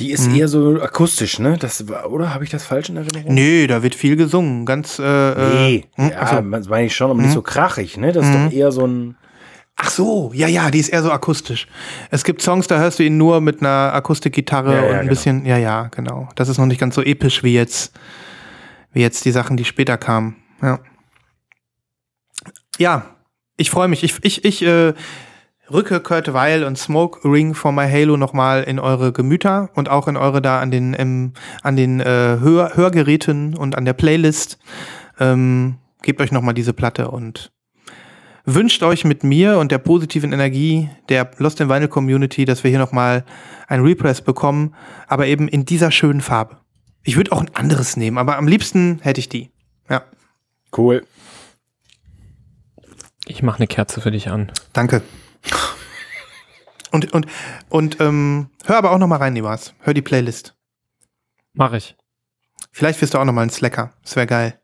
Die ist Mhm. eher so akustisch, ne? Das war, oder habe ich das falsch in Erinnerung? Nee, da wird viel gesungen. Ganz, äh, Nee, äh, ja, so. das meine ich schon, aber nicht so krachig, ne? Das ist Mhm. doch eher so ein. Ach so, ja, ja, die ist eher so akustisch. Es gibt Songs, da hörst du ihn nur mit einer Akustikgitarre Ja, ja, und ein genau. bisschen, ja, ja, genau. Das ist noch nicht ganz so episch wie jetzt, wie jetzt die Sachen, die später kamen. Ja, ja ich freue mich. Ich, ich, ich äh, rücke Kurt Weil und Smoke Ring for My Halo nochmal in eure Gemüter und auch in eure da an den, ähm, an den äh, Hör Hörgeräten und an der Playlist. Ähm, gebt euch nochmal diese Platte und wünscht euch mit mir und der positiven Energie der Lost in Vinyl Community, dass wir hier nochmal ein Repress bekommen, aber eben in dieser schönen Farbe. Ich würde auch ein anderes nehmen, aber am liebsten hätte ich die. Ja, Cool. Ich mache eine Kerze für dich an. danke. Und, und, und ähm, hör aber auch noch mal rein, Nibas. Hör die Playlist. Mach ich. Vielleicht wirst du auch noch mal ein Slacker. Das wäre geil.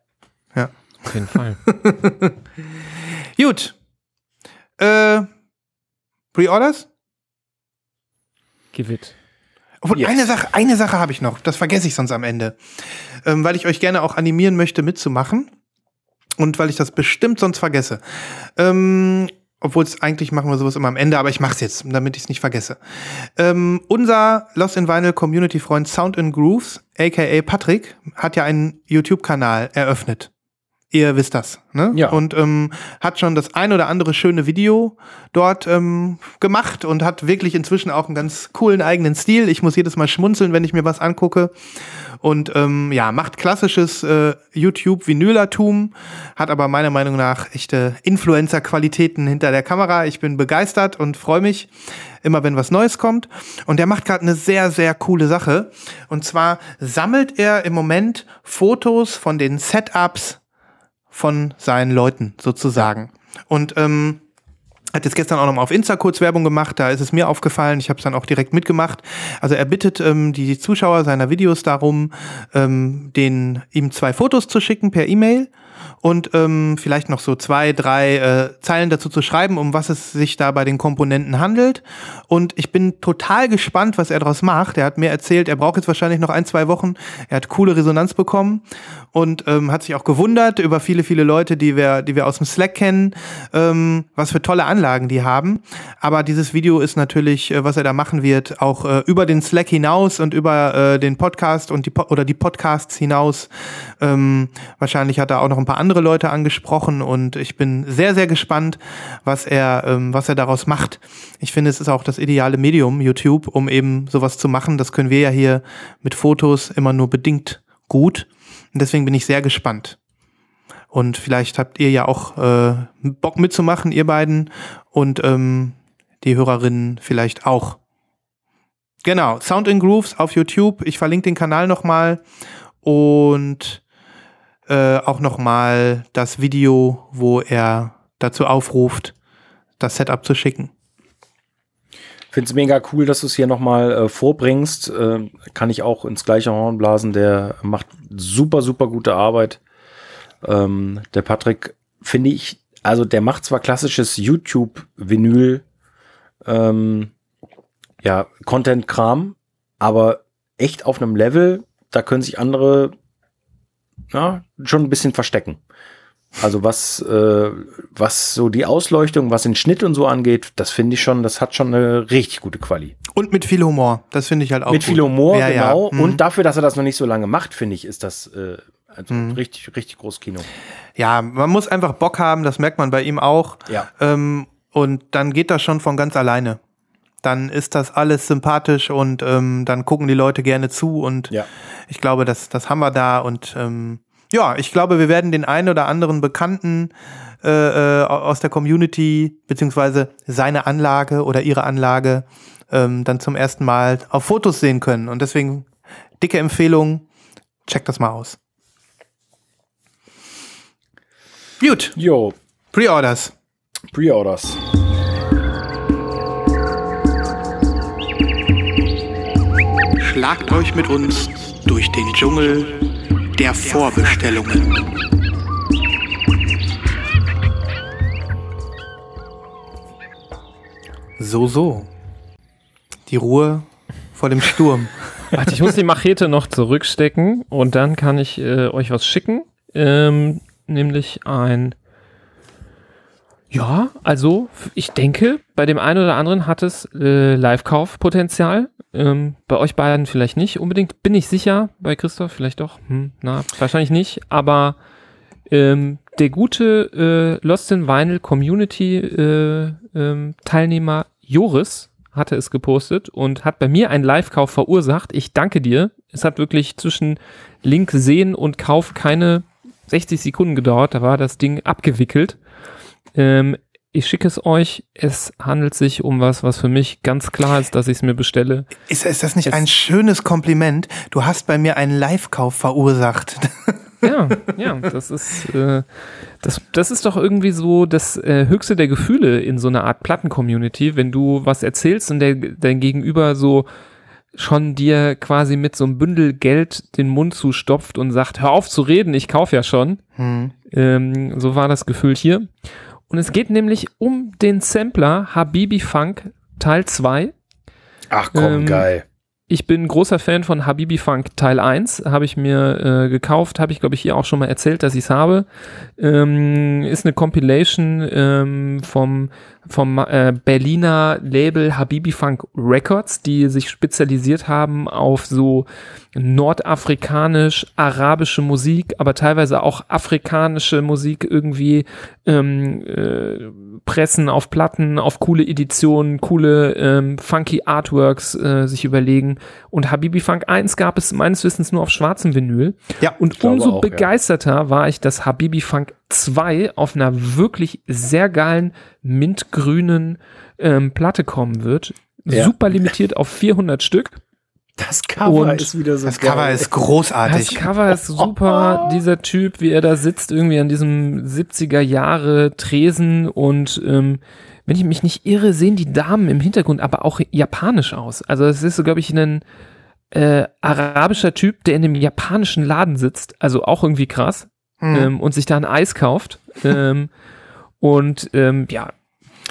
Auf jeden Fall. Gut. Äh, Pre-Orders? Give it. Obwohl, Yes. eine Sache, eine Sache habe ich noch. Das vergesse ich sonst am Ende. Ähm, weil ich euch gerne auch animieren möchte, mitzumachen. Und weil ich das bestimmt sonst vergesse. Ähm, obwohl es eigentlich machen wir sowas immer am Ende, aber ich mache es jetzt, damit ich es nicht vergesse. Ähm, unser Lost in Vinyl Community Freund Sound and Grooves, aka Patrick, hat ja einen YouTube-Kanal eröffnet. Ihr wisst das, ne? Ja. Und ähm, hat schon das ein oder andere schöne Video dort ähm, gemacht und hat wirklich inzwischen auch einen ganz coolen eigenen Stil. Ich muss jedes Mal schmunzeln, wenn ich mir was angucke. Und ähm, ja, macht klassisches äh, YouTube-Vinylertum, hat aber meiner Meinung nach echte Influencer-Qualitäten hinter der Kamera. Ich bin begeistert und freue mich immer, wenn was Neues kommt. Und der macht gerade eine sehr, sehr coole Sache. Und zwar sammelt er im Moment Fotos von den Setups von seinen Leuten sozusagen. Und ähm, hat jetzt gestern auch noch mal auf Insta kurz Werbung gemacht, da ist es mir aufgefallen, ich habe es dann auch direkt mitgemacht. Also er bittet ähm, die Zuschauer seiner Videos darum, ähm, den, ihm zwei Fotos zu schicken per E-Mail und ähm, vielleicht noch so zwei, drei äh, Zeilen dazu zu schreiben, um was es sich da bei den Komponenten handelt. Und ich bin total gespannt, was er daraus macht. Er hat mir erzählt, er braucht jetzt wahrscheinlich noch ein, zwei Wochen. Er hat coole Resonanz bekommen und ähm, hat sich auch gewundert über viele, viele Leute, die wir, die wir aus dem Slack kennen, ähm, was für tolle Anlagen die haben. Aber dieses Video ist natürlich, äh, was er da machen wird, auch äh, über den Slack hinaus und über äh, den Podcast und die po oder die Podcasts hinaus. Ähm, wahrscheinlich hat er auch noch ein paar andere Leute angesprochen und ich bin sehr, sehr gespannt, was er, ähm, was er daraus macht. Ich finde, es ist auch das ideale Medium, YouTube, um eben sowas zu machen. Das können wir ja hier mit Fotos immer nur bedingt gut. Und deswegen bin ich sehr gespannt. Und vielleicht habt ihr ja auch äh, Bock mitzumachen, ihr beiden. Und ähm, die Hörerinnen vielleicht auch. Genau, Sound in Grooves auf YouTube. Ich verlinke den Kanal nochmal. Und äh, auch nochmal das Video, wo er dazu aufruft, das Setup zu schicken. Finde es mega cool, dass du es hier nochmal äh, vorbringst. Äh, kann ich auch ins gleiche Horn blasen. Der macht super, super gute Arbeit. Ähm, der Patrick, finde ich, also der macht zwar klassisches YouTube-Vinyl, ähm, ja, Content-Kram, aber echt auf einem Level, da können sich andere ja, schon ein bisschen verstecken. Also was, äh, was so die Ausleuchtung, was den Schnitt und so angeht, das finde ich schon, das hat schon eine richtig gute Quali. Und mit viel Humor. Das finde ich halt auch Mit gut. viel Humor, Ja, ja. genau. Mhm. Und dafür, dass er das noch nicht so lange macht, finde ich, ist das äh, also Mhm. richtig, richtig groß Kino. Ja, man muss einfach Bock haben, das merkt man bei ihm auch. Ja. Ähm, und dann geht das schon von ganz alleine. Dann ist das alles sympathisch und ähm, dann gucken die Leute gerne zu und Ja. ich glaube, das, das haben wir da und ähm, ja, ich glaube, wir werden den einen oder anderen Bekannten äh, äh, aus der Community beziehungsweise seine Anlage oder ihre Anlage ähm, dann zum ersten Mal auf Fotos sehen können und deswegen dicke Empfehlung, checkt das mal aus. Gut, Jo, Pre-Orders. Pre-Orders. Schlagt euch mit uns durch den Dschungel der Vorbestellungen. So, so. Die Ruhe vor dem Sturm. Warte, ich muss die Machete noch zurückstecken und dann kann ich äh, euch was schicken. Ähm, nämlich ein. Ja, also ich denke, bei dem einen oder anderen hat es äh, Live-Kauf-Potenzial. Ähm, bei euch beiden vielleicht nicht unbedingt. Bin ich sicher. Bei Christoph vielleicht doch. Hm, na, wahrscheinlich nicht. Aber ähm, der gute äh, Lost in Vinyl Community äh, ähm, Teilnehmer Joris hatte es gepostet und hat bei mir einen Live-Kauf verursacht. Ich danke dir. Es hat wirklich zwischen Link sehen und Kauf keine 60 Sekunden gedauert. Da war das Ding abgewickelt. Ähm, ich schicke es euch. Es handelt sich um was, was für mich ganz klar ist, dass ich es mir bestelle. Ist, ist das nicht Es- ein schönes Kompliment? Du hast bei mir einen Live-Kauf verursacht. Ja, ja, das ist, äh, das, das ist doch irgendwie so das äh, höchste der Gefühle in so einer Art Platten-Community, wenn du was erzählst und der, dein Gegenüber so schon dir quasi mit so einem Bündel Geld den Mund zustopft und sagt, hör auf zu reden, ich kauf ja schon. Hm. Ähm, so war das Gefühl hier. Und es geht nämlich um den Sampler Habibi Funk Teil 2. Ach komm, Ähm, geil. Ich bin großer Fan von Habibi Funk Teil 1, habe ich mir äh, gekauft, habe ich glaube ich hier auch schon mal erzählt, dass ich es habe. Ähm, ist eine Compilation ähm, vom, vom äh, Berliner Label Habibi Funk Records, die sich spezialisiert haben auf so nordafrikanisch-arabische Musik, aber teilweise auch afrikanische Musik irgendwie ähm, äh, pressen auf Platten, auf coole Editionen, coole ähm, funky Artworks äh, sich überlegen. Und Habibi Funk 1 gab es meines Wissens nur auf schwarzem Vinyl. Ja, Und umso auch, ja. begeisterter war ich, dass Habibi Funk 2 auf einer wirklich sehr geilen mintgrünen ähm, Platte kommen wird. Ja. Super limitiert auf 400 Stück. Das Cover Und ist wieder so Das Cover ist großartig. Das Cover ist super. Dieser Typ, wie er da sitzt, irgendwie an diesem 70er Jahre Tresen und ähm, wenn ich mich nicht irre, sehen die Damen im Hintergrund aber auch japanisch aus. Also es ist so, glaube ich, ein äh, arabischer Typ, der in einem japanischen Laden sitzt. Also auch irgendwie krass. Hm. Ähm, und sich da ein Eis kauft. ähm, und ähm, ja,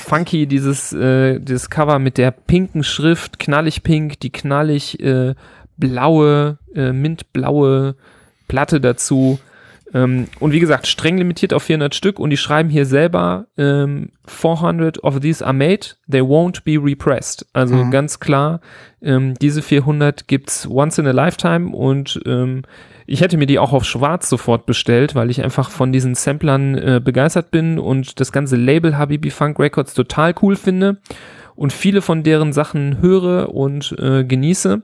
funky, dieses, äh, dieses Cover mit der pinken Schrift, knallig pink, die knallig äh, blaue, äh, mintblaue Platte dazu. Ähm, und wie gesagt, streng limitiert auf 400 Stück und die schreiben hier selber, ähm, 400 of these are made, they won't be repressed. Also Mhm. ganz klar, ähm, diese 400 gibt's once in a lifetime und ähm, ich hätte mir die auch auf schwarz sofort bestellt, weil ich einfach von diesen Samplern äh, begeistert bin und das ganze Label Habibi Funk Records total cool finde und viele von deren Sachen höre und äh, genieße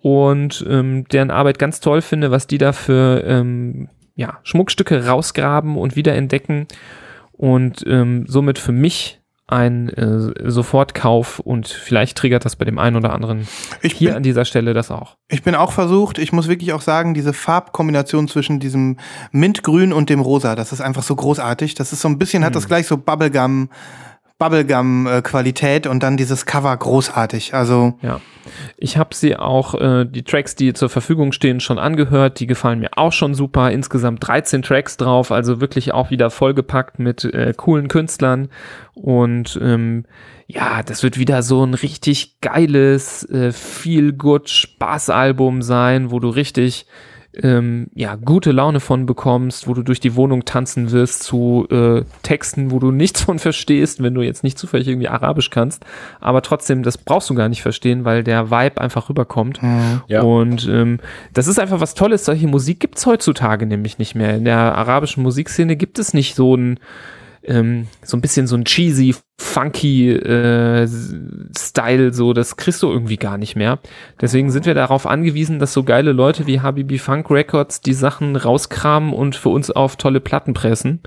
und ähm, deren Arbeit ganz toll finde, was die da für ähm, ja, Schmuckstücke rausgraben und wiederentdecken und ähm, somit für mich ein äh, Sofortkauf und vielleicht triggert das bei dem einen oder anderen Ich hier bin, an dieser Stelle das auch. ich bin auch versucht, ich muss wirklich auch sagen, diese Farbkombination zwischen diesem Mintgrün und dem Rosa, das ist einfach so großartig. Das ist so ein bisschen, hat das gleich so Bubblegum, Bubblegum-Qualität und dann dieses Cover großartig. Also, Ja. Ich habe sie auch, äh, die Tracks, die zur Verfügung stehen, schon angehört. Die gefallen mir auch schon super. Insgesamt 13 Tracks drauf, also wirklich auch wieder vollgepackt mit äh, coolen Künstlern. Und ähm, ja, das wird wieder so ein richtig geiles, äh, feel-good Spaßalbum sein, wo du richtig ähm, ja, gute Laune von bekommst, wo du durch die Wohnung tanzen wirst zu äh, Texten, wo du nichts von verstehst, wenn du jetzt nicht zufällig irgendwie Arabisch kannst. Aber trotzdem, das brauchst du gar nicht verstehen, weil der Vibe einfach rüberkommt. Ja. Und ähm, das ist einfach was Tolles. Solche Musik gibt's heutzutage nämlich nicht mehr. In der arabischen Musikszene gibt es nicht so ein ähm, so ein bisschen so ein cheesy, funky äh, Style, so das kriegst du irgendwie gar nicht mehr. Deswegen sind wir darauf angewiesen, dass so geile Leute wie Habibi Funk Records die Sachen rauskramen und für uns auf tolle Platten pressen.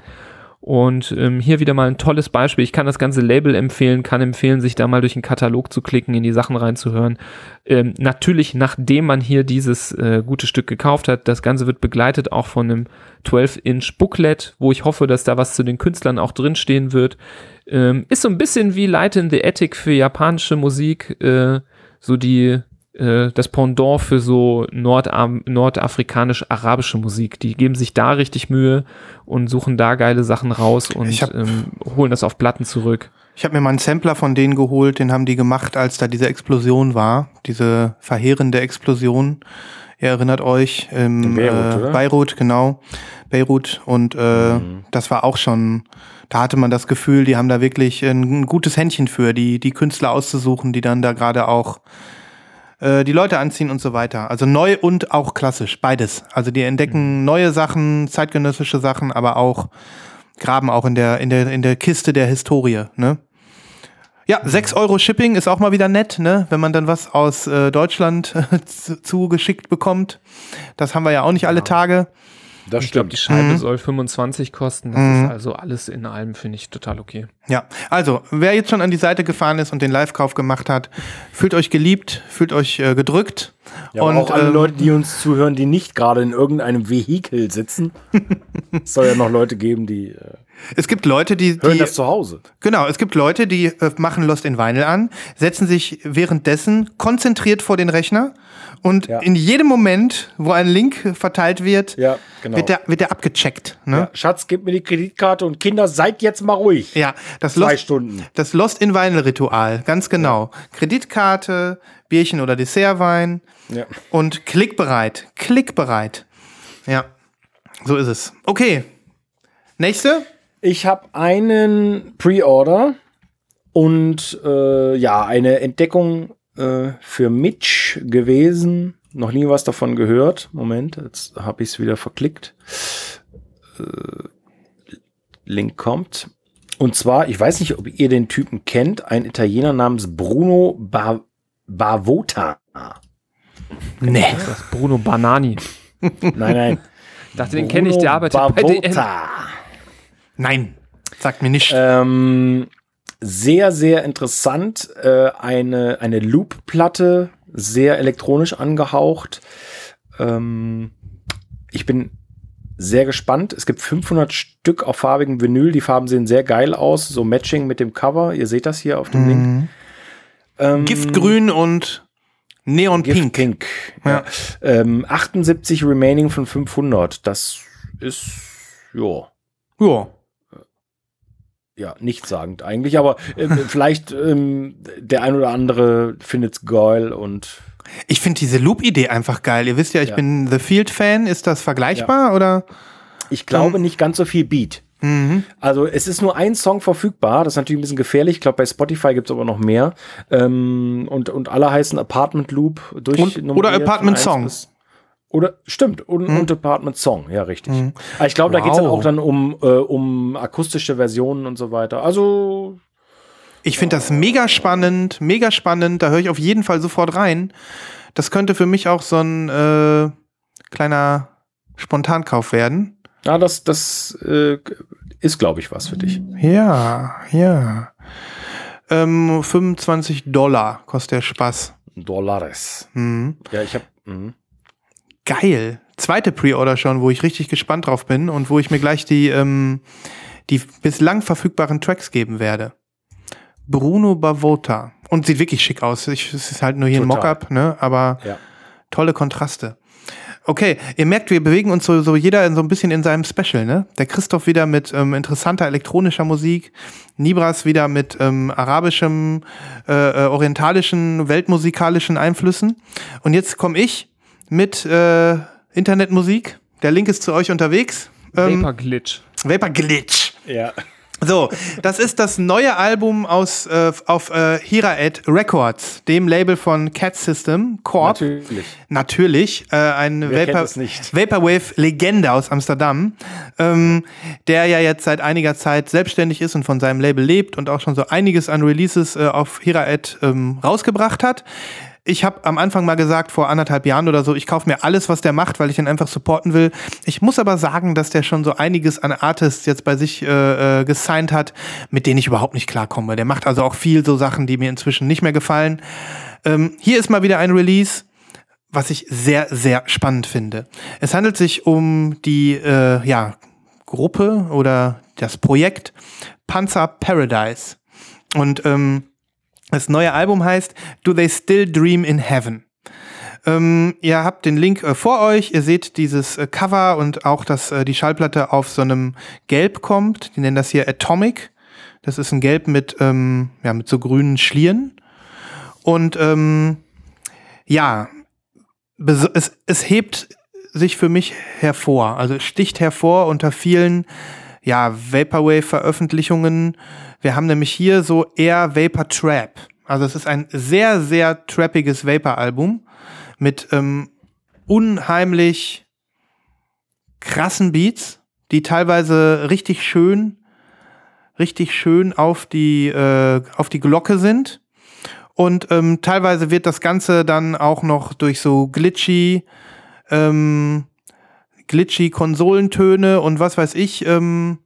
Und ähm, hier wieder mal ein tolles Beispiel. Ich kann das ganze Label empfehlen, kann empfehlen, sich da mal durch den Katalog zu klicken, in die Sachen reinzuhören. Ähm, natürlich, nachdem man hier dieses äh, gute Stück gekauft hat. Das Ganze wird begleitet auch von einem 12-Inch Booklet, wo ich hoffe, dass da was zu den Künstlern auch drinstehen wird. Ähm, ist so ein bisschen wie Light in the Attic für japanische Musik, äh, so die äh, das Pendant für so Nordam nordafrikanisch-arabische Musik. Die geben sich da richtig Mühe und suchen da geile Sachen raus und hab- ähm, holen das auf Platten zurück. ich habe mir mal einen Sampler von denen geholt, den haben die gemacht, als da diese Explosion war, diese verheerende Explosion. Ihr erinnert euch, im In Beirut, äh, oder? Beirut, genau, Beirut. Und äh, das war auch schon, da hatte man das Gefühl, die haben da wirklich ein, ein gutes Händchen für, die, die Künstler auszusuchen, die dann da gerade auch äh, die Leute anziehen und so weiter. Also neu und auch klassisch, beides. Also die entdecken neue Sachen, zeitgenössische Sachen, aber auch graben auch in der, in der, in der Kiste der Historie, ne? Ja, 6 Euro Shipping ist auch mal wieder nett, ne? Wenn man dann was aus äh, Deutschland zu- zugeschickt bekommt. Das haben wir ja auch nicht alle Tage. Das Ich glaube, die. Scheibe Mhm. soll 25 kosten. Das Mhm. ist also alles in allem, finde ich, total okay. Ja, also, wer jetzt schon an die Seite gefahren ist und den Live-Kauf gemacht hat, fühlt euch geliebt, fühlt euch äh, gedrückt. Ja, aber und auch alle ähm, Leute, die uns zuhören, die nicht gerade in irgendeinem Vehikel sitzen. es soll ja noch Leute geben, die äh, es gibt Leute, die, hören die das zu Hause. genau, es gibt Leute, die äh, machen Lost in Vinyl an, setzen sich währenddessen konzentriert vor den Rechner und Ja. in jedem Moment, wo ein Link verteilt wird, Ja, genau. wird, der, wird der abgecheckt. Ne? ja, Schatz, gib mir die Kreditkarte und Kinder, seid jetzt mal ruhig. Ja, das Zwei Lost, Stunden. das Lost in Vinyl Ritual, ganz genau. Kreditkarte, Bierchen oder Dessertwein und klickbereit. Klickbereit. Ja, so ist es. Okay. Nächste? Ich habe einen Pre-Order und äh, ja, eine Entdeckung äh, für Mitch gewesen. Noch nie was davon gehört. Moment, jetzt habe ich es wieder verklickt. Äh, Link kommt. Und zwar, ich weiß nicht, ob ihr den Typen kennt, ein Italiener namens Bruno ba Bavota. Nee. Das ist Bruno Banani. Nein, nein. Ich dachte, den kenne ich, der arbeitet bei DM. Nein. Sagt mir nicht. Ähm, sehr, sehr interessant. Äh, eine eine Loop-Platte, sehr elektronisch angehaucht. Ähm, ich bin sehr gespannt. Es gibt 500 Stück auf farbigem Vinyl. Die Farben sehen sehr geil aus. So Matching mit dem Cover. Ihr seht das hier auf dem Link. Mhm. Ähm, Giftgrün und Neonpink. Gift Pink. Ja. Ja. Ähm, 78 Remaining von 500. Das ist, ja. Ja. Ja, nichtssagend eigentlich, aber ähm, vielleicht ähm, der ein oder andere findet's geil und Ich finde diese Loop-Idee einfach geil. Ihr wisst ja, ich Ja. bin The Field-Fan. Ist das vergleichbar oder? ich glaube nicht ganz so viel Beat. Mhm. Also es ist nur ein Song verfügbar, das ist natürlich ein bisschen gefährlich. Ich glaube, bei Spotify gibt's aber noch mehr. Ähm, und, und alle heißen Apartment Loop durch Und- oder Apartment Song. Oder stimmt, und, und Apartment Song, ja, richtig. Mhm. Aber ich glaube, da geht's dann Wow. auch dann um, äh, um akustische Versionen und so weiter. Also, Ich finde das mega spannend, mega spannend. Da höre ich auf jeden Fall sofort rein. Das könnte für mich auch so ein äh, kleiner Spontankauf werden. ja, das, das äh, ist, glaube ich, was für dich. Ja, ja. Ähm, 25 Dollar kostet der Spaß. Dollares. Mhm. Ja, ich habe. Geil. Zweite Pre-Order schon, wo ich richtig gespannt drauf bin und wo ich mir gleich die, ähm, die bislang verfügbaren Tracks geben werde. Bruno Bavota. Und sieht wirklich schick aus. Ich, es ist halt nur hier ein Total. Mockup, ne? Aber Ja. tolle Kontraste. Okay, ihr merkt, wir bewegen uns so, so jeder in so ein bisschen in seinem Special, ne? Der Christoph wieder mit ähm, interessanter elektronischer Musik, Nibras wieder mit ähm, arabischem, äh, äh, orientalischen, weltmusikalischen Einflüssen. Und jetzt komme ich mit äh, Internetmusik. Der Link ist zu euch unterwegs. Ähm, Vapor Glitch. Vapor Glitch. Ja. So, das ist das neue Album aus äh, auf äh, Hiraed Records, dem Label von Cat System Corp. Natürlich. Natürlich, äh, ein Vapor, es nicht? Vaporwave-Legende aus Amsterdam, ähm, der ja jetzt seit einiger Zeit selbstständig ist und von seinem Label lebt und auch schon so einiges an Releases äh, auf Hiraed ähm, rausgebracht hat. Ich habe am Anfang mal gesagt, vor anderthalb Jahren oder so, ich kaufe mir alles, was der macht, weil ich ihn einfach supporten will. Ich muss aber sagen, dass der schon so einiges an Artists jetzt bei sich äh, äh, gesigned hat, mit denen ich überhaupt nicht klarkomme. Der macht also auch viel so Sachen, die mir inzwischen nicht mehr gefallen. Ähm, hier ist mal wieder ein Release was ich sehr, sehr spannend finde. Es handelt sich um die äh, ja, Gruppe oder das Projekt Panzer Paradise. Und ähm, das neue Album heißt Do They Still Dream in Heaven? Ähm, ihr habt den Link äh, vor euch, ihr seht dieses äh, Cover und auch, dass äh, die Schallplatte auf so einem Gelb kommt. Die nennen das hier Atomic. Das ist ein Gelb mit, ähm, ja, mit so grünen Schlieren. Und ähm, ja, es, es hebt sich für mich hervor. Also sticht hervor unter vielen ja, Vaporwave-Veröffentlichungen. Wir haben nämlich hier so eher Vapor Trap. Also es ist ein sehr, sehr trappiges Vapor-Album mit ähm, unheimlich krassen Beats, die teilweise richtig schön, richtig schön auf die, äh, auf die Glocke sind. Und ähm, teilweise wird das Ganze dann auch noch durch so glitchy, ähm, glitchy Konsolentöne und was weiß ich ähm,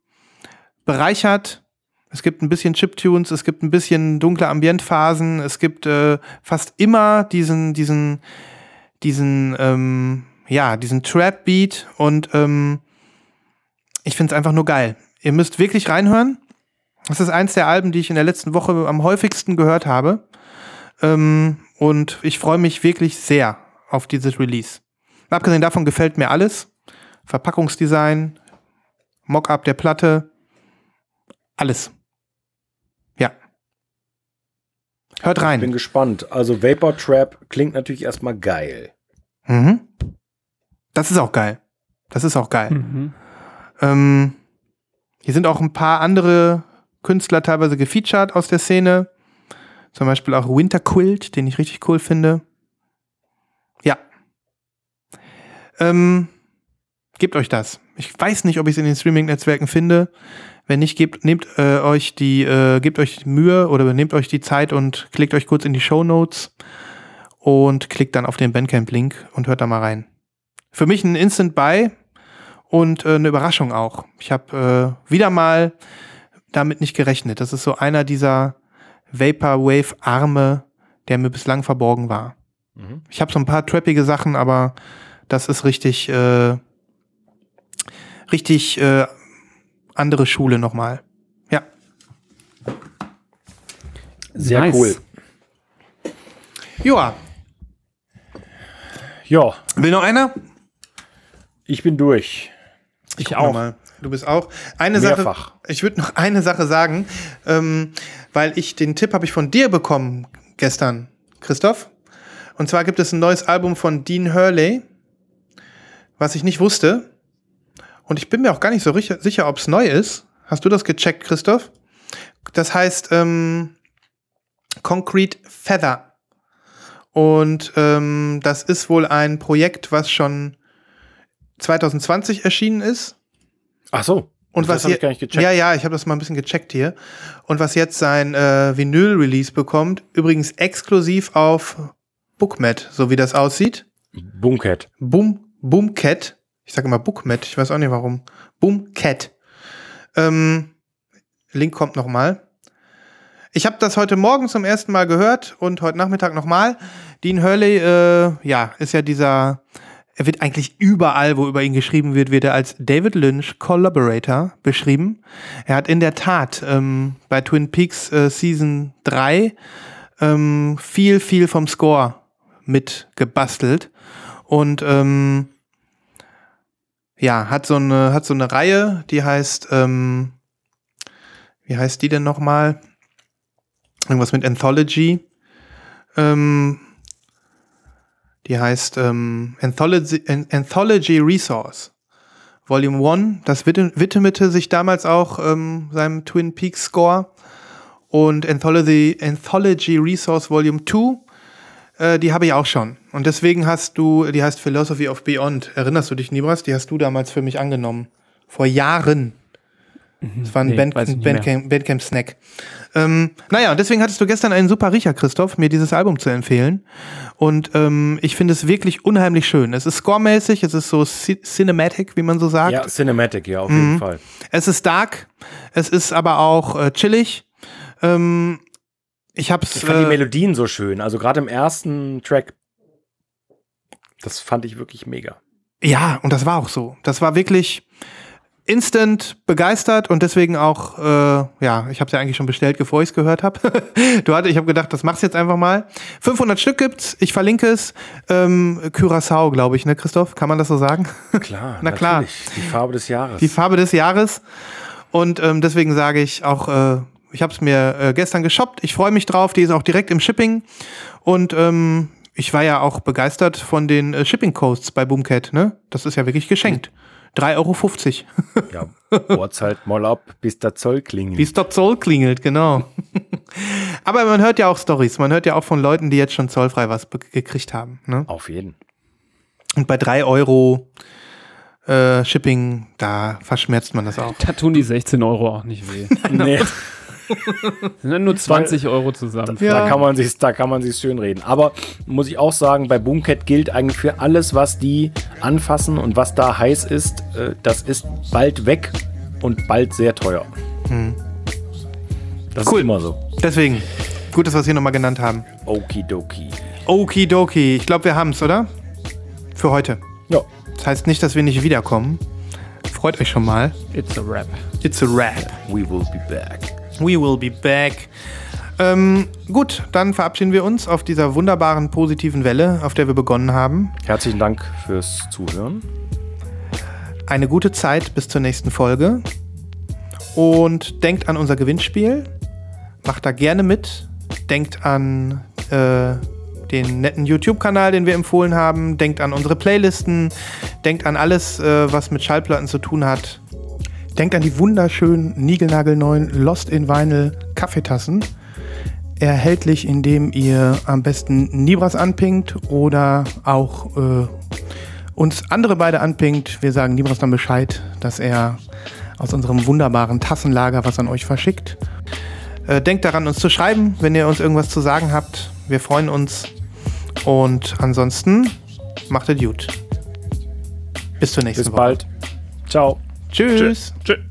bereichert. Es gibt ein bisschen Chiptunes, es gibt ein bisschen dunkle Ambientphasen, es gibt äh, fast immer diesen, diesen, diesen, ähm, ja, diesen Trap-Beat und ähm, ich finde es einfach nur geil. Ihr müsst wirklich reinhören. Das ist eins der Alben, die ich in der letzten Woche am häufigsten gehört habe. Ähm, und ich freue mich wirklich sehr auf dieses Release. Abgesehen davon gefällt mir alles. Verpackungsdesign, Mockup der Platte, alles. Ja. Hört rein. Ich bin gespannt. Also Vapor Trap klingt natürlich erstmal geil. Mhm. Das ist auch geil. Das ist auch geil. Mhm. Ähm, hier sind auch ein paar andere Künstler teilweise gefeatured aus der Szene. Zum Beispiel auch Winter Quilt, den ich richtig cool finde. Ja. Ähm, gebt euch das. Ich weiß nicht, ob ich es in den Streaming-Netzwerken finde. Wenn nicht, gebt, nehmt äh, euch die, äh, gebt euch Mühe oder nehmt euch die Zeit und klickt euch kurz in die Show Notes und klickt dann auf den Bandcamp-Link und hört da mal rein. Für mich ein Instant Buy und äh, eine Überraschung auch. Ich habe äh, wieder mal damit nicht gerechnet. Das ist so einer dieser Vaporwave-Arme, der mir bislang verborgen war. Mhm. Ich habe so ein paar trappige Sachen, aber das ist richtig, äh, richtig äh, andere Schule nochmal. Ja. Sehr Nice. cool. Joa, Ja, will noch einer? ich bin durch. Ich Guck auch. Mal. Du bist auch. Eine Mehrfach. Sache. Ich würde noch eine Sache sagen, ähm, weil ich den Tipp habe ich von dir bekommen gestern, Christoph. Und zwar gibt es ein neues Album von Dean Hurley, was ich nicht wusste. Und ich bin mir auch gar nicht so sicher, ob es neu ist. Hast du das gecheckt, Christoph? Das heißt ähm, Concrete Feather. Und ähm, das ist wohl ein Projekt, was schon 2020 erschienen ist. Ach so. Und das was habe hier, ich gar nicht gecheckt. Ja, ja, ich habe das mal ein bisschen gecheckt hier. Und was jetzt sein äh, Vinyl-Release bekommt, übrigens exklusiv auf Bookmat, so wie das aussieht. Bunkhead. Boom, Boomcat. Ich sage immer Bookmat, ich weiß auch nicht warum. Boomcat. Ähm, Link kommt noch mal. Ich habe das heute Morgen zum ersten Mal gehört und heute Nachmittag nochmal. Dean Hurley, äh, ja, ist ja dieser, er wird eigentlich überall, wo über ihn geschrieben wird, wird er als David Lynch Collaborator beschrieben. Er hat in der Tat ähm, bei Twin Peaks äh, Season 3 ähm, viel, viel vom Score mit gebastelt und ähm, ja, hat so eine, hat so eine Reihe, die heißt, ähm, wie heißt die denn nochmal? Irgendwas mit Anthology. Ähm, die heißt ähm, Anthology, An- Anthology Resource. Volume 1, das widm- widmete sich damals auch ähm, seinem Twin Peaks Score. Und Anthology, Anthology Resource Volume 2, äh, die habe ich auch schon. Und deswegen hast du, die heißt Philosophy of Beyond. Erinnerst du dich, Nibras? Die hast du damals für mich angenommen. Vor Jahren. Das war ein Nee, Band, weiß ich nicht mehr. Bandcamp, Bandcamp Snack. Ähm, naja, und deswegen hattest du gestern einen super Riecher, Christoph, mir dieses Album zu empfehlen. Und ähm, ich finde es wirklich unheimlich schön. Es ist scoremäßig, es ist so ci- cinematic, wie man so sagt. Ja, Cinematic, ja, auf Mhm. jeden Fall. Es ist dark, es ist aber auch äh, chillig. Ähm, ich hab's. Ich fand die äh, Melodien so schön. Also gerade im ersten Track, das fand ich wirklich mega. Ja, und das war auch so. Das war wirklich instant begeistert und deswegen auch, äh, ja, ich habe es ja eigentlich schon bestellt, bevor ich es gehört habe. du hatte, ich habe gedacht, das machst du jetzt einfach mal. 500 Stück gibt's, ich verlinke es. Ähm, Curaçao, glaube ich, ne, Christoph? Kann man das so sagen? Klar, Na klar. natürlich. Die Farbe des Jahres. Die Farbe des Jahres. Und ähm, deswegen sage ich auch, äh, ich habe es mir äh, gestern geshoppt. Ich freue mich drauf. Die ist auch direkt im Shipping. Und ähm, ich war ja auch begeistert von den äh, Shipping Costs bei Boomcat. Ne? Das ist ja wirklich geschenkt. 3,50 Euro. ja, Orts halt mal ab, bis der Zoll klingelt. Es dort Zoll klingelt, genau. Aber man hört ja auch Stories. Man hört ja auch von Leuten, die jetzt schon zollfrei was gekriegt haben. Ne? Auf jeden. Und bei 3 Euro äh, Shipping, da verschmerzt man das auch. Da tun die 16 Euro auch nicht weh. Nee. Sind dann nur 20 Euro zusammen. Ja. Da kann man sich, da kann man sich schön reden. Aber muss ich auch sagen, bei Boomcat gilt eigentlich für alles, was die anfassen und was da heiß ist, äh, das ist bald weg und bald sehr teuer. Das Cool. ist immer so. Deswegen, gut, dass wir es hier nochmal genannt haben. Okidoki. Okidoki. Ich glaube, wir haben es, oder? Für heute. Ja. Das heißt nicht, dass wir nicht wiederkommen. Freut euch schon mal. It's a rap. It's a wrap. We will be back. We will be back. Ähm, gut, dann verabschieden wir uns auf dieser wunderbaren positiven Welle, auf der wir begonnen haben. Herzlichen Dank fürs Zuhören. Eine gute Zeit bis zur nächsten Folge. Und denkt an unser Gewinnspiel. Macht da gerne mit. Denkt an äh, den netten YouTube-Kanal, den wir empfohlen haben. Denkt an unsere Playlisten. Denkt an alles, äh, was mit Schallplatten zu tun hat. Denkt an die wunderschönen, niegelnagelneuen Lost in Vinyl Kaffeetassen. Erhältlich, indem ihr am besten Nibras anpingt oder auch äh, uns andere beide anpingt. Wir sagen Nibras dann Bescheid, dass er aus unserem wunderbaren Tassenlager was an euch verschickt. Äh, denkt daran, uns zu schreiben, wenn ihr uns irgendwas zu sagen habt. Wir freuen uns. Und ansonsten macht es gut. Bis zur nächsten Bis Woche. bald. Ciao. Tschüss. Tokyo